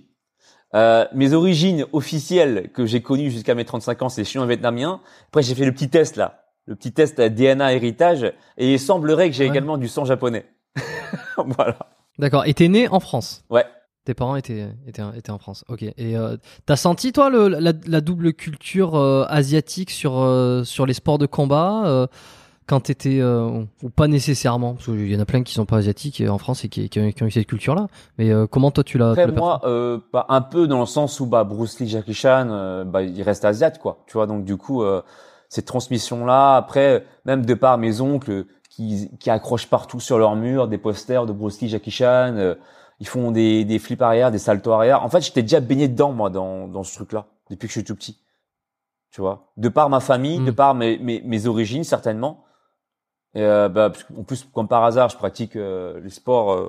Euh, mes origines officielles que j'ai connues jusqu'à mes 35 ans, c'est chinois vietnamien. Après, j'ai fait le petit test là, le petit test à DNA héritage, et il semblerait que j'ai Ouais. également du sang japonais. *laughs* voilà. D'accord. Et t'es né en France? Ouais. Tes parents étaient, étaient, étaient en France. Ok. Et euh, t'as senti, toi, le, la, la double culture euh, asiatique sur, euh, sur les sports de combat euh, quand t'étais. Euh, ou pas nécessairement? Parce qu'il y en a plein qui sont pas asiatiques euh, en France et qui, qui, ont, qui ont eu cette culture-là. Mais euh, comment toi tu l'as. Après tu moi, euh, bah, un peu dans le sens où bah Bruce Lee, Jackie Chan, bah il reste asiate quoi. Tu vois donc du coup euh, cette transmission là. Après même de par mes oncles qui qui accrochent partout sur leur mur des posters de Bruce Lee, Jackie Chan. euh, ils font des des flips arrière, des saltos arrière. En fait, j'étais déjà baigné dedans moi dans dans ce truc là depuis que je suis tout petit. Tu vois, de par ma famille, de par mes mes, mes origines certainement. Et euh, bah, en plus, comme par hasard, je pratique euh, les sports. euh,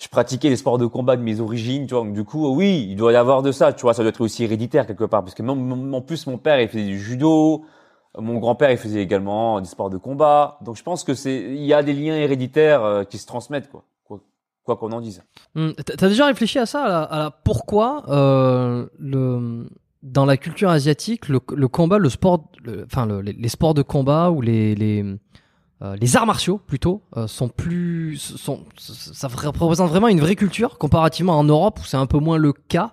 je pratiquais les sports de combat de mes origines, tu vois. Donc, du coup, oui, il doit y avoir de ça, tu vois. Ça doit être aussi héréditaire quelque part, parce que même- en plus, mon père, il faisait du judo. Mon grand-père, il faisait également des sports de combat. Donc, je pense que c'est, il y a des liens héréditaires euh, qui se transmettent, quoi. Quoi qu'on en dise. Hmm, T'as déjà réfléchi à ça, à la, à la- pourquoi euh, le dans la culture asiatique, le, combat, le sport, enfin le- les, les sports de combat ou les les, euh, les arts martiaux plutôt euh, sont plus sont ça représente vraiment une vraie culture comparativement en Europe où c'est un peu moins le cas.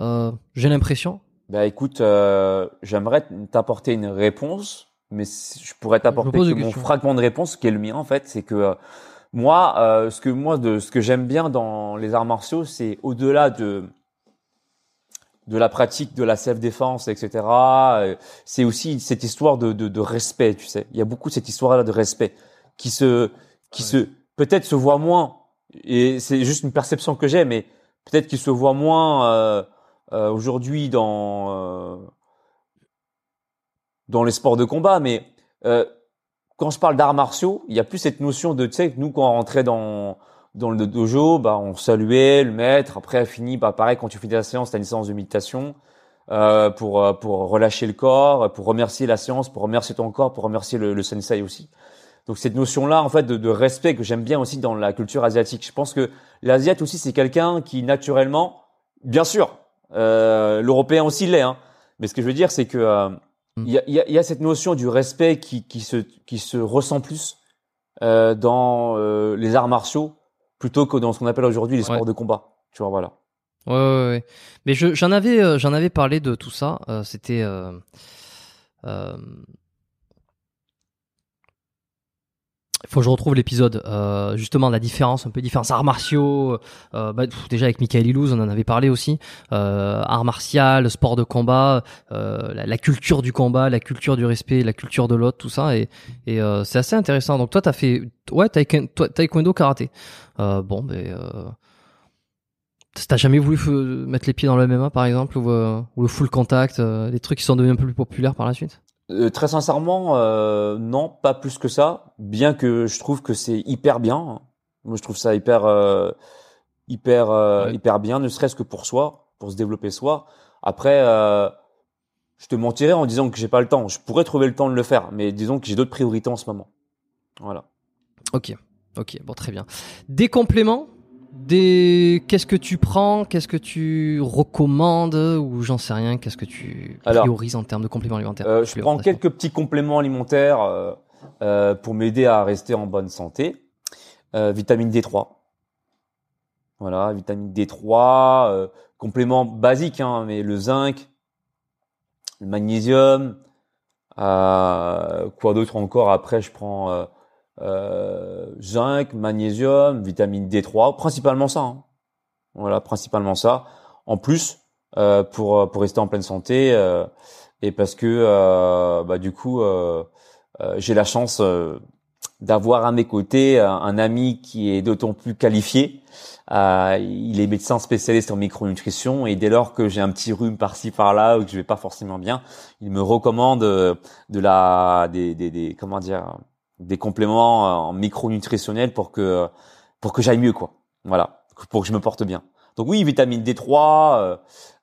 Euh, J'ai l'impression. Bah, écoute, euh, j'aimerais t'apporter une réponse, mais je pourrais t'apporter que mon fragment de réponse, qui est le mien en fait, c'est que euh, moi, euh, ce que moi, de ce que j'aime bien dans les arts martiaux, c'est au-delà de de la pratique de la self-défense, etc. euh, C'est aussi cette histoire de, de, de respect, tu sais. Il y a beaucoup cette histoire-là de respect qui se, qui se, peut-être se voit moins. Et c'est juste une perception que j'ai, mais peut-être qu'il se voit moins euh, aujourd'hui dans euh, dans les sports de combat. Mais euh, quand je parle d'arts martiaux, il y a plus cette notion de, tu sais, nous quand on rentrait dans dans le dojo, bah, on saluait le maître. Après, fini, bah, pareil, quand tu de la séance, tu as une séance de méditation pour, pour relâcher le corps, pour remercier la séance, pour remercier ton corps, pour remercier le, sensei aussi. Donc cette notion-là, en fait, de, de respect que j'aime bien aussi dans la culture asiatique. Je pense que l'asiate aussi, c'est quelqu'un qui naturellement, bien sûr, l'européen aussi l'est. Hein, mais ce que je veux dire, c'est que euh, il y, a, il y, a, il y a cette notion du respect qui, qui se qui se ressent plus euh, dans euh, les arts martiaux plutôt que dans ce qu'on appelle aujourd'hui les sports Ouais. de combat. Tu vois, voilà. Ouais, ouais, ouais. Mais je- j'en avais, euh, j'en avais parlé de tout ça. euh, C'était. euh, euh, Il faut que je retrouve l'épisode, euh, justement la différence, un peu différence arts martiaux. Euh, bah, déjà avec Michael Ilouz, on en avait parlé aussi. Euh, arts martial, sport de combat, euh, la, la culture du combat, la culture du respect, la culture de l'autre, tout ça. Et, et euh, c'est assez intéressant. Donc toi, t'as fait, ouais, taekwondo, taekwondo karaté. Euh, bon, ben, euh, t'as jamais voulu mettre les pieds dans le MMA par exemple ou, ou le full contact, des trucs qui sont devenus un peu plus populaires par la suite? Euh, très sincèrement, euh, non, pas plus que ça. Bien que je trouve que c'est hyper bien. Moi, je trouve ça hyper, euh, hyper, euh, Ouais. hyper bien, ne serait-ce que pour soi, pour se développer soi. Après, euh, je te mentirais en disant que j'ai pas le temps. Je pourrais trouver le temps de le faire, mais disons que j'ai d'autres priorités en ce moment. Voilà. Ok, ok, bon très bien. Des compléments? Des qu'est-ce que tu prends, qu'est-ce que tu recommandes ou j'en sais rien, qu'est-ce que tu Alors, priorises en termes de compléments alimentaires Euh, je prends quelques petits compléments alimentaires euh, euh, pour m'aider à rester en bonne santé. Vitamine D3. Voilà, vitamine D3, euh, complément basique, hein, mais le zinc, le magnésium, quoi d'autre encore? Après, je prends zinc, magnésium, vitamine D3, principalement ça. hein. Voilà, principalement ça. En plus, euh, pour pour rester en pleine santé. euh, et parce que euh, bah, du coup euh, euh, j'ai la chance euh, d'avoir à mes côtés un, ami qui est d'autant plus qualifié. Euh, il est médecin spécialiste en micronutrition et dès lors que j'ai un petit rhume par-ci par-là ou que je vais pas forcément bien, il me recommande euh, de la des, des, des comment dire des compléments euh, en micronutritionnel pour que pour que j'aille mieux quoi. Voilà, pour que je me porte bien. Donc oui, vitamine D3, euh,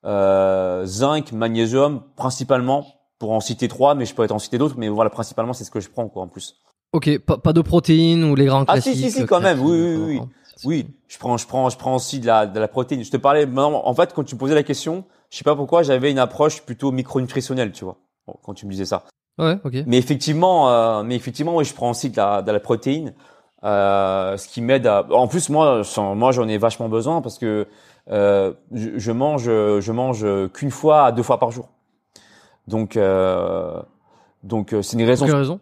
euh, zinc, magnésium, principalement, pour en citer trois, mais je peux être en citer d'autres, mais voilà, principalement, c'est ce que je prends, quoi, en plus. Ok, pas, pas de protéines ou les grands Ah, si, classiques. si, si, quand même, oui, oui, oui. euh, Oui, je prends, je prends, je prends aussi de la, de la protéine. Je te parlais, non, en fait, quand tu me posais la question, je sais pas pourquoi, j'avais une approche plutôt micronutritionnelle, tu vois, bon, quand tu me disais ça. Ouais, ok. Mais effectivement, euh, mais effectivement, oui, je prends aussi de la, de la protéine, euh, ce qui m'aide à. En plus, moi, j'en- moi, j'en ai vachement besoin parce que euh, je, je mange, je mange qu'une fois à deux fois par jour. Donc, donc, c'est une raison. Quelle raison?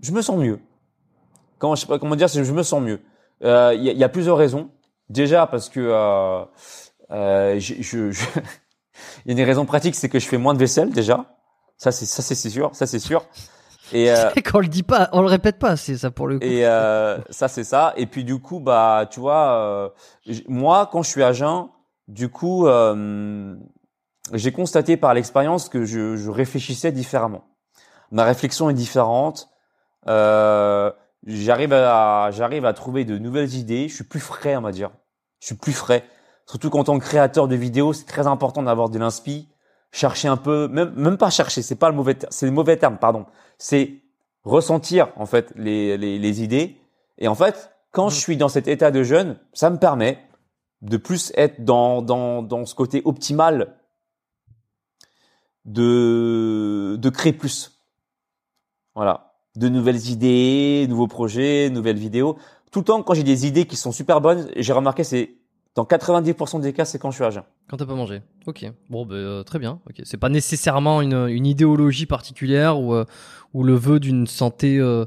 Je me sens mieux. Comment, je sais pas comment dire, je me sens mieux. Il y, a- il y a plusieurs raisons. Déjà parce que euh, je, je- je- *laughs* il y a une raison pratique, c'est que je fais moins de vaisselle déjà. Ça c'est ça c'est sûr, ça c'est sûr. Et euh, *laughs* Quand on le dit pas, on le répète pas, c'est ça pour le coup. et euh, ça c'est ça. Et puis du coup bah tu vois, euh, moi quand je suis à jeun, du coup euh, j'ai constaté par l'expérience que je, je réfléchissais différemment. Ma réflexion est différente. Euh, j'arrive à j'arrive à trouver de nouvelles idées. Je suis plus frais, on va dire. Je suis plus frais. Surtout qu'en tant que créateur de vidéos, c'est très important d'avoir de l'inspi. Chercher un peu, même même pas chercher, c'est pas le mauvais, c'est le mauvais terme, pardon. C'est ressentir en fait les, les les idées. Et en fait, quand je suis dans cet état de jeûne, ça me permet de plus être dans dans dans ce côté optimal de de créer plus. Voilà, de nouvelles idées, nouveaux projets, nouvelles vidéos. Tout le temps, quand j'ai des idées qui sont super bonnes, j'ai remarqué, c'est dans 90% des cas, c'est quand je suis à jeun. Quand t'as pas mangé. Ok. Bon, euh, très bien. Ok. C'est pas nécessairement une, une idéologie particulière ou, euh, ou le vœu d'une santé, euh,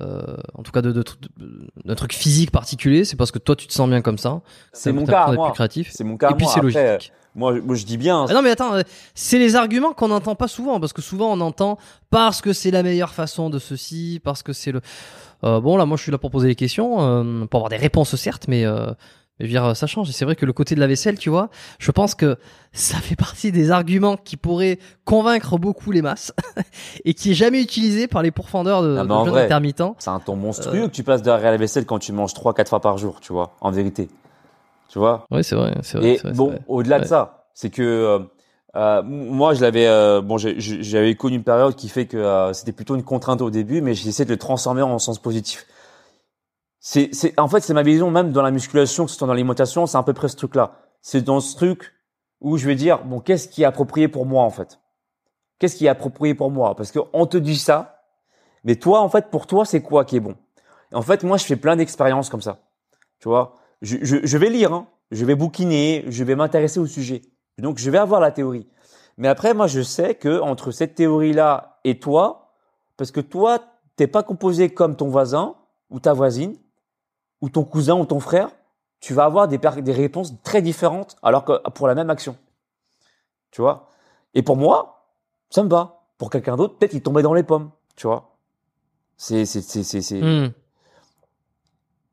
euh, en tout cas de, de, de- d'un truc physique particulier. C'est parce que toi tu te sens bien comme ça. C'est mon cas, moi. C'est mon cas. Et puis moi. c'est Après, logique. Moi, moi, je dis bien. Ah non mais attends, euh, c'est les arguments qu'on n'entend pas souvent parce que souvent on entend parce que c'est la meilleure façon de ceci, parce que c'est le. Euh, bon là, moi je suis là pour poser des questions, euh, pour avoir des réponses certes, mais euh, mais je veux dire ça change. Et c'est vrai que le côté de la vaisselle, tu vois, je pense que ça fait partie des arguments qui pourraient convaincre beaucoup les masses *laughs* et qui est jamais utilisé par les pourfendeurs de, Ah, de mais en jeunes vrai. intermittents. C'est un temps Euh. monstrueux que tu passes derrière la vaisselle quand tu manges 3-4 fois par jour, tu vois, en vérité. Tu vois? Oui, c'est vrai, c'est vrai. Et vrai, bon, au-delà de ça, c'est que euh, euh, moi, je l'avais, euh, bon, j'avais connu une période qui fait que euh, c'était plutôt une contrainte au début, mais j'ai essayé de le transformer en sens positif. C'est, en fait, c'est ma vision même dans la musculation, que ce soit dans l'alimentation, c'est à peu près ce truc-là. C'est dans ce truc où je vais dire, bon, qu'est-ce qui est approprié pour moi en fait? Qu'est-ce qui est approprié pour moi? Parce que on te dit ça, mais toi, en fait, pour toi, c'est quoi qui est bon? En fait, moi, je fais plein d'expériences comme ça. Tu vois, je, je, je vais lire, hein, je vais bouquiner, je vais m'intéresser au sujet. Donc, je vais avoir la théorie. Mais après, moi, je sais que entre cette théorie-là et toi, parce que toi, t'es pas composé comme ton voisin ou ta voisine ou ton cousin ou ton frère, tu vas avoir des, réponses très différentes alors que pour la même action. Tu vois? Et pour moi, ça me va. Pour quelqu'un d'autre, peut-être il tombait dans les pommes. Tu vois? C'est Hmm.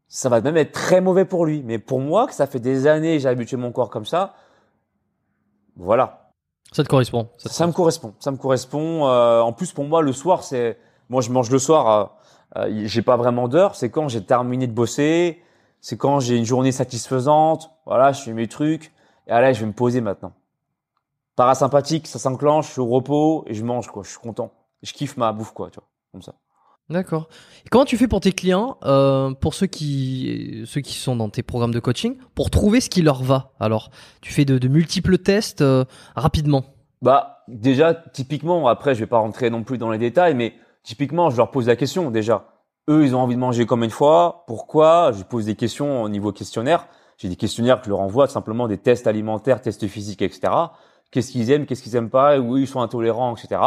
ça va même être très mauvais pour lui. Mais pour moi, que ça fait des années que j'ai habitué mon corps comme ça, voilà. Ça te correspond. Ça te Ça me correspond. Ça me correspond. Euh, en plus, pour moi, le soir, c'est moi, je mange le soir. Euh, euh, j'ai pas vraiment d'heure. C'est quand j'ai terminé de bosser. C'est quand j'ai une journée satisfaisante. Voilà, je fais mes trucs. Et allez, je vais me poser maintenant. Parasympathique, ça s'enclenche. Je suis au repos et je mange quoi. Je suis content. Je kiffe ma bouffe quoi. Tu vois, comme ça. D'accord. Et comment tu fais pour tes clients, euh, pour ceux qui, ceux qui sont dans tes programmes de coaching, pour trouver ce qui leur va Alors, tu fais de, de multiples tests euh, rapidement? Bah, déjà, typiquement, après, je vais pas rentrer non plus dans les détails, mais typiquement, je leur pose la question déjà. Eux, ils ont envie de manger combien de fois Pourquoi? Je pose des questions au niveau questionnaire. J'ai des questionnaires que je leur envoie, simplement des tests alimentaires, tests physiques, etc. Qu'est-ce qu'ils aiment, qu'est-ce qu'ils aiment pas, où ils sont intolérants, etc.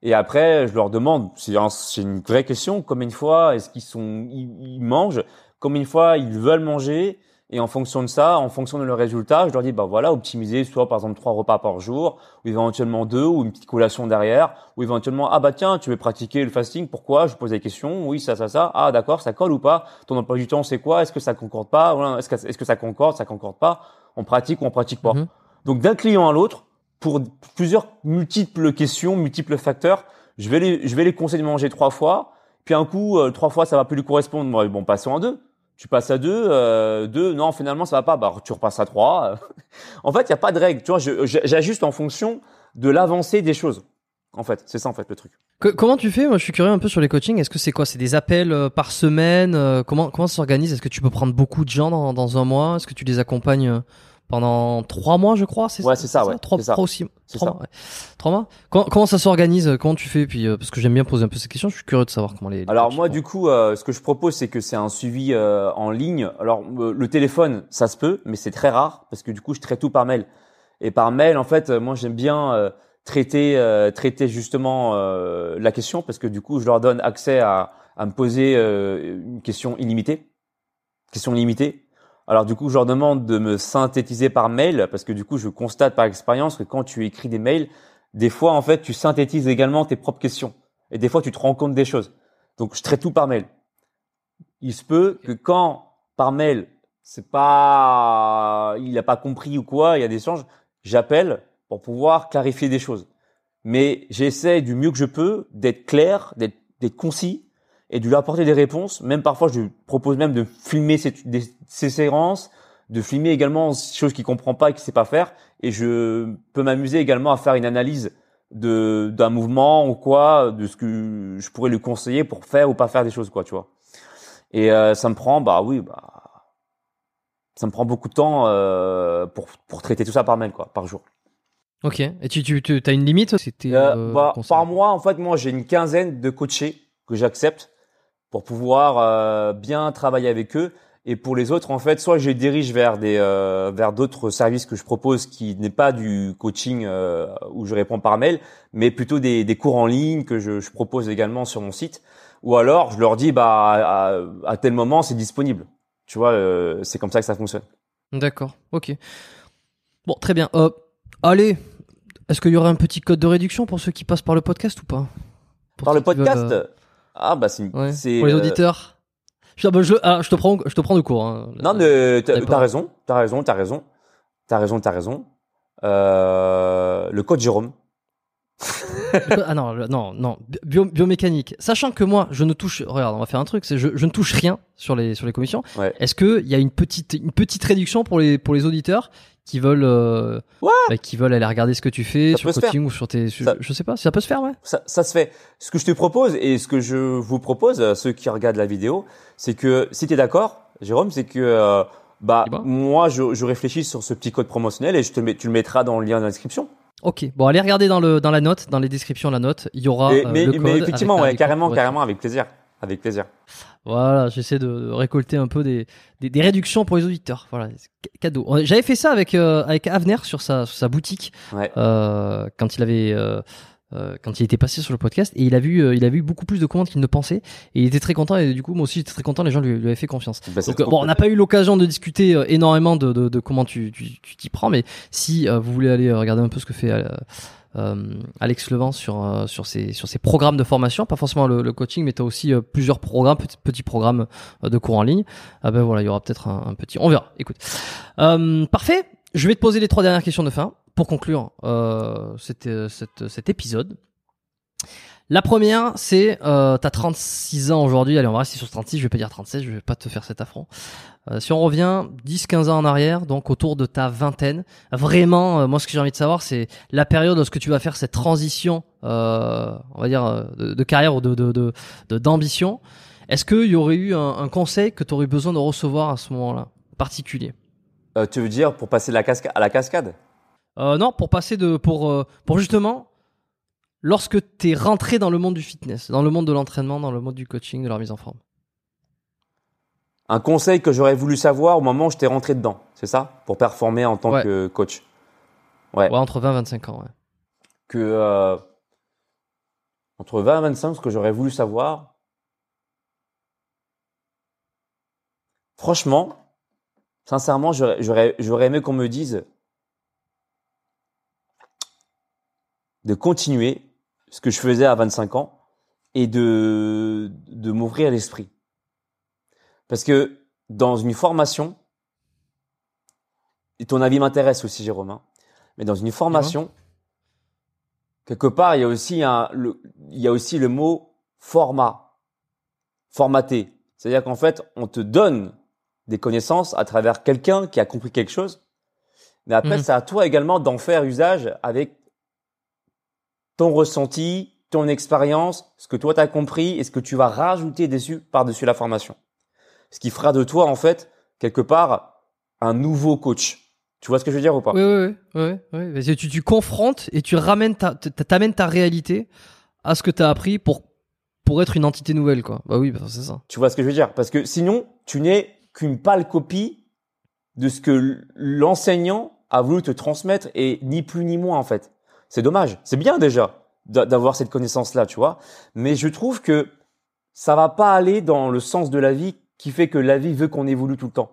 Et après, je leur demande, c'est une vraie question, combien de fois est-ce qu'ils sont, ils, ils mangent, combien de fois ils veulent manger, et en fonction de ça, en fonction de leur résultat, je leur dis, bah voilà, optimiser soit par exemple trois repas par jour, ou éventuellement deux, ou une petite collation derrière, ou éventuellement, ah bah tiens, tu veux pratiquer le fasting, pourquoi? Je pose des questions, oui, ça, ça, ça, ah d'accord, ça colle ou pas? Ton emploi du temps, c'est quoi? Est-ce que ça concorde pas? Voilà, Est-ce que, est-ce que ça concorde, ça concorde pas? On pratique ou on pratique pas. Mhm. Donc d'un client à l'autre, pour plusieurs multiples questions, multiples facteurs, je vais les, je vais les conseiller de manger trois fois, puis un coup, euh, trois fois, ça va plus lui correspondre. Bon, passons en deux. Tu passes à deux, euh, deux, non, finalement, ça va pas. Bah, tu repasses à trois. *laughs* en fait, il y a pas de règle. Tu vois, j'ajuste en fonction de l'avancée des choses. En fait, c'est ça, en fait, le truc. Comment tu fais? Moi, je suis curieux un peu sur les coachings. Est-ce que c'est quoi? C'est des appels euh, par semaine Euh, Comment comment ça s'organise? Est-ce que tu peux prendre beaucoup de gens dans, dans un mois? Est-ce que tu les accompagnes euh, pendant trois mois, je crois Ouais, c'est ça, ouais, Trois, c'est ça. trois ou six- C'est trois ça. mois. ouais. Trois mois. Comment, comment ça s'organise Comment tu fais Puis euh, parce que j'aime bien poser un peu ces questions. Je suis curieux de savoir comment les. les Alors moi, du coup, euh, ce que je propose, c'est que c'est un suivi euh, en ligne. Alors euh, le téléphone, ça se peut, mais c'est très rare parce que du coup, je traite tout par mail. Et par mail, en fait, euh, moi, j'aime bien euh, traiter, euh, traiter justement euh, la question parce que du coup, je leur donne accès à, à me poser euh, une question illimitée, question limitée. Alors du coup, je leur demande de me synthétiser par mail parce que du coup, je constate par expérience que quand tu écris des mails, des fois, en fait, tu synthétises également tes propres questions. Et des fois, tu te rends compte des choses. Donc, je traite tout par mail. Il se peut que quand, par mail, c'est pas, il n'a pas compris ou quoi, il y a des échanges, j'appelle pour pouvoir clarifier des choses. Mais j'essaie du mieux que je peux d'être clair, d'être, concis et de lui apporter des réponses. Même parfois, je lui propose même de filmer ses, des- ses séances, de filmer également des choses qu'il comprend pas et qu'il sait pas faire. Et je peux m'amuser également à faire une analyse de d'un mouvement ou quoi, de ce que je pourrais lui conseiller pour faire ou pas faire des choses quoi, tu vois. Et euh, ça me prend, bah oui, bah ça me prend beaucoup de temps euh, pour pour traiter tout ça par mail quoi, par jour. Ok. Et tu tu tu- t'as une limite C'était. Euh, bah, par mois, en fait, moi, j'ai une quinzaine de coachés que j'accepte pour pouvoir euh, bien travailler avec eux. Et pour les autres, en fait, soit je les dirige vers des euh, vers d'autres services que je propose qui n'est pas du coaching euh, où je réponds par mail, mais plutôt des, des cours en ligne que je, je propose également sur mon site. Ou alors, je leur dis, bah, à, à tel moment, c'est disponible. Tu vois, euh, c'est comme ça que ça fonctionne. D'accord. Ok. Bon, très bien. Euh, allez. Est-ce qu'il y aurait un petit code de réduction pour ceux qui passent par le podcast ou pas? Pour Par le veulent, podcast, euh, ah bah c'est ouais, c'est pour les euh, auditeurs. Je, ah, bah, je, ah, je te prends, je te prends de cours. hein. Non, mais t'as raison, t'as raison, t'as raison, t'as raison, t'as raison. Euh, le code Jérôme. Ah non, non, non, bio- biomécanique. Sachant que moi, je ne touche. Regarde, on va faire un truc. C'est je, je ne touche rien sur les sur les commissions. Ouais. Est-ce que il y a une petite une petite réduction pour les pour les auditeurs qui veulent euh, bah, qui veulent aller regarder ce que tu fais Ça sur coaching ou sur tes. sur- Ça- Je sais pas, ça peut se faire, ouais. Ça, ça se fait. Ce que je te propose et ce que je vous propose, à ceux qui regardent la vidéo, c'est que si tu es d'accord, Jérôme, c'est que euh, bah moi je, je réfléchis sur ce petit code promotionnel et je te mets, tu le mettras dans le lien d'inscription. Ok. Bon, allez regarder dans le dans la note, dans les descriptions de la note, il y aura. Et- euh, mais, le code mais effectivement, avec la- ouais, avec- carrément, carrément, avec plaisir, avec plaisir. Voilà, j'essaie de, récolter un peu des, des, des réductions pour les auditeurs. Voilà, cadeau. J'avais fait ça avec euh, avec Avenir sur sa sur sa boutique Ouais. euh, quand il avait euh, euh, quand il était passé sur le podcast et il a vu, euh, il a vu beaucoup plus de commandes qu'il ne pensait et il était très content et du coup moi aussi j'étais très content, les gens lui, lui avaient fait confiance. Bah, Donc, bon, on n'a pas eu l'occasion de discuter euh, énormément de, de, de comment tu tu tu t'y prends, mais si euh, vous voulez aller regarder un peu ce que fait euh, euh, Alex Levent sur euh, sur ses sur ses programmes de formation, pas forcément le, le coaching, mais tu as aussi euh, plusieurs programmes, petits, petits programmes de cours en ligne. Ah ben voilà, il y aura peut-être un, un petit, on verra. Écoute, Euh, parfait. Je vais te poser les trois dernières questions de fin pour conclure euh, cet, euh, cet, cet épisode. La première, c'est euh, t'as 36 ans aujourd'hui. Allez, on va rester sur 36. Je vais pas dire 37. Je vais pas te faire cet affront. Euh, si on revient 10-15 ans en arrière, donc autour de ta vingtaine, vraiment, euh, moi ce que j'ai envie de savoir, c'est la période lorsque tu vas faire cette transition, euh, on va dire, euh, de, de carrière ou de de- de- de- d'ambition. Est-ce qu'il y aurait eu un, un conseil que tu aurais besoin de recevoir à ce moment-là, particulier? Euh, tu veux dire pour passer la casca- à la cascade? Euh, Non, pour passer de, pour euh, pour justement, lorsque t'es rentré dans le monde du fitness, dans le monde de l'entraînement, dans le monde du coaching, de la mise en forme. Un conseil que j'aurais voulu savoir au moment où j'étais rentré dedans, c'est ça? Pour performer en tant Ouais. que coach. Ouais. Ouais, entre 20 et 25 ans. Ouais. Que euh, entre 20 et 25, ce que j'aurais voulu savoir, franchement, sincèrement, j'aurais aimé qu'on me dise de continuer ce que je faisais à 25 ans et de, de m'ouvrir l'esprit. Parce que dans une formation, et ton avis m'intéresse aussi, Jérôme, hein, mais dans une formation, quelque part, il y a aussi un, le, il y a aussi le mot format, formaté. C'est-à-dire qu'en fait, on te donne des connaissances à travers quelqu'un qui a compris quelque chose, mais après, Mhm. c'est à toi également d'en faire usage avec ton ressenti, ton expérience, ce que toi t'as compris et ce que tu vas rajouter dessus par-dessus la formation. Ce qui fera de toi, en fait, quelque part, un nouveau coach. Tu vois ce que je veux dire ou pas? Oui, oui, oui, oui, oui. Tu, tu confrontes et tu ramènes ta, t'amènes ta réalité à ce que t'as appris pour pour être une entité nouvelle, quoi. Bah oui, bah c'est ça. Tu vois ce que je veux dire? Parce que sinon, tu n'es qu'une pâle copie de ce que l'enseignant a voulu te transmettre et ni plus ni moins en fait. C'est dommage. C'est bien déjà d'a- d'avoir cette connaissance-là, tu vois. Mais je trouve que ça va pas aller dans le sens de la vie qui fait que la vie veut qu'on évolue tout le temps.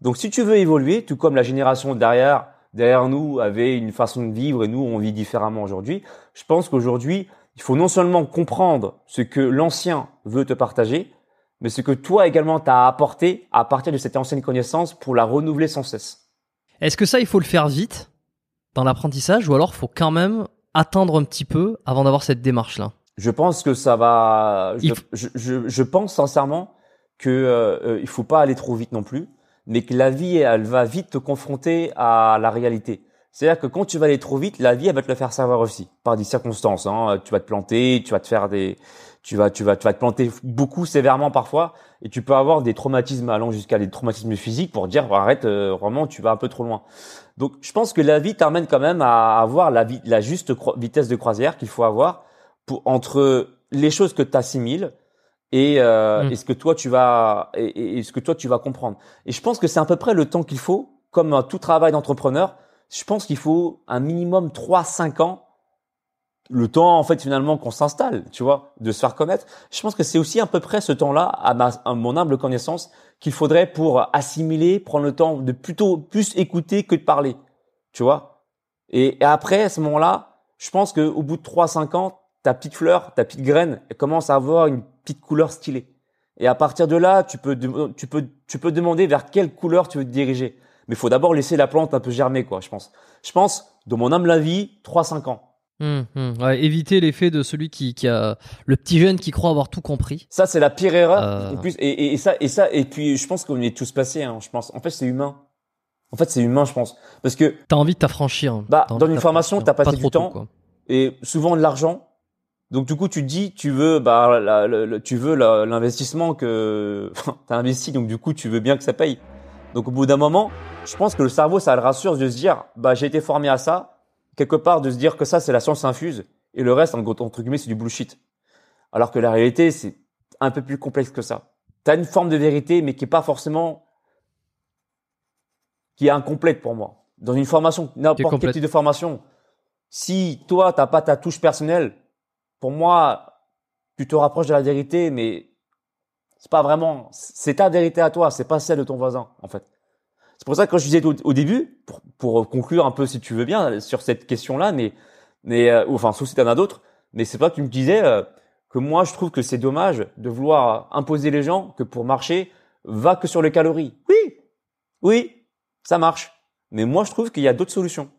Donc si tu veux évoluer, tout comme la génération derrière derrière nous avait une façon de vivre et nous on vit différemment aujourd'hui, je pense qu'aujourd'hui, il faut non seulement comprendre ce que l'ancien veut te partager, mais ce que toi également t'as apporté à partir de cette ancienne connaissance pour la renouveler sans cesse. Est-ce que ça, il faut le faire vite? Dans l'apprentissage ou alors faut quand même attendre un petit peu avant d'avoir cette démarche-là? Je pense que ça va. Je, je, je pense sincèrement que euh, euh, il faut pas aller trop vite non plus, mais que la vie elle va vite te confronter à la réalité. C'est-à-dire que quand tu vas aller trop vite, la vie elle va te le faire savoir aussi par des circonstances. Hein. Tu vas te planter, tu vas te faire des, tu vas, tu vas, tu vas te planter beaucoup sévèrement parfois, et tu peux avoir des traumatismes allant jusqu'à des traumatismes physiques pour dire bah, arrête, euh, vraiment tu vas un peu trop loin. Donc je pense que la vie t'amène quand même à avoir la, juste vitesse de croisière qu'il faut avoir pour entre les choses que tu assimiles et, euh, Mm. et ce que toi tu vas et, ce que toi tu vas comprendre. Et je pense que c'est à peu près le temps qu'il faut, comme tout travail d'entrepreneur. Je pense qu'il faut un minimum 3-5 ans, le temps en fait finalement qu'on s'installe, tu vois, de se faire connaître. Je pense que c'est aussi à peu près ce temps-là, à, ma, à mon humble connaissance, qu'il faudrait pour assimiler, prendre le temps de plutôt plus écouter que de parler, tu vois? Et, après, à ce moment-là, je pense qu'au bout de 3-5 ans, ta petite fleur, ta petite graine, elle commence à avoir une petite couleur stylée. Et à partir de là, tu peux, tu peux, tu peux demander vers quelle couleur tu veux te diriger. Mais il faut d'abord laisser la plante un peu germer, quoi, je pense. Je pense, de mon humble avis, 3-5 ans. Hum, hum. Ouais, éviter l'effet de celui qui, qui a le petit jeune qui croit avoir tout compris. Ça, c'est la pire erreur. Euh. En plus, et, et, et ça, et ça, et puis, je pense qu'on est tous passés, hein, je pense. En fait, c'est humain. En fait, c'est humain, je pense. Parce que, T'as envie de t'affranchir. Bah, dans une formation, t'as passé Pas du tôt, temps. quoi. et souvent de l'argent. Donc du coup, tu te dis, tu veux, bah, la- la- la- tu veux l'investissement que *laughs* t'as investi, donc du coup, tu veux bien que ça paye. Donc au bout d'un moment, je pense que le cerveau, ça le rassure de se dire, bah, j'ai été formé à ça, quelque part de se dire que ça, c'est la science infuse, et le reste, en- entre guillemets, c'est du bullshit. Alors que la réalité, c'est un peu plus complexe que ça. T'as une forme de vérité, mais qui est pas forcément, qui est incomplète pour moi. Dans une formation, n'importe quel type de formation, Si toi, t'as pas ta touche personnelle, pour moi, tu te rapproches de la vérité, mais c'est pas vraiment, c'est ta vérité à toi, c'est pas celle de ton voisin, en fait. C'est pour ça que quand je disais au, début, pour, conclure un peu si tu veux bien sur cette question-là, mais, mais euh, enfin, sauf si t'en as d'autres, mais c'est pas que tu me disais euh, que moi je trouve que c'est dommage de vouloir imposer les gens que pour marcher, va que sur les calories. Oui, oui, ça marche. Mais moi je trouve qu'il y a d'autres solutions.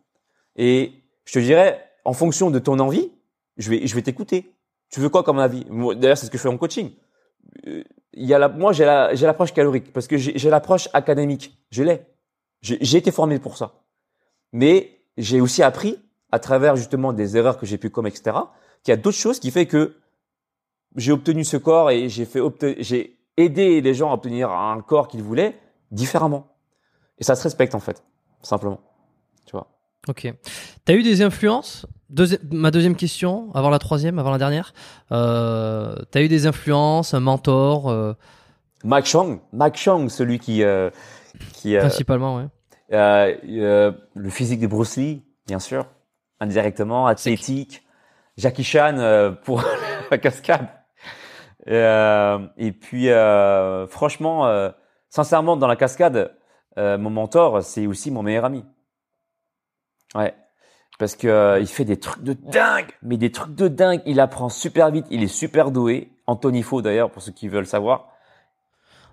Et je te dirais, en fonction de ton envie, je vais, je vais t'écouter. Tu veux quoi comme avis? D'ailleurs, c'est ce que je fais en coaching. Euh, il y a la, moi, j'ai la, j'ai l'approche calorique parce que j'ai, l'approche académique. Je l'ai. J'ai, été formé pour ça. Mais j'ai aussi appris à travers justement des erreurs que j'ai pu commettre, etc. Qu'il y a d'autres choses qui fait que j'ai obtenu ce corps et j'ai fait j'ai aidé les gens à obtenir un corps qu'ils voulaient différemment. Et ça se respecte en fait, simplement. Tu vois. Ok. T'as eu des influences? Ma deuxième question, avant la troisième, avant la dernière. Euh, T'as eu des influences, un mentor euh... Mac Chang, Mac Chang, celui qui euh, qui euh, principalement, ouais. Euh, le physique de Bruce Lee, bien sûr, indirectement, athlétique. Jackie Chan pour *laughs* la cascade. et puis, franchement, sincèrement, dans la cascade, mon mentor, c'est aussi mon meilleur ami. Ouais. Parce que euh, il fait des trucs de dingue, mais des trucs de dingue. Il apprend super vite, il est super doué. Anthony Faux d'ailleurs, pour ceux qui veulent savoir.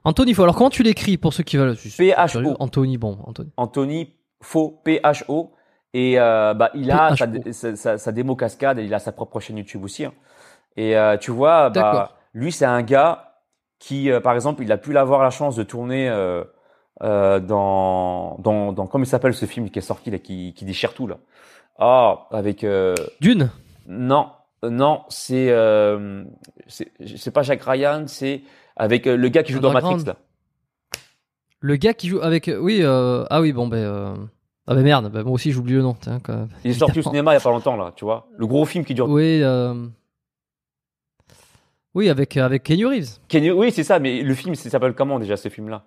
Anthony Faux. Alors comment tu l'écris pour ceux qui veulent? P-H-O. Anthony, bon, Anthony. Anthony Faux, P-H-O. Et euh, bah, il a sa, sa, sa, démo cascade et il a sa propre chaîne YouTube aussi. Hein. Et euh, tu vois, bah, lui c'est un gars qui, euh, par exemple, il a pu avoir la chance de tourner dans, dans, dans, comment il s'appelle ce film qui est sorti là, qui, qui déchire tout là? Ah, avec. Dune. Non, non, c'est c'est pas Jack Ryan, c'est avec euh, le gars qui joue dans Matrix là. Le gars qui joue avec euh, oui euh, ah oui bon ben euh... ah ben merde ben moi aussi j'oublie le nom quand Il est sorti au cinéma il y a pas longtemps là, tu vois. Le gros film qui dure. Oui oui avec avec Kenny Reeves. Kenny oui c'est ça mais le film s'appelle comment déjà ce film là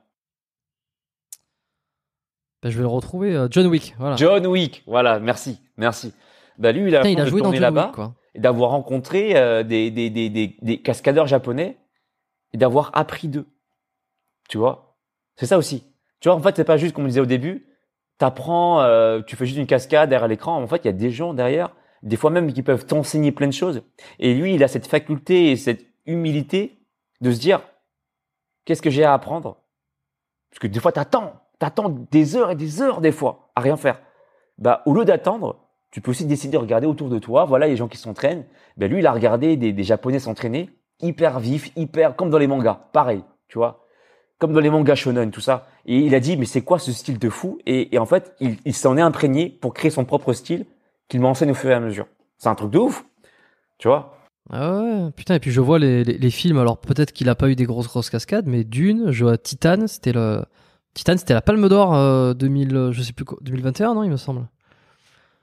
ben, je vais le retrouver. John Wick, voilà. John Wick, voilà, merci. Merci. Bah lui, il a, il a joué dans là-bas et d'avoir rencontré euh, des, des, des, des, des cascadeurs japonais d'avoir appris d'eux. Tu vois? C'est ça aussi. Tu vois, en fait, c'est pas juste comme on disait au début. T'apprends, euh, tu fais juste une cascade derrière l'écran. En fait, il y a des gens derrière, des fois même qui peuvent t'enseigner plein de choses. Et lui, il a cette faculté et cette humilité de se dire, qu'est-ce que j'ai à apprendre? Parce que des fois, t'attends, t'attends des heures et des heures des fois à rien faire. Bah, au lieu d'attendre, tu peux aussi décider de regarder autour de toi. Voilà les gens qui s'entraînent. Ben lui, il a regardé des, des Japonais s'entraîner, hyper vifs, hyper comme dans les mangas, pareil, tu vois, comme dans les mangas shonen, tout ça. Et il a dit mais c'est quoi ce style de fou? Et, et, en fait, il, il s'en est imprégné pour créer son propre style qu'il m'enseigne au fur et à mesure. C'est un truc de ouf, tu vois. Ah ouais, putain, et puis je vois les, les, les films, alors peut-être qu'il a pas eu des grosses grosses cascades, mais Dune, je vois Titan, c'était le... Titan, c'était la Palme d'Or euh, 2000, je sais plus quoi, 2021, non, il me semble.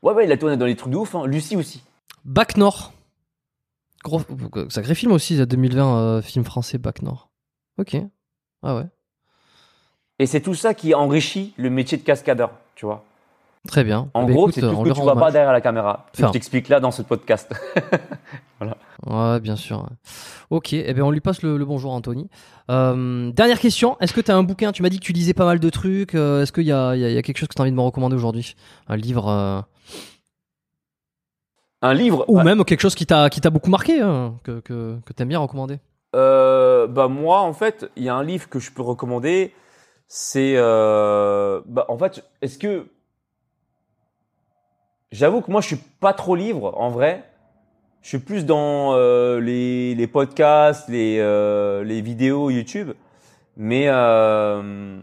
Ouais, ouais, il a tourné dans les trucs de ouf. Hein. Lucie aussi. Bac Nord. Gros, sacré film aussi, 2020, euh, film français Bac Nord. Ok. Ah ouais. Et c'est tout ça qui enrichit le métier de cascadeur, tu vois. Très bien. En bah, gros, c'est tout ce que tu vois pas derrière la caméra. je t'explique là dans ce podcast. *laughs* voilà. Ouais, bien sûr. Ok, eh bien on lui passe le, bonjour Anthony. Euh, dernière question, est-ce que tu as un bouquin? Tu m'as dit que tu lisais pas mal de trucs. Euh, est-ce qu'il y a, y a, quelque chose que tu as envie de me recommander aujourd'hui? Un livre Un livre Ou même quelque chose qui t'a qui t'a beaucoup marqué, hein, que, que, que tu aimes bien recommander Bah moi, en fait, il y a un livre que je peux recommander. C'est... bah, en fait, est-ce que... J'avoue que moi, je suis pas trop livre, en vrai je suis plus dans euh, les, les, podcasts, les, euh, les vidéos YouTube. Mais euh,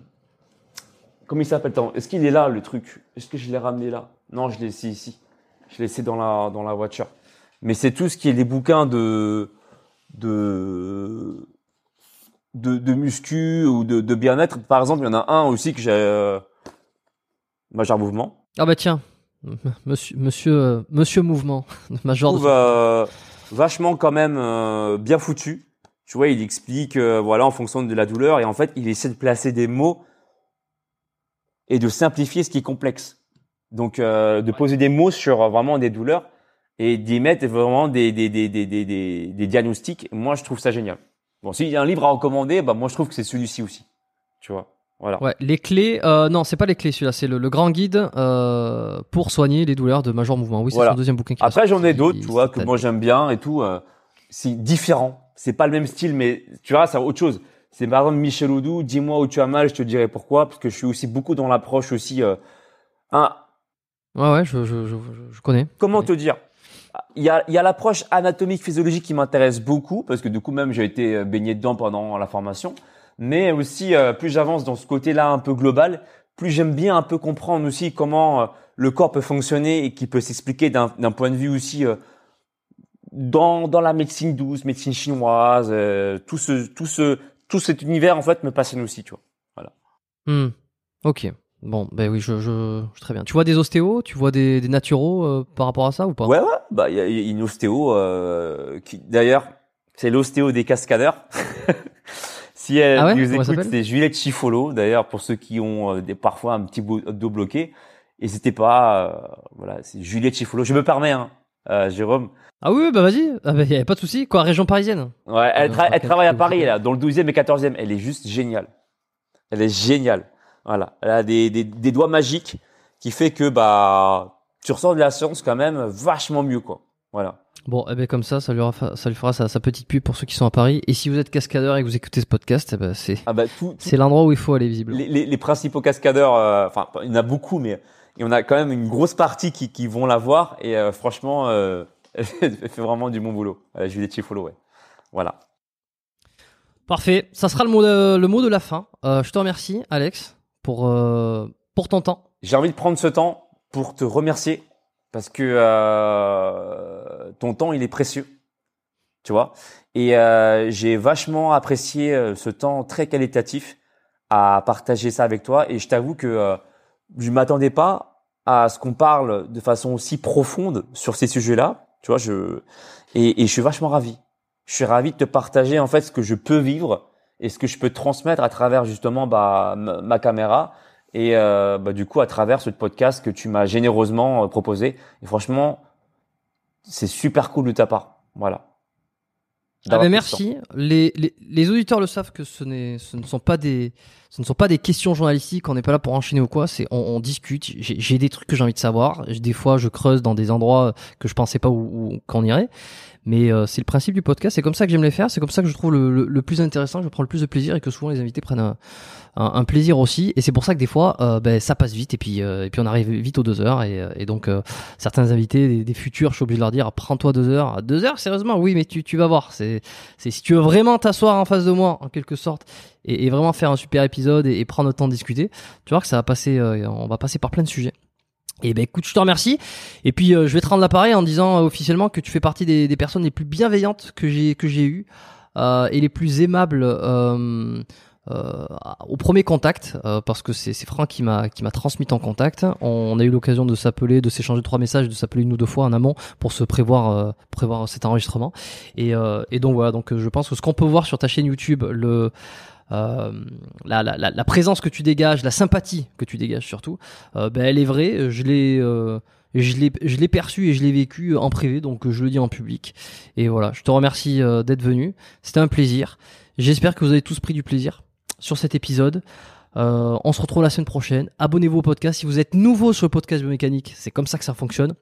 comment il s'appelle? Est-ce qu'il est là le truc? Est-ce que je l'ai ramené là? Non, je l'ai laissé ici. Je l'ai laissé dans la dans la voiture. Mais c'est tout ce qui est les bouquins de de de, de muscu ou de, de bien-être. Par exemple, il y en a un aussi que j'ai euh, Major Mouvement. Ah bah tiens, Monsieur, monsieur, euh, monsieur mouvement, *laughs* major. Je trouve, euh, vachement quand même euh, bien foutu. Tu vois, il explique, voilà, en fonction de la douleur, et en fait, il essaie de placer des mots et de simplifier ce qui est complexe. Donc, euh, de poser des mots sur euh, vraiment des douleurs et d'y mettre vraiment des, des, des, des, des, des, des diagnostics. Moi, je trouve ça génial. Bon, s'il y a un livre à recommander, bah, moi, je trouve que c'est celui-ci aussi. Tu vois. Voilà. Ouais, les clés. Euh, non, c'est pas les clés celui-là, c'est le, le grand guide euh, pour soigner les douleurs de major mouvement. Oui, c'est Voilà. son deuxième bouquin. qui Après, j'en ai d'autres, tu vois, que moi j'aime bien et tout. euh, c'est différent. C'est pas le même style, mais tu vois, c'est autre chose. C'est par exemple Michel Oudou, dis-moi où tu as mal, je te dirai pourquoi, parce que je suis aussi beaucoup dans l'approche aussi. Euh, un, Ouais, ouais, je, je, je, je connais. comment te dire? Il y a, il y a l'approche anatomique, physiologique qui m'intéresse beaucoup, parce que du coup même j'ai été euh, baigné dedans pendant la formation. Mais aussi, euh, plus j'avance dans ce côté-là un peu global, plus j'aime bien un peu comprendre aussi comment euh, le corps peut fonctionner et qui peut s'expliquer d'un d'un point de vue aussi euh, dans, dans la médecine douce, médecine chinoise, tout ce tout ce tout cet univers en fait me passionne aussi, tu vois. Hmm. Ok. Bon, ben oui, je, je, je- très bien. Tu vois des ostéos, tu vois des, des naturaux euh, par rapport à ça ou pas? Ouais, ouais. Bah, il y a, une ostéo euh, qui, d'ailleurs, c'est l'ostéo des cascadeurs. *laughs* si elle Ah ouais? nous écoute, c'est Juliette Chifolo. D'ailleurs, pour ceux qui ont euh, des, parfois un petit dos bloqué, n'hésitez pas. voilà, c'est Juliette Chifolo. Je me permets, hein, Jérôme. Ah oui, bah vas-y. Ah bah y a pas de souci. Quoi, région parisienne? Ouais, elle, tra- elle travaille à Paris, là, dans le 12e et 14e. Elle est juste géniale. Elle est géniale. Voilà. Elle a des, des, des doigts magiques qui fait que, bah, tu ressors de la séance quand même vachement mieux, quoi. Voilà. Bon, eh ben comme ça, ça lui, fera, ça lui fera sa, sa petite pub pour ceux qui sont à Paris. Et si vous êtes cascadeur et que vous écoutez ce podcast, eh ben c'est Ah, bah, c'est l'endroit où il faut aller visiblement. les, les, les principaux cascadeurs, euh, enfin, il y en a beaucoup, mais il y en a quand même une grosse partie qui, qui vont la voir. Et euh, franchement, euh, *laughs* elle fait vraiment du bon boulot. Juliette Chifolo, ouais. Voilà. Parfait. Ça sera le mot de, le mot de la fin. Je te remercie, Alex, pour euh, pour ton temps. J'ai envie de prendre ce temps pour te remercier parce que euh, ton temps, il est précieux. Tu vois? Et euh, j'ai vachement apprécié euh, ce temps très qualitatif à partager ça avec toi. Et je t'avoue que euh, je m'attendais pas à ce qu'on parle de façon aussi profonde sur ces sujets-là. Tu vois, je et, et je suis vachement ravi. Je suis ravi de te partager en fait ce que je peux vivre et ce que je peux transmettre à travers justement bah, ma, caméra et euh, bah, du coup à travers ce podcast que tu m'as généreusement euh, proposé. Et franchement, c'est super cool de ta part. Voilà. Ah ben merci. Les, les, les auditeurs le savent que ce, n'est, ce ne sont pas des ce ne sont pas des questions journalistiques. On n'est pas là pour enchaîner ou quoi. C'est on, on discute. J'ai, j'ai des trucs que j'ai envie de savoir. Des fois, je creuse dans des endroits que je pensais pas où, où qu'on irait. Mais euh, c'est le principe du podcast. C'est comme ça que j'aime les faire. C'est comme ça que je trouve le, le, le plus intéressant. Je prends le plus de plaisir et que souvent les invités prennent un, un, plaisir aussi. Et c'est pour ça que des fois, euh, ben, ça passe vite et puis euh, et puis on arrive vite aux deux heures. Et, euh, et donc euh, certains invités, des, futurs, je suis obligé de leur dire prends-toi deux heures. Deux heures, sérieusement, oui, mais tu tu vas voir. C'est c'est si tu veux vraiment t'asseoir en face de moi, en quelque sorte, et, et vraiment faire un super épisode et, et prendre le temps de discuter, tu vois que ça va passer, euh, on va passer par plein de sujets. Et ben écoute, je te remercie. Et puis euh, je vais te rendre l'appareil en disant euh, officiellement que tu fais partie des, personnes les plus bienveillantes que j'ai que j'ai eues euh, et les plus aimables. Euh, euh, au premier contact, parce que c'est Franck qui m'a qui m'a transmis ton contact. On, a eu l'occasion de s'appeler, de s'échanger trois messages, de s'appeler une ou deux fois en amont pour se prévoir prévoir cet enregistrement. Et, et donc voilà, donc je pense que ce qu'on peut voir sur ta chaîne YouTube, le la, la, la, la présence que tu dégages, la sympathie que tu dégages surtout, euh, ben, elle est vraie. Je l'ai euh, je l'ai perçu et je l'ai vécu en privé, donc euh, je le dis en public. Et voilà, je te remercie euh, d'être venu. C'était un plaisir. J'espère que vous avez tous pris du plaisir sur cet épisode. Euh, on se retrouve la semaine prochaine. Abonnez-vous au podcast. Si vous êtes nouveau sur le podcast biomécanique, c'est comme ça que ça fonctionne.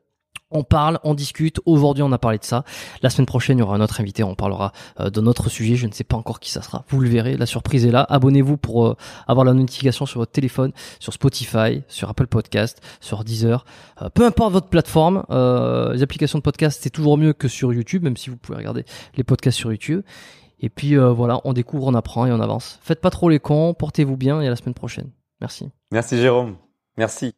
On parle, on discute. Aujourd'hui, on a parlé de ça. La semaine prochaine, il y aura un autre invité. On parlera euh, d'un autre sujet. Je ne sais pas encore qui ça sera. Vous le verrez. La surprise est là. Abonnez-vous pour euh, avoir la notification sur votre téléphone, sur Spotify, sur Apple Podcast, sur Deezer. Euh, peu importe votre plateforme, euh, les applications de podcast, c'est toujours mieux que sur YouTube, même si vous pouvez regarder les podcasts sur YouTube. Et puis euh, voilà, on découvre, on apprend et on avance. Faites pas trop les cons. Portez-vous bien et à la semaine prochaine. Merci. Merci Jérôme. Merci.